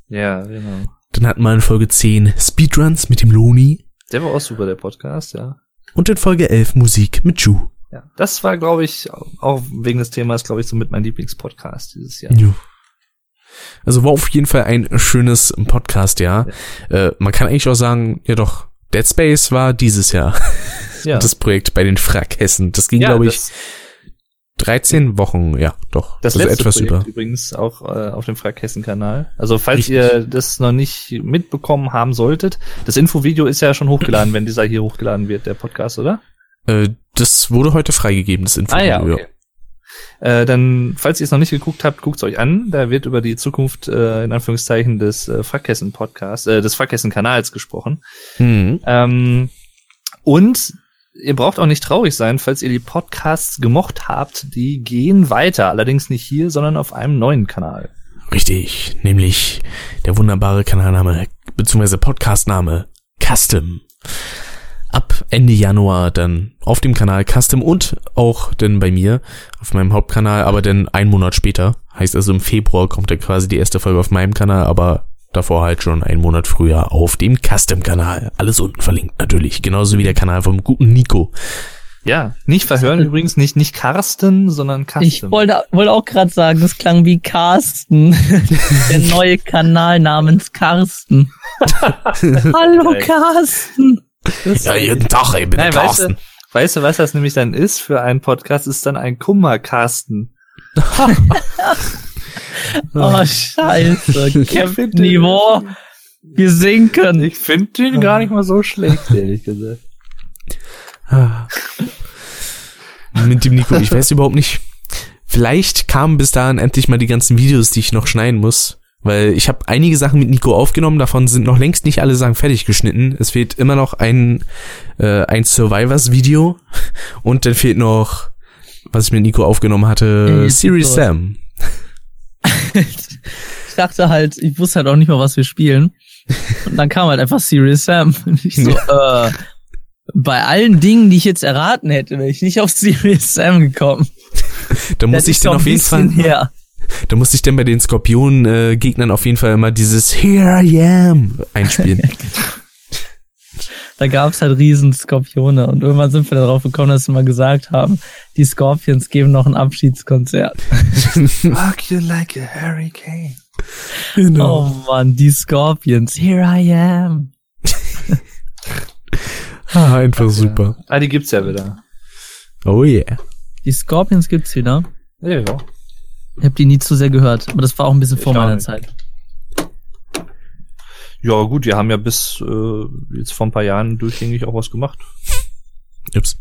Ja, genau. Dann hatten wir in Folge 10 Speedruns mit dem Loni. Der war auch super, der Podcast, ja. Und in Folge 11 Musik mit Ju. Ja, das war, glaube ich, auch wegen des Themas, glaube ich, so mit mein Lieblingspodcast dieses Jahr. Jo. Also war auf jeden Fall ein schönes Podcast, ja. ja. Äh, man kann eigentlich auch sagen, ja doch, Dead Space war dieses Jahr ja. das Projekt bei den Frackhessen. Das ging, ja, glaube ich, 13 Wochen, ja, doch. Das also letzte etwas Projekt über. übrigens auch äh, auf dem Frackhessen-Kanal. Also falls Richtig. ihr das noch nicht mitbekommen haben solltet, das Infovideo ist ja schon hochgeladen, wenn dieser hier hochgeladen wird, der Podcast, oder? Äh, das wurde heute freigegeben, das Info. Ah ja, okay. Äh, dann, falls ihr es noch nicht geguckt habt, guckt es euch an. Da wird über die Zukunft, äh, in Anführungszeichen, des äh, Fahrkässen-Podcasts, äh, des Fahrkässen-Kanals gesprochen. Mhm. Ähm, und ihr braucht auch nicht traurig sein, falls ihr die Podcasts gemocht habt. Die gehen weiter, allerdings nicht hier, sondern auf einem neuen Kanal. Richtig, nämlich der wunderbare Kanalname bzw. Podcastname Custom. Ab Ende Januar dann auf dem Kanal Custom und auch dann bei mir auf meinem Hauptkanal, aber dann ein Monat später. Heißt also im Februar kommt dann quasi die erste Folge auf meinem Kanal, aber davor halt schon einen Monat früher auf dem Custom-Kanal. Alles unten verlinkt natürlich, genauso wie der Kanal vom guten Nico. Ja, nicht verhören übrigens, nicht, nicht Carsten, sondern Custom. Ich wollte, wollte auch gerade sagen, das klang wie Carsten. der neue Kanal namens Carsten. Hallo Carsten. ja, jeden Tag, ich bin Nein, Carsten. Weißt du, weißt du, was das nämlich dann ist für einen Podcast? Ist dann ein Kummer-Carsten. oh, scheiße. Captain Niveau. Wir sinken. Ich finde den gar nicht mal so schlecht, ehrlich gesagt. Mit dem Nico, ich weiß überhaupt nicht. Vielleicht kamen bis dahin endlich mal die ganzen Videos, die ich noch schneiden muss. Weil ich habe einige Sachen mit Nico aufgenommen, davon sind noch längst nicht alle Sachen fertig geschnitten. Es fehlt immer noch ein, äh, ein Survivors-Video und dann fehlt noch, was ich mit Nico aufgenommen hatte, Series Sam. ich dachte halt, ich wusste halt auch nicht mal, was wir spielen. Und dann kam halt einfach Serious Sam. Und ich so, äh, bei allen Dingen, die ich jetzt erraten hätte, wäre ich nicht auf Serious Sam gekommen. da muss ich dann auf jeden Fall. Her. Da musste ich dann bei den Skorpion-Gegnern auf jeden Fall immer dieses Here I am einspielen. Da gab es halt riesen Skorpione und irgendwann sind wir darauf gekommen, dass wir mal gesagt haben, die Scorpions geben noch ein Abschiedskonzert. Rock you like a hurricane. Genau. Oh man, die Scorpions. Here I am. ah, einfach super. Ah, die gibt's ja wieder. Oh yeah. Die Scorpions gibt's wieder. Ja, ja. Ich habe die nie zu sehr gehört, aber das war auch ein bisschen vor meiner Zeit. Ja, gut, die haben ja bis äh, jetzt vor ein paar Jahren durchgängig auch was gemacht. Ups.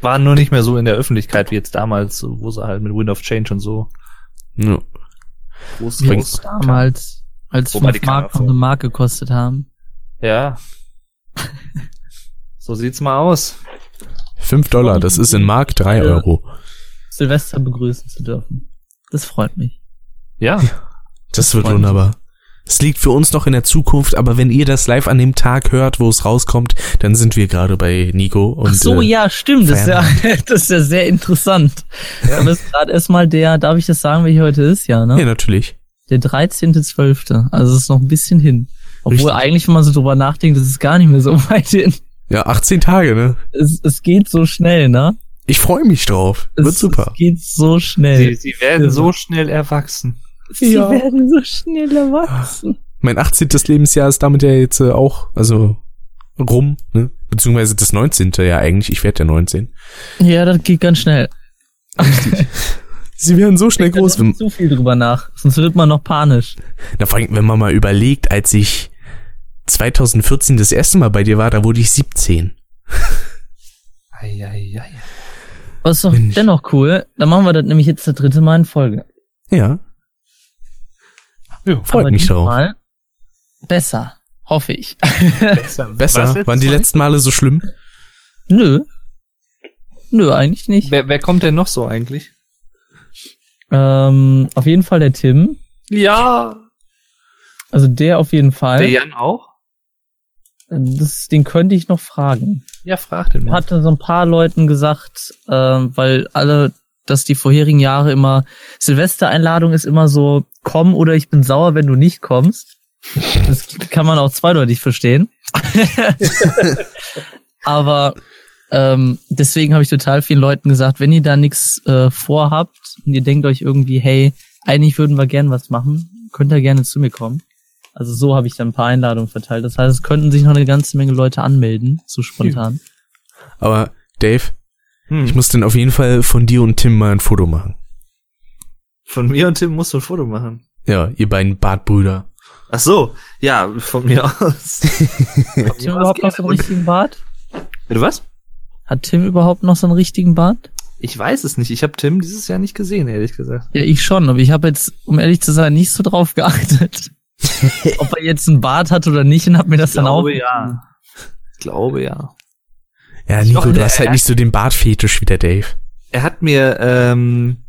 Waren nur nicht mehr so in der Öffentlichkeit wie jetzt damals, wo sie halt mit Wind of Change und so. Ja. Groß, groß damals, als Wobei fünf Mark eine Mark gekostet haben. Ja. so sieht's mal aus. Fünf Dollar, das ist in Mark drei Euro. Silvester begrüßen zu dürfen. Das freut mich. Ja. Das, das wird wunderbar. Es liegt für uns noch in der Zukunft, aber wenn ihr das live an dem Tag hört, wo es rauskommt, dann sind wir gerade bei Nico. Und, Ach so, äh, ja, stimmt. Das ist ja, das ist ja sehr interessant. Ja. Aber es ist gerade erstmal der, darf ich das sagen, welcher heute ist? Ja, ne? Ja, natürlich. Der 13.12. Also es ist noch ein bisschen hin. Obwohl Richtig. eigentlich, wenn man so drüber nachdenkt, ist es gar nicht mehr so weit hin. Ja, 18 Tage, ne? Es, es geht so schnell, ne? Ich freue mich drauf. Wird es, super. Es geht so schnell. Sie, sie werden ja. so schnell erwachsen. Sie ja. werden so schnell erwachsen. Mein 18. Lebensjahr ist damit ja jetzt äh, auch, also rum, ne? Beziehungsweise das 19. ja eigentlich. Ich werde ja 19. Ja, das geht ganz schnell. Richtig. Sie werden so schnell ich groß. Wenn zu viel drüber nach, sonst wird man noch panisch. Na, vor allem, wenn man mal überlegt, als ich 2014 das erste Mal bei dir war, da wurde ich 17. Eieiei. Was ist doch Mensch. dennoch cool. Dann machen wir das nämlich jetzt das dritte Mal in Folge. Ja. Ja, freut Aber mich darauf. Mal besser, hoffe ich. Besser. besser? Waren die letzten Male so schlimm? Nö. Nö, eigentlich nicht. Wer, wer kommt denn noch so eigentlich? Ähm, auf jeden Fall der Tim. Ja. Also der auf jeden Fall. Der Jan auch? Das, den könnte ich noch fragen. Ja, frag den mal. Hatte so ein paar Leuten gesagt, äh, weil alle, dass die vorherigen Jahre immer Silvestereinladung ist immer so, komm oder ich bin sauer, wenn du nicht kommst. Das kann man auch zweideutig verstehen. Aber ähm, deswegen habe ich total vielen Leuten gesagt, wenn ihr da nichts äh, vorhabt und ihr denkt euch irgendwie, hey, eigentlich würden wir gern was machen, könnt ihr gerne zu mir kommen. Also so habe ich dann ein paar Einladungen verteilt. Das heißt, es könnten sich noch eine ganze Menge Leute anmelden, so spontan. Aber Dave, hm. ich muss dann auf jeden Fall von dir und Tim mal ein Foto machen. Von mir und Tim musst du ein Foto machen. Ja, ihr beiden Bartbrüder. Ach so, ja, von mir aus. Hat Tim überhaupt noch so einen richtigen Bart? Bitte was? Hat Tim überhaupt noch so einen richtigen Bart? Ich weiß es nicht. Ich habe Tim dieses Jahr nicht gesehen, ehrlich gesagt. Ja, ich schon, aber ich habe jetzt, um ehrlich zu sein, nicht so drauf geachtet. Ob er jetzt einen Bart hat oder nicht und hab mir das ich dann glaube, auch. Ja. Ich glaube ja. Ja, Nico, Doch, du hast halt nicht so den Bartfetisch wie der Dave. Er hat mir, ähm,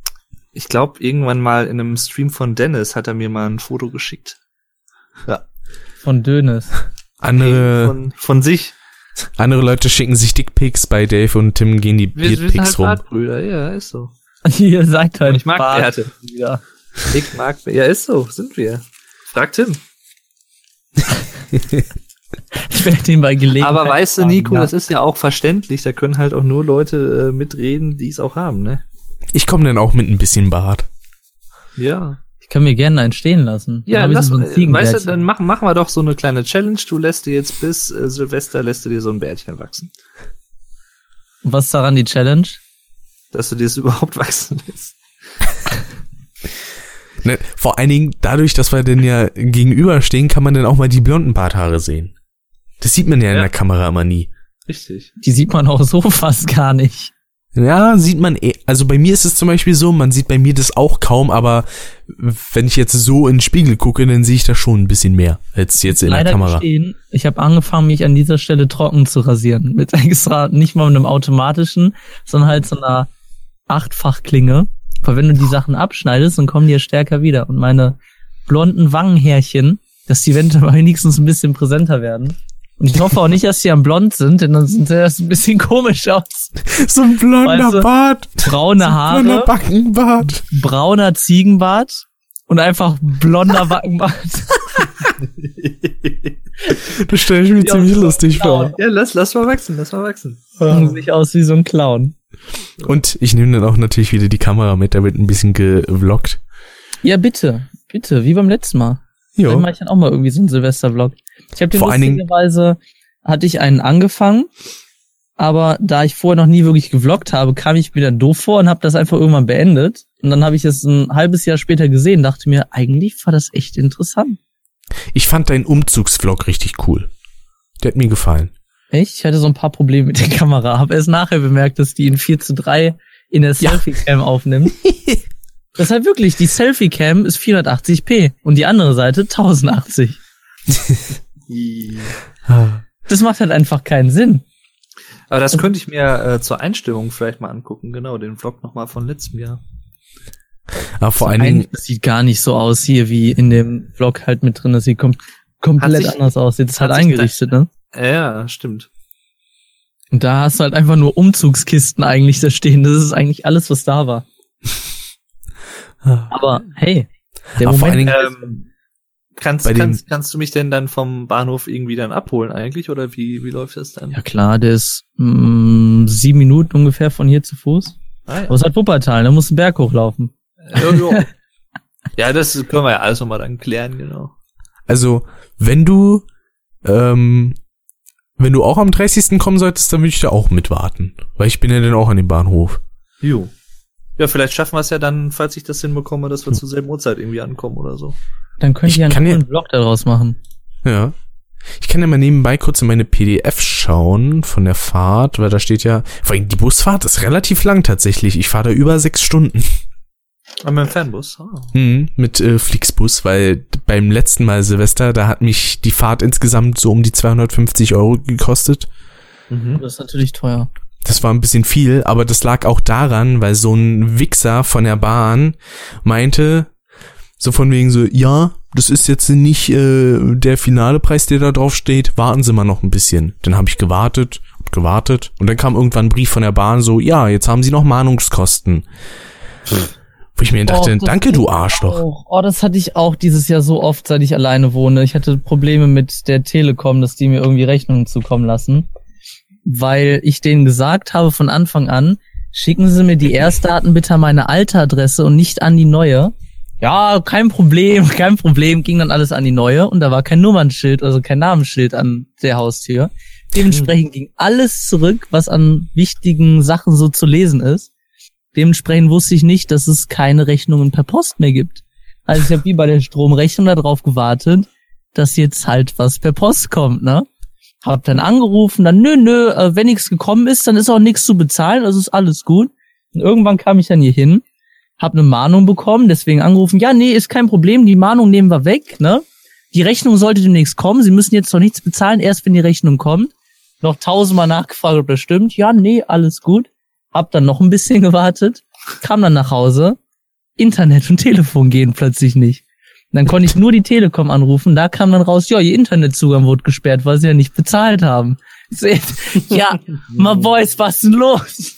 ich glaube, irgendwann mal in einem Stream von Dennis hat er mir mal ein Foto geschickt. Ja. Von Dönes. Andere. Von, von sich. Andere Leute schicken sich Dickpics bei Dave und Tim gehen die Beardpics halt rum. Brüder, ja, ist so. Ihr seid halt. Ich mag Bärte. Ja. Ich mag, ja, ist so, sind wir. Frag Tim. ich werde ihn bei Gelegenheit. Aber weißt du, Nico, das ist ja auch verständlich. Da können halt auch nur Leute äh, mitreden, die es auch haben, ne? Ich komme dann auch mit ein bisschen Bart. Ja. Ich kann mir gerne einen stehen lassen. Ja, lass, so weißt du, dann machen, machen wir doch so eine kleine Challenge. Du lässt dir jetzt bis äh, Silvester lässt du dir so ein Bärtchen wachsen. Und was ist daran die Challenge? Dass du dir das überhaupt wachsen lässt. ne, vor allen Dingen, dadurch, dass wir denn ja gegenüberstehen, kann man dann auch mal die blonden Barthaare sehen. Das sieht man ja, ja. in der Kamera immer nie. Richtig. Die sieht man auch so fast gar nicht. Ja, sieht man eh. Also bei mir ist es zum Beispiel so, man sieht bei mir das auch kaum, aber wenn ich jetzt so in den Spiegel gucke, dann sehe ich da schon ein bisschen mehr als jetzt in Leider der Kamera. Gestehen, ich habe angefangen, mich an dieser Stelle trocken zu rasieren. Mit extra, nicht mal mit einem automatischen, sondern halt so einer Achtfachklinge. Weil wenn du die Sachen abschneidest, dann kommen die ja stärker wieder. Und meine blonden Wangenhärchen, dass die wenigstens ein bisschen präsenter werden. Und ich hoffe auch nicht, dass die am blond sind, denn dann sieht das ein bisschen komisch aus. So ein blonder weißt du, Bart. Braune so Haare. Blonder Backenbart. Brauner Ziegenbart. Und einfach blonder Backenbart. das stelle ich mir ja, ziemlich lustig vor. Ja, lass, lass mal wachsen, lass mal wachsen. Ja. Sieht aus wie so ein Clown. Und ich nehme dann auch natürlich wieder die Kamera mit, da wird ein bisschen gevloggt. Ja, bitte. Bitte, wie beim letzten Mal. Ja. Dann mache ich dann auch mal irgendwie so einen Silvester-Vlog. Ich habe den Vor lustigerweise hatte ich einen angefangen, aber da ich vorher noch nie wirklich gevloggt habe, kam ich mir dann doof vor und habe das einfach irgendwann beendet. Und dann habe ich es ein halbes Jahr später gesehen, dachte mir, eigentlich war das echt interessant. Ich fand deinen Umzugsvlog richtig cool. Der hat mir gefallen. Echt? Ich hatte so ein paar Probleme mit der Kamera, habe erst nachher bemerkt, dass die in 4 zu 3 in der Selfie-Cam ja. aufnimmt. Das ist halt wirklich, die Selfie-Cam ist 480p und die andere Seite 1080. das macht halt einfach keinen Sinn. Aber das könnte ich mir äh, zur Einstimmung vielleicht mal angucken, genau, den Vlog nochmal von letztem Jahr. Aber vor allen Dingen. Das sieht gar nicht so aus hier wie in dem Vlog halt mit drin. Das sieht kom komplett sich, anders aus. Jetzt ist halt eingerichtet, ne? Ja, stimmt. Und da hast du halt einfach nur Umzugskisten eigentlich da stehen. Das ist eigentlich alles, was da war. Aber hey, der Aber Moment, Dingen, ähm, kannst, kannst, kannst du mich denn dann vom Bahnhof irgendwie dann abholen eigentlich oder wie, wie läuft das dann? Ja klar, der ist mh, mm, sieben Minuten ungefähr von hier zu Fuß. Ah, ja. Aber es hat Wuppertal, da musst du Berg hochlaufen. Ja, ja, das können wir ja alles nochmal dann klären, genau. Also, wenn du, ähm, wenn du auch am 30. kommen solltest, dann würde ich da auch mitwarten. Weil ich bin ja dann auch an dem Bahnhof. Jo. Ja, vielleicht schaffen wir es ja dann, falls ich das hinbekomme, dass wir hm. zur selben Uhrzeit irgendwie ankommen oder so. Dann könnte ich, ja einen ja, Vlog daraus machen. Ja. Ich kann ja mal nebenbei kurz in meine PDF schauen von der Fahrt, weil da steht ja, vor allem die Busfahrt ist relativ lang tatsächlich. Ich fahre da über sechs Stunden. Aber mit dem Fernbus? Oh. Mhm, mit äh, Flixbus, weil beim letzten Mal Silvester, da hat mich die Fahrt insgesamt so um die 250 Euro gekostet. Mhm. Das ist natürlich teuer. Das war ein bisschen viel, aber das lag auch daran, weil so ein Wichser von der Bahn meinte, so von wegen so, ja, das ist jetzt nicht äh, der finale Preis, der da drauf steht, warten Sie mal noch ein bisschen. Dann habe ich gewartet, gewartet und dann kam irgendwann ein Brief von der Bahn so, ja, jetzt haben Sie noch Mahnungskosten. Hm. Wo ich mir dachte, oh, danke du Arschloch. Auch. Oh, das hatte ich auch dieses Jahr so oft, seit ich alleine wohne. Ich hatte Probleme mit der Telekom, dass die mir irgendwie Rechnungen zukommen lassen weil ich denen gesagt habe von Anfang an, schicken Sie mir die Erstdaten bitte an meine alte Adresse und nicht an die neue. Ja, kein Problem, kein Problem, ging dann alles an die neue und da war kein Nummernschild, also kein Namensschild an der Haustür. Dementsprechend ging alles zurück, was an wichtigen Sachen so zu lesen ist. Dementsprechend wusste ich nicht, dass es keine Rechnungen per Post mehr gibt. Also ich habe wie bei der Stromrechnung darauf gewartet, dass jetzt halt was per Post kommt, ne? Hab dann angerufen, dann nö, nö, äh, wenn nichts gekommen ist, dann ist auch nichts zu bezahlen, also ist alles gut. Und irgendwann kam ich dann hier hin, hab eine Mahnung bekommen, deswegen angerufen, ja, nee, ist kein Problem, die Mahnung nehmen wir weg, ne? Die Rechnung sollte demnächst kommen, Sie müssen jetzt noch nichts bezahlen, erst wenn die Rechnung kommt. noch tausendmal nachgefragt, ob das stimmt. Ja, nee, alles gut. Hab dann noch ein bisschen gewartet, kam dann nach Hause. Internet und Telefon gehen plötzlich nicht. Dann konnte ich nur die Telekom anrufen. Da kam dann raus, ja, ihr Internetzugang wurde gesperrt, weil sie ja nicht bezahlt haben. Ja, my boys, was ist denn los?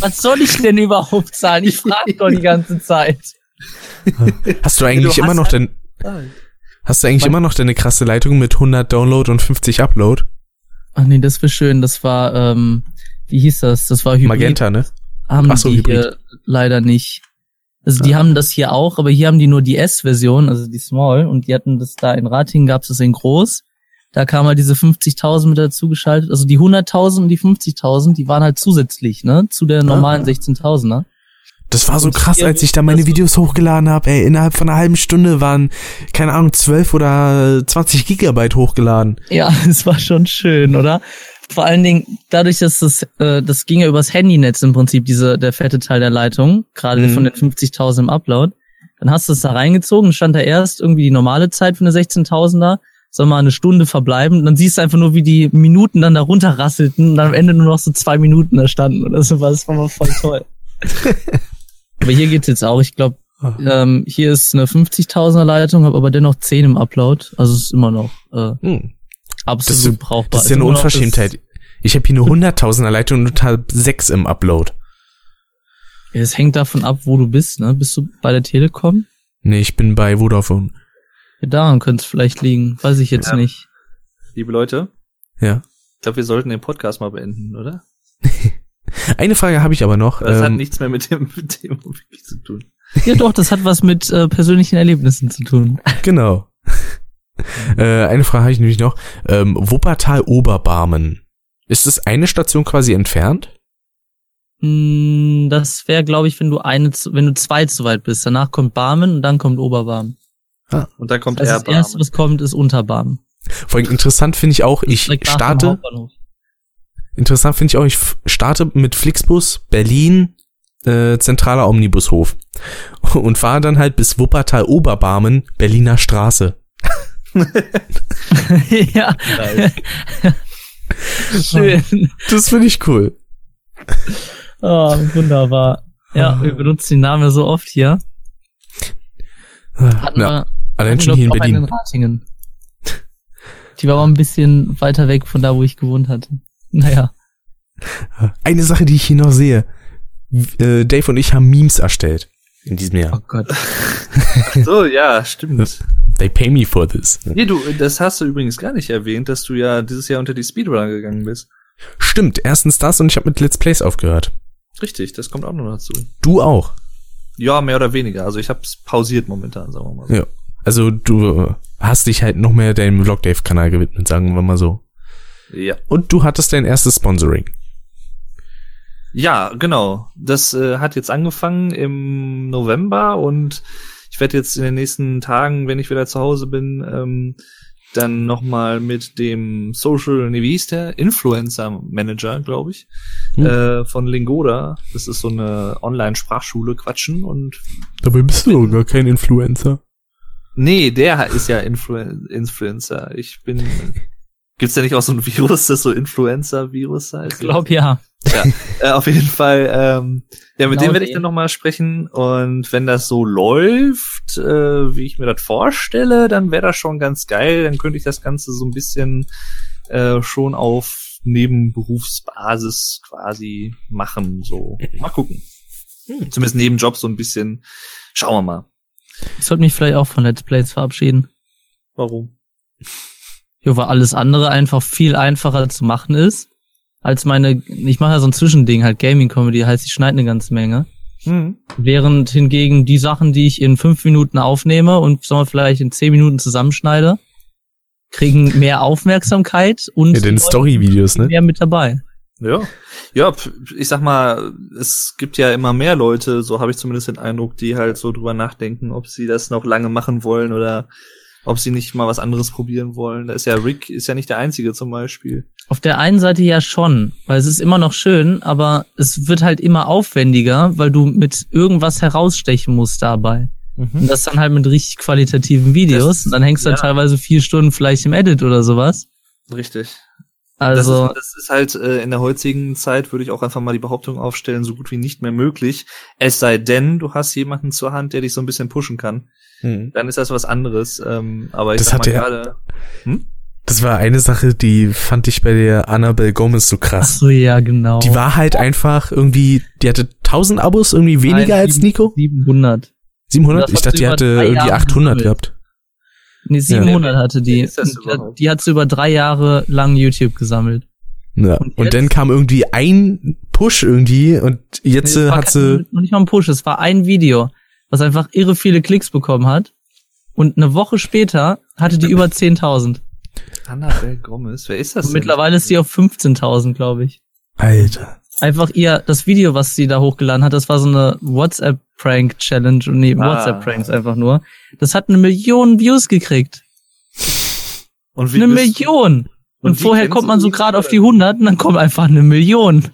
Was soll ich denn überhaupt zahlen? Ich frage doch die ganze Zeit. Hast du eigentlich du immer noch den, hast du eigentlich immer noch deine krasse Leitung mit 100 Download und 50 Upload? Ach nee, das war schön. Das war, ähm, wie hieß das? Das war Hybrid. Magenta, ne? Haben Ach so, die Hybrid. leider nicht. Also die haben das hier auch, aber hier haben die nur die S-Version, also die Small, und die hatten das da in Ratingen, gab's das in groß. Da kam halt diese 50.000 mit dazu geschaltet. Also die 100.000 und die 50.000, die waren halt zusätzlich, ne, zu der normalen ah. 16.000er. Das war so und krass, als ich da meine Videos hochgeladen habe. Ey, innerhalb von einer halben Stunde waren, keine Ahnung, 12 oder 20 Gigabyte hochgeladen. Ja, es war schon schön, oder? Vor allen Dingen dadurch, dass das, äh, das ging ja übers Handynetz im Prinzip, diese, der fette Teil der Leitung, gerade mhm. von den 50.000 im Upload. Dann hast du es da reingezogen, stand da erst irgendwie die normale Zeit für eine 16.000er, soll mal eine Stunde verbleiben. Und dann siehst du einfach nur, wie die Minuten dann da runterrasselten und dann am Ende nur noch so zwei Minuten da standen oder sowas. Das war mal voll toll. Aber hier geht's jetzt auch. Ich glaube, ah. ähm, hier ist eine 50.000er Leitung, habe aber dennoch 10 im Upload. Also es ist immer noch äh, hm. Absolut das, brauchbar. Das ist ja eine Unverschämtheit. Ich habe hier eine 100.000er Leitung und total 6 im Upload. Ja, es hängt davon ab, wo du bist. Ne? Bist du bei der Telekom? Nee, ich bin bei Vodafone. Ja, daran könnte es vielleicht liegen. Weiß ich jetzt ja. nicht. Liebe Leute. Ja. Ich glaube, wir sollten den Podcast mal beenden, oder? Eine Frage habe ich aber noch. Das ähm, hat nichts mehr mit dem, mit dem zu tun. Ja doch, das hat was mit äh, persönlichen Erlebnissen zu tun. Genau. Äh, eine Frage habe ich nämlich noch. Ähm, Wuppertal Oberbarmen. Ist das eine Station quasi entfernt? Mm, das wäre, glaube ich, wenn du eine, wenn du zwei zu weit bist. Danach kommt Barmen und dann kommt Oberbarmen. Ah. Und dann kommt also Das erste, was kommt, ist Unterbarmen. Vor allem interessant finde ich auch, ich starte. Interessant finde ich auch, ich starte mit Flixbus Berlin, äh, zentraler Omnibushof. Und fahre dann halt bis Wuppertal Oberbarmen, Berliner Straße. ja. Schön. Das finde ich cool. Oh, wunderbar. Ja, wir benutzen den Namen ja so oft hier. Hatten ja, wir, allein schon hier in Berlin. In Ratingen. Die war aber ein bisschen weiter weg von da, wo ich gewohnt hatte. Naja. Eine Sache, die ich hier noch sehe. Äh, Dave und ich haben Memes erstellt. In diesem Jahr. Oh Gott. so, ja, stimmt. They pay me for this. Nee, du, das hast du übrigens gar nicht erwähnt, dass du ja dieses Jahr unter die Speedrunner gegangen bist. Stimmt, erstens das und ich habe mit Let's Plays aufgehört. Richtig, das kommt auch noch dazu. Du auch? Ja, mehr oder weniger. Also ich habe es pausiert momentan, sagen wir mal so. Ja. Also du hast dich halt noch mehr deinem Vlogdave-Kanal gewidmet, sagen wir mal so. Ja. Und du hattest dein erstes Sponsoring. Ja, genau. Das äh, hat jetzt angefangen im November und werde jetzt in den nächsten Tagen, wenn ich wieder zu Hause bin, ähm, dann nochmal mit dem Social, nee, wie hieß der? Influencer Manager, glaube ich, hm. äh, von Lingoda. Das ist so eine Online-Sprachschule quatschen und. Dabei bist du doch gar kein Influencer. Nee, der ist ja Influ Influencer. Ich bin Gibt's da nicht auch so ein Virus, das so Influenza-Virus heißt? Ich glaube ja. Ja, äh, auf jeden Fall. Ähm, ja, mit genau dem werde ich dann nochmal sprechen. Und wenn das so läuft, äh, wie ich mir das vorstelle, dann wäre das schon ganz geil. Dann könnte ich das Ganze so ein bisschen äh, schon auf Nebenberufsbasis quasi machen. So, mal gucken. Hm. Zumindest Nebenjob so ein bisschen. Schauen wir mal. Ich sollte mich vielleicht auch von Let's Plays verabschieden. Warum? Ja, weil alles andere einfach viel einfacher zu machen ist, als meine, ich mache ja so ein Zwischending, halt Gaming-Comedy, heißt, ich schneide eine ganze Menge. Mhm. Während hingegen die Sachen, die ich in fünf Minuten aufnehme und sagen wir, vielleicht in zehn Minuten zusammenschneide, kriegen mehr Aufmerksamkeit und ja, den Story-Videos, ne? Mehr mit dabei. Ja, ja, ich sag mal, es gibt ja immer mehr Leute, so habe ich zumindest den Eindruck, die halt so drüber nachdenken, ob sie das noch lange machen wollen oder ob sie nicht mal was anderes probieren wollen. Da ist ja Rick, ist ja nicht der Einzige zum Beispiel. Auf der einen Seite ja schon, weil es ist immer noch schön, aber es wird halt immer aufwendiger, weil du mit irgendwas herausstechen musst dabei. Mhm. Und das dann halt mit richtig qualitativen Videos. Das, und dann hängst du ja. halt teilweise vier Stunden vielleicht im Edit oder sowas. Richtig. Also das ist, das ist halt äh, in der heutigen Zeit würde ich auch einfach mal die Behauptung aufstellen, so gut wie nicht mehr möglich. Es sei denn, du hast jemanden zur Hand, der dich so ein bisschen pushen kann. Hm. Dann ist das was anderes. Ähm, aber ich das sag mal gerade. Hm? Das war eine Sache, die fand ich bei der Annabelle Gomez so krass. Ach so, ja, genau. Die war halt einfach irgendwie, die hatte 1000 Abos, irgendwie weniger Nein, als Nico? 700. 700? Ich dachte, die hatte irgendwie 800 gehabt. Nee, 700 ja. hatte die. Die, die hat sie über drei Jahre lang YouTube gesammelt. Ja. Und, und dann kam irgendwie ein Push irgendwie und jetzt nee, hat sie. Noch nicht mal ein Push, es war ein Video, was einfach irre viele Klicks bekommen hat. Und eine Woche später hatte die über 10.000. Annabelle Gomez, wer ist das? Und mittlerweile ist sie auf 15.000, glaube ich. Alter. Einfach ihr, das Video, was sie da hochgeladen hat, das war so eine WhatsApp-Prank-Challenge. Nee, ah. WhatsApp-Pranks einfach nur. Das hat eine Million Views gekriegt. Und wie eine Million. Und, und vorher kommt man so gerade auf die 100 und dann kommt einfach eine Million.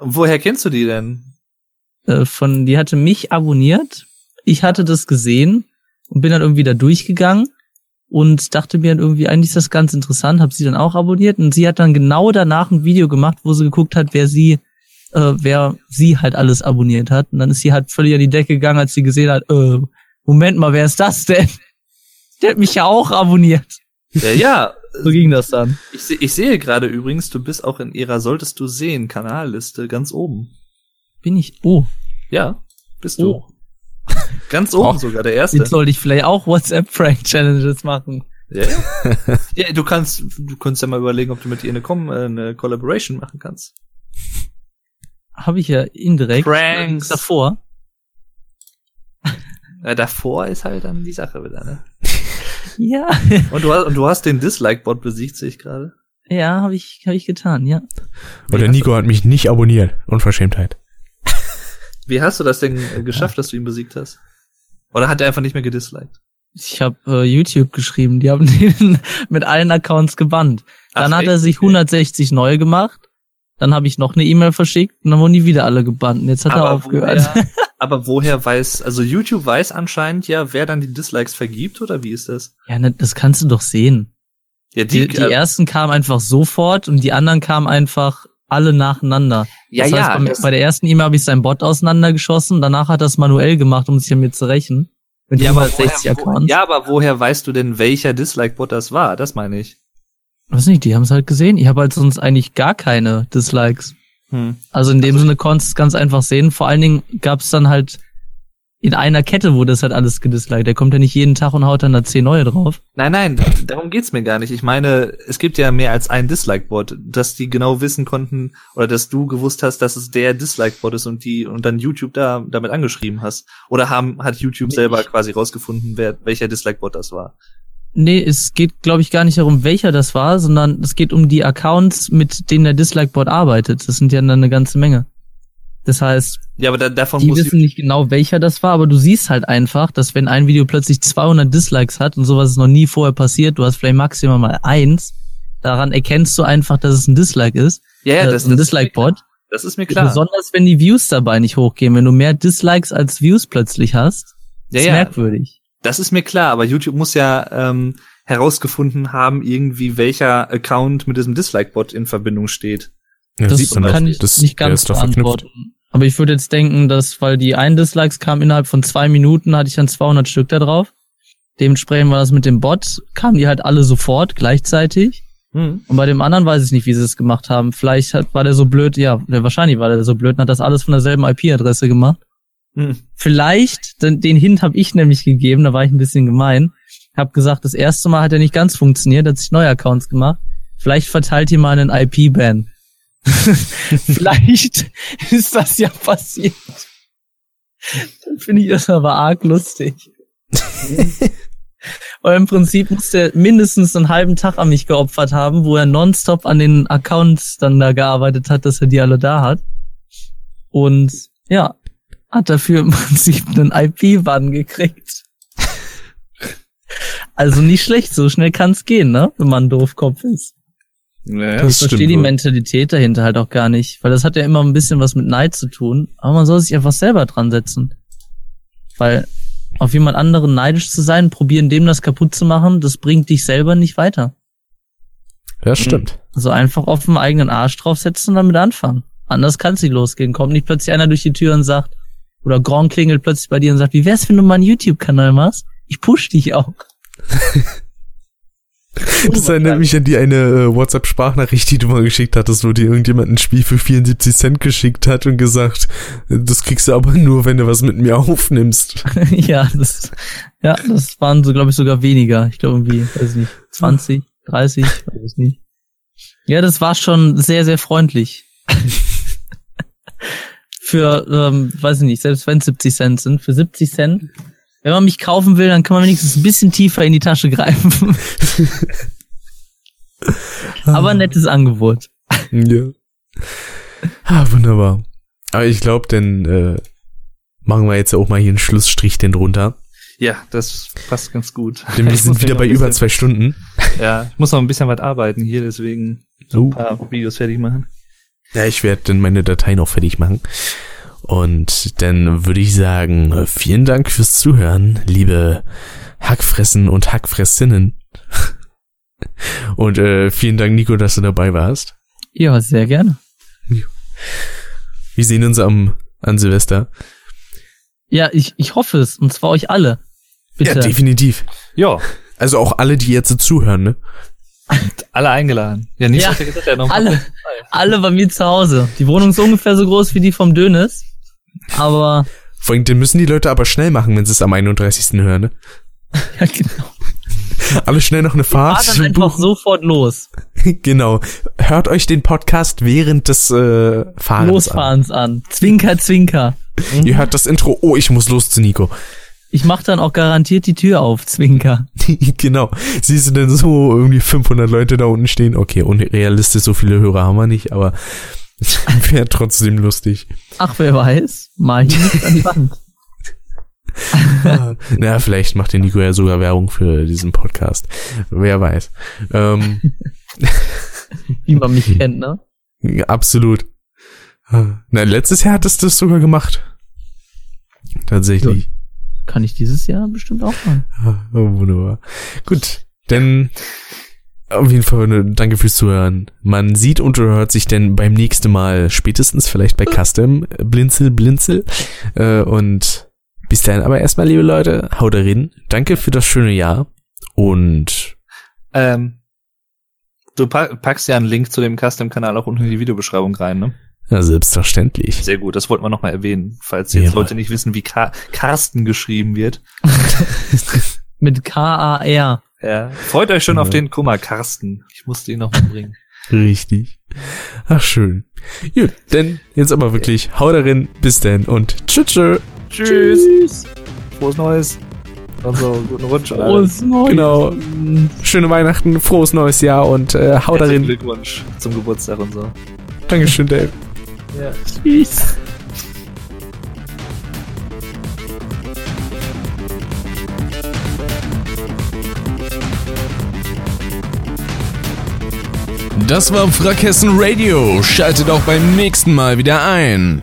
Woher kennst du die denn? Äh, von, die hatte mich abonniert. Ich hatte das gesehen und bin dann irgendwie da durchgegangen und dachte mir dann irgendwie, eigentlich ist das ganz interessant, habe sie dann auch abonniert und sie hat dann genau danach ein Video gemacht, wo sie geguckt hat, wer sie, äh, wer sie halt alles abonniert hat. Und dann ist sie halt völlig an die Decke gegangen, als sie gesehen hat, äh, Moment mal, wer ist das denn? Der hat mich ja auch abonniert. Ja, ja. so ging das dann. Ich, ich sehe gerade übrigens, du bist auch in ihrer Solltest du sehen Kanalliste ganz oben. Bin ich? Oh. Ja, bist du. Oh. Ganz oben oh, sogar, der erste. Jetzt sollte ich vielleicht auch WhatsApp-Prank-Challenges machen. Ja, ja. ja, du kannst, du kannst ja mal überlegen, ob du mit ihr eine, Com äh, eine Collaboration machen kannst. Habe ich ja indirekt. Pranks. Davor. Ja, davor ist halt dann die Sache wieder, ne? ja. Und du hast, und du hast den Dislike-Bot besiegt, sehe ich gerade. Ja, habe ich, hab ich getan, ja. Und der Nico hat mich nicht abonniert. Unverschämtheit. Wie hast du das denn äh, geschafft, dass du ihn besiegt hast? Oder hat er einfach nicht mehr gedisliked? Ich habe äh, YouTube geschrieben, die haben den mit allen Accounts gebannt. Dann Ach, hat er sich 160 neu gemacht. Dann habe ich noch eine E-Mail verschickt und dann wurden die wieder alle gebannt. Und jetzt hat aber er aufgehört. Woher, aber woher weiß, also YouTube weiß anscheinend ja, wer dann die Dislikes vergibt oder wie ist das? Ja, ne, das kannst du doch sehen. Ja, die, die, die äh, ersten kamen einfach sofort und die anderen kamen einfach alle nacheinander. Ja, das heißt, ja. Bei, bei der ersten E-Mail habe ich seinen Bot auseinandergeschossen, danach hat er es manuell gemacht, um sich mir zu rächen. Mit ja, aber woher, wo, ja, aber woher weißt du denn, welcher Dislike-Bot das war? Das meine ich. Weiß nicht, die haben es halt gesehen. Ich habe halt sonst eigentlich gar keine Dislikes. Hm. Also in dem also, Sinne konntest du es ganz einfach sehen. Vor allen Dingen gab es dann halt in einer Kette wurde das halt alles gedisliked. Der kommt ja nicht jeden Tag und haut dann da zehn neue drauf. Nein, nein, darum geht's mir gar nicht. Ich meine, es gibt ja mehr als ein Dislike-Bot, dass die genau wissen konnten oder dass du gewusst hast, dass es der Dislike-Bot ist und die und dann YouTube da damit angeschrieben hast. Oder haben hat YouTube selber quasi rausgefunden, wer welcher Dislike-Bot das war? Nee, es geht, glaube ich, gar nicht darum, welcher das war, sondern es geht um die Accounts, mit denen der Dislike-Bot arbeitet. Das sind ja dann eine ganze Menge. Das heißt, ja, aber da, davon die wissen nicht genau, welcher das war, aber du siehst halt einfach, dass wenn ein Video plötzlich 200 Dislikes hat und sowas ist noch nie vorher passiert, du hast vielleicht maximal mal eins, daran erkennst du einfach, dass es ein Dislike ist. Ja, ja äh, das, ist ein Dislike-Bot. Das ist mir klar. Besonders wenn die Views dabei nicht hochgehen, wenn du mehr Dislikes als Views plötzlich hast, ja, ist ja. merkwürdig. Das ist mir klar, aber YouTube muss ja ähm, herausgefunden haben, irgendwie welcher Account mit diesem Dislike-Bot in Verbindung steht. Ja, das kann ich das, nicht ganz beantworten. Aber ich würde jetzt denken, dass, weil die ein Dislikes kamen innerhalb von zwei Minuten, hatte ich dann 200 Stück da drauf. Dementsprechend war das mit dem Bot, kamen die halt alle sofort gleichzeitig. Mhm. Und bei dem anderen weiß ich nicht, wie sie es gemacht haben. Vielleicht hat, war der so blöd, ja, wahrscheinlich war der so blöd und hat das alles von derselben IP-Adresse gemacht. Mhm. Vielleicht, den, den Hint habe ich nämlich gegeben, da war ich ein bisschen gemein. Hab gesagt, das erste Mal hat er nicht ganz funktioniert, hat sich neue Accounts gemacht. Vielleicht verteilt ihr mal einen IP-Ban. Vielleicht ist das ja passiert. Dann finde ich das aber arg lustig. Weil im Prinzip muss der mindestens einen halben Tag an mich geopfert haben, wo er nonstop an den Accounts dann da gearbeitet hat, dass er die alle da hat. Und ja, hat dafür im Prinzip einen IP-Bann gekriegt. Also nicht schlecht, so schnell kann's gehen, ne? Wenn man ein Doofkopf ist. Naja, ich verstehe die Mentalität dahinter halt auch gar nicht, weil das hat ja immer ein bisschen was mit Neid zu tun, aber man soll sich einfach selber dran setzen. Weil auf jemand anderen neidisch zu sein, probieren dem das kaputt zu machen, das bringt dich selber nicht weiter. Das stimmt. Also einfach auf dem eigenen Arsch draufsetzen und damit anfangen. Anders kann es nicht losgehen. Kommt nicht plötzlich einer durch die Tür und sagt, oder Gron klingelt plötzlich bei dir und sagt, wie wär's, wenn du mal einen YouTube-Kanal machst? Ich push dich auch. Das erinnert mich an die eine äh, WhatsApp-Sprachnachricht, die du mal geschickt hattest, wo dir irgendjemand ein Spiel für 74 Cent geschickt hat und gesagt, das kriegst du aber nur, wenn du was mit mir aufnimmst. ja, das, ja, das waren so, glaube ich, sogar weniger. Ich glaube irgendwie, weiß ich nicht, 20, 30, weiß ich nicht. Ja, das war schon sehr, sehr freundlich. Für, ähm, weiß ich nicht, selbst wenn es 70 Cent sind, für 70 Cent wenn man mich kaufen will, dann kann man wenigstens ein bisschen tiefer in die Tasche greifen. Aber ein nettes Angebot. Ja. Ah, wunderbar. Aber ich glaube, dann äh, machen wir jetzt auch mal hier einen Schlussstrich denn drunter. Ja, das passt ganz gut. Denn wir sind wieder bei über zwei Stunden. Ja, ich muss noch ein bisschen was arbeiten hier, deswegen so ein paar Videos fertig machen. Ja, ich werde dann meine Dateien auch fertig machen. Und dann würde ich sagen, vielen Dank fürs Zuhören, liebe Hackfressen und Hackfressinnen. Und äh, vielen Dank, Nico, dass du dabei warst. Ja, sehr gerne. Wir sehen uns am an Silvester. Ja, ich, ich hoffe es. Und zwar euch alle. Bitte. Ja, definitiv. Ja. Also auch alle, die jetzt zuhören, ne? Alle eingeladen. Ja, nicht ja, gesagt, ja noch alle, alle bei mir zu Hause. Die Wohnung ist ungefähr so groß wie die vom Dönes. Aber. Vor allem, den müssen die Leute aber schnell machen, wenn sie es am 31. hören, ne? ja, genau. Alle schnell noch eine Fahrt. Fahr dann einfach sofort los. genau. Hört euch den Podcast während des äh, Fahrens Losfahrens an. an. Zwinker, zwinker. Mhm. Ihr hört das Intro. Oh, ich muss los zu Nico. Ich mach dann auch garantiert die Tür auf, Zwinker. genau. Siehst du denn so irgendwie 500 Leute da unten stehen? Okay, unrealistisch, so viele Hörer haben wir nicht, aber Wäre trotzdem lustig. Ach, wer weiß. Mal hier an die Wand. naja, vielleicht macht der Nico ja sogar Werbung für diesen Podcast. Wer weiß. Ähm, Wie man mich kennt, ne? Absolut. Na, letztes Jahr hattest du das sogar gemacht. Tatsächlich. Kann ich dieses Jahr bestimmt auch machen. Ah, oh, wunderbar. Gut, denn auf jeden Fall eine, danke fürs Zuhören. Man sieht und hört sich denn beim nächsten Mal spätestens vielleicht bei Custom Blinzel Blinzel. Äh, und bis dahin aber erstmal, liebe Leute, haut rein. Danke für das schöne Jahr und ähm, du packst ja einen Link zu dem Custom-Kanal auch unten in die Videobeschreibung rein, ne? Ja, selbstverständlich. Sehr gut, das wollten wir nochmal erwähnen, falls jetzt ja. Leute nicht wissen, wie Car Carsten geschrieben wird. Mit K-A-R. Ja, freut euch schon ja. auf den Kummer, Carsten. Ich musste ihn noch mal bringen. Richtig. Ach, schön. Gut, denn jetzt aber wirklich, hau darin, bis denn und tschüss. Tschüss. tschüss. Frohes Neues. Und so, guten Rutsch. Frohes Neues. Genau. Schöne Weihnachten, frohes neues Jahr und äh, hau darin. Glückwunsch zum Geburtstag und so. Dankeschön, Dave. Ja. Tschüss. Das war Frackhessen Radio. Schaltet auch beim nächsten Mal wieder ein.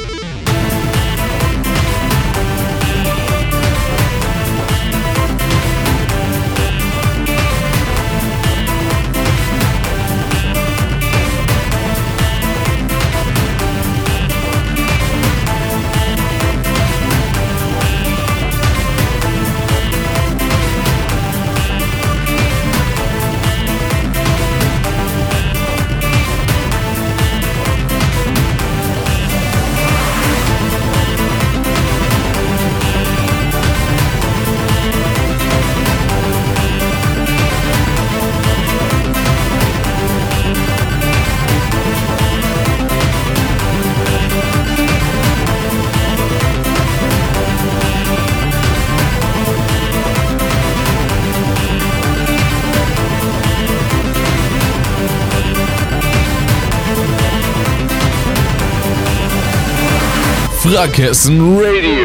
Frackhessen Radio.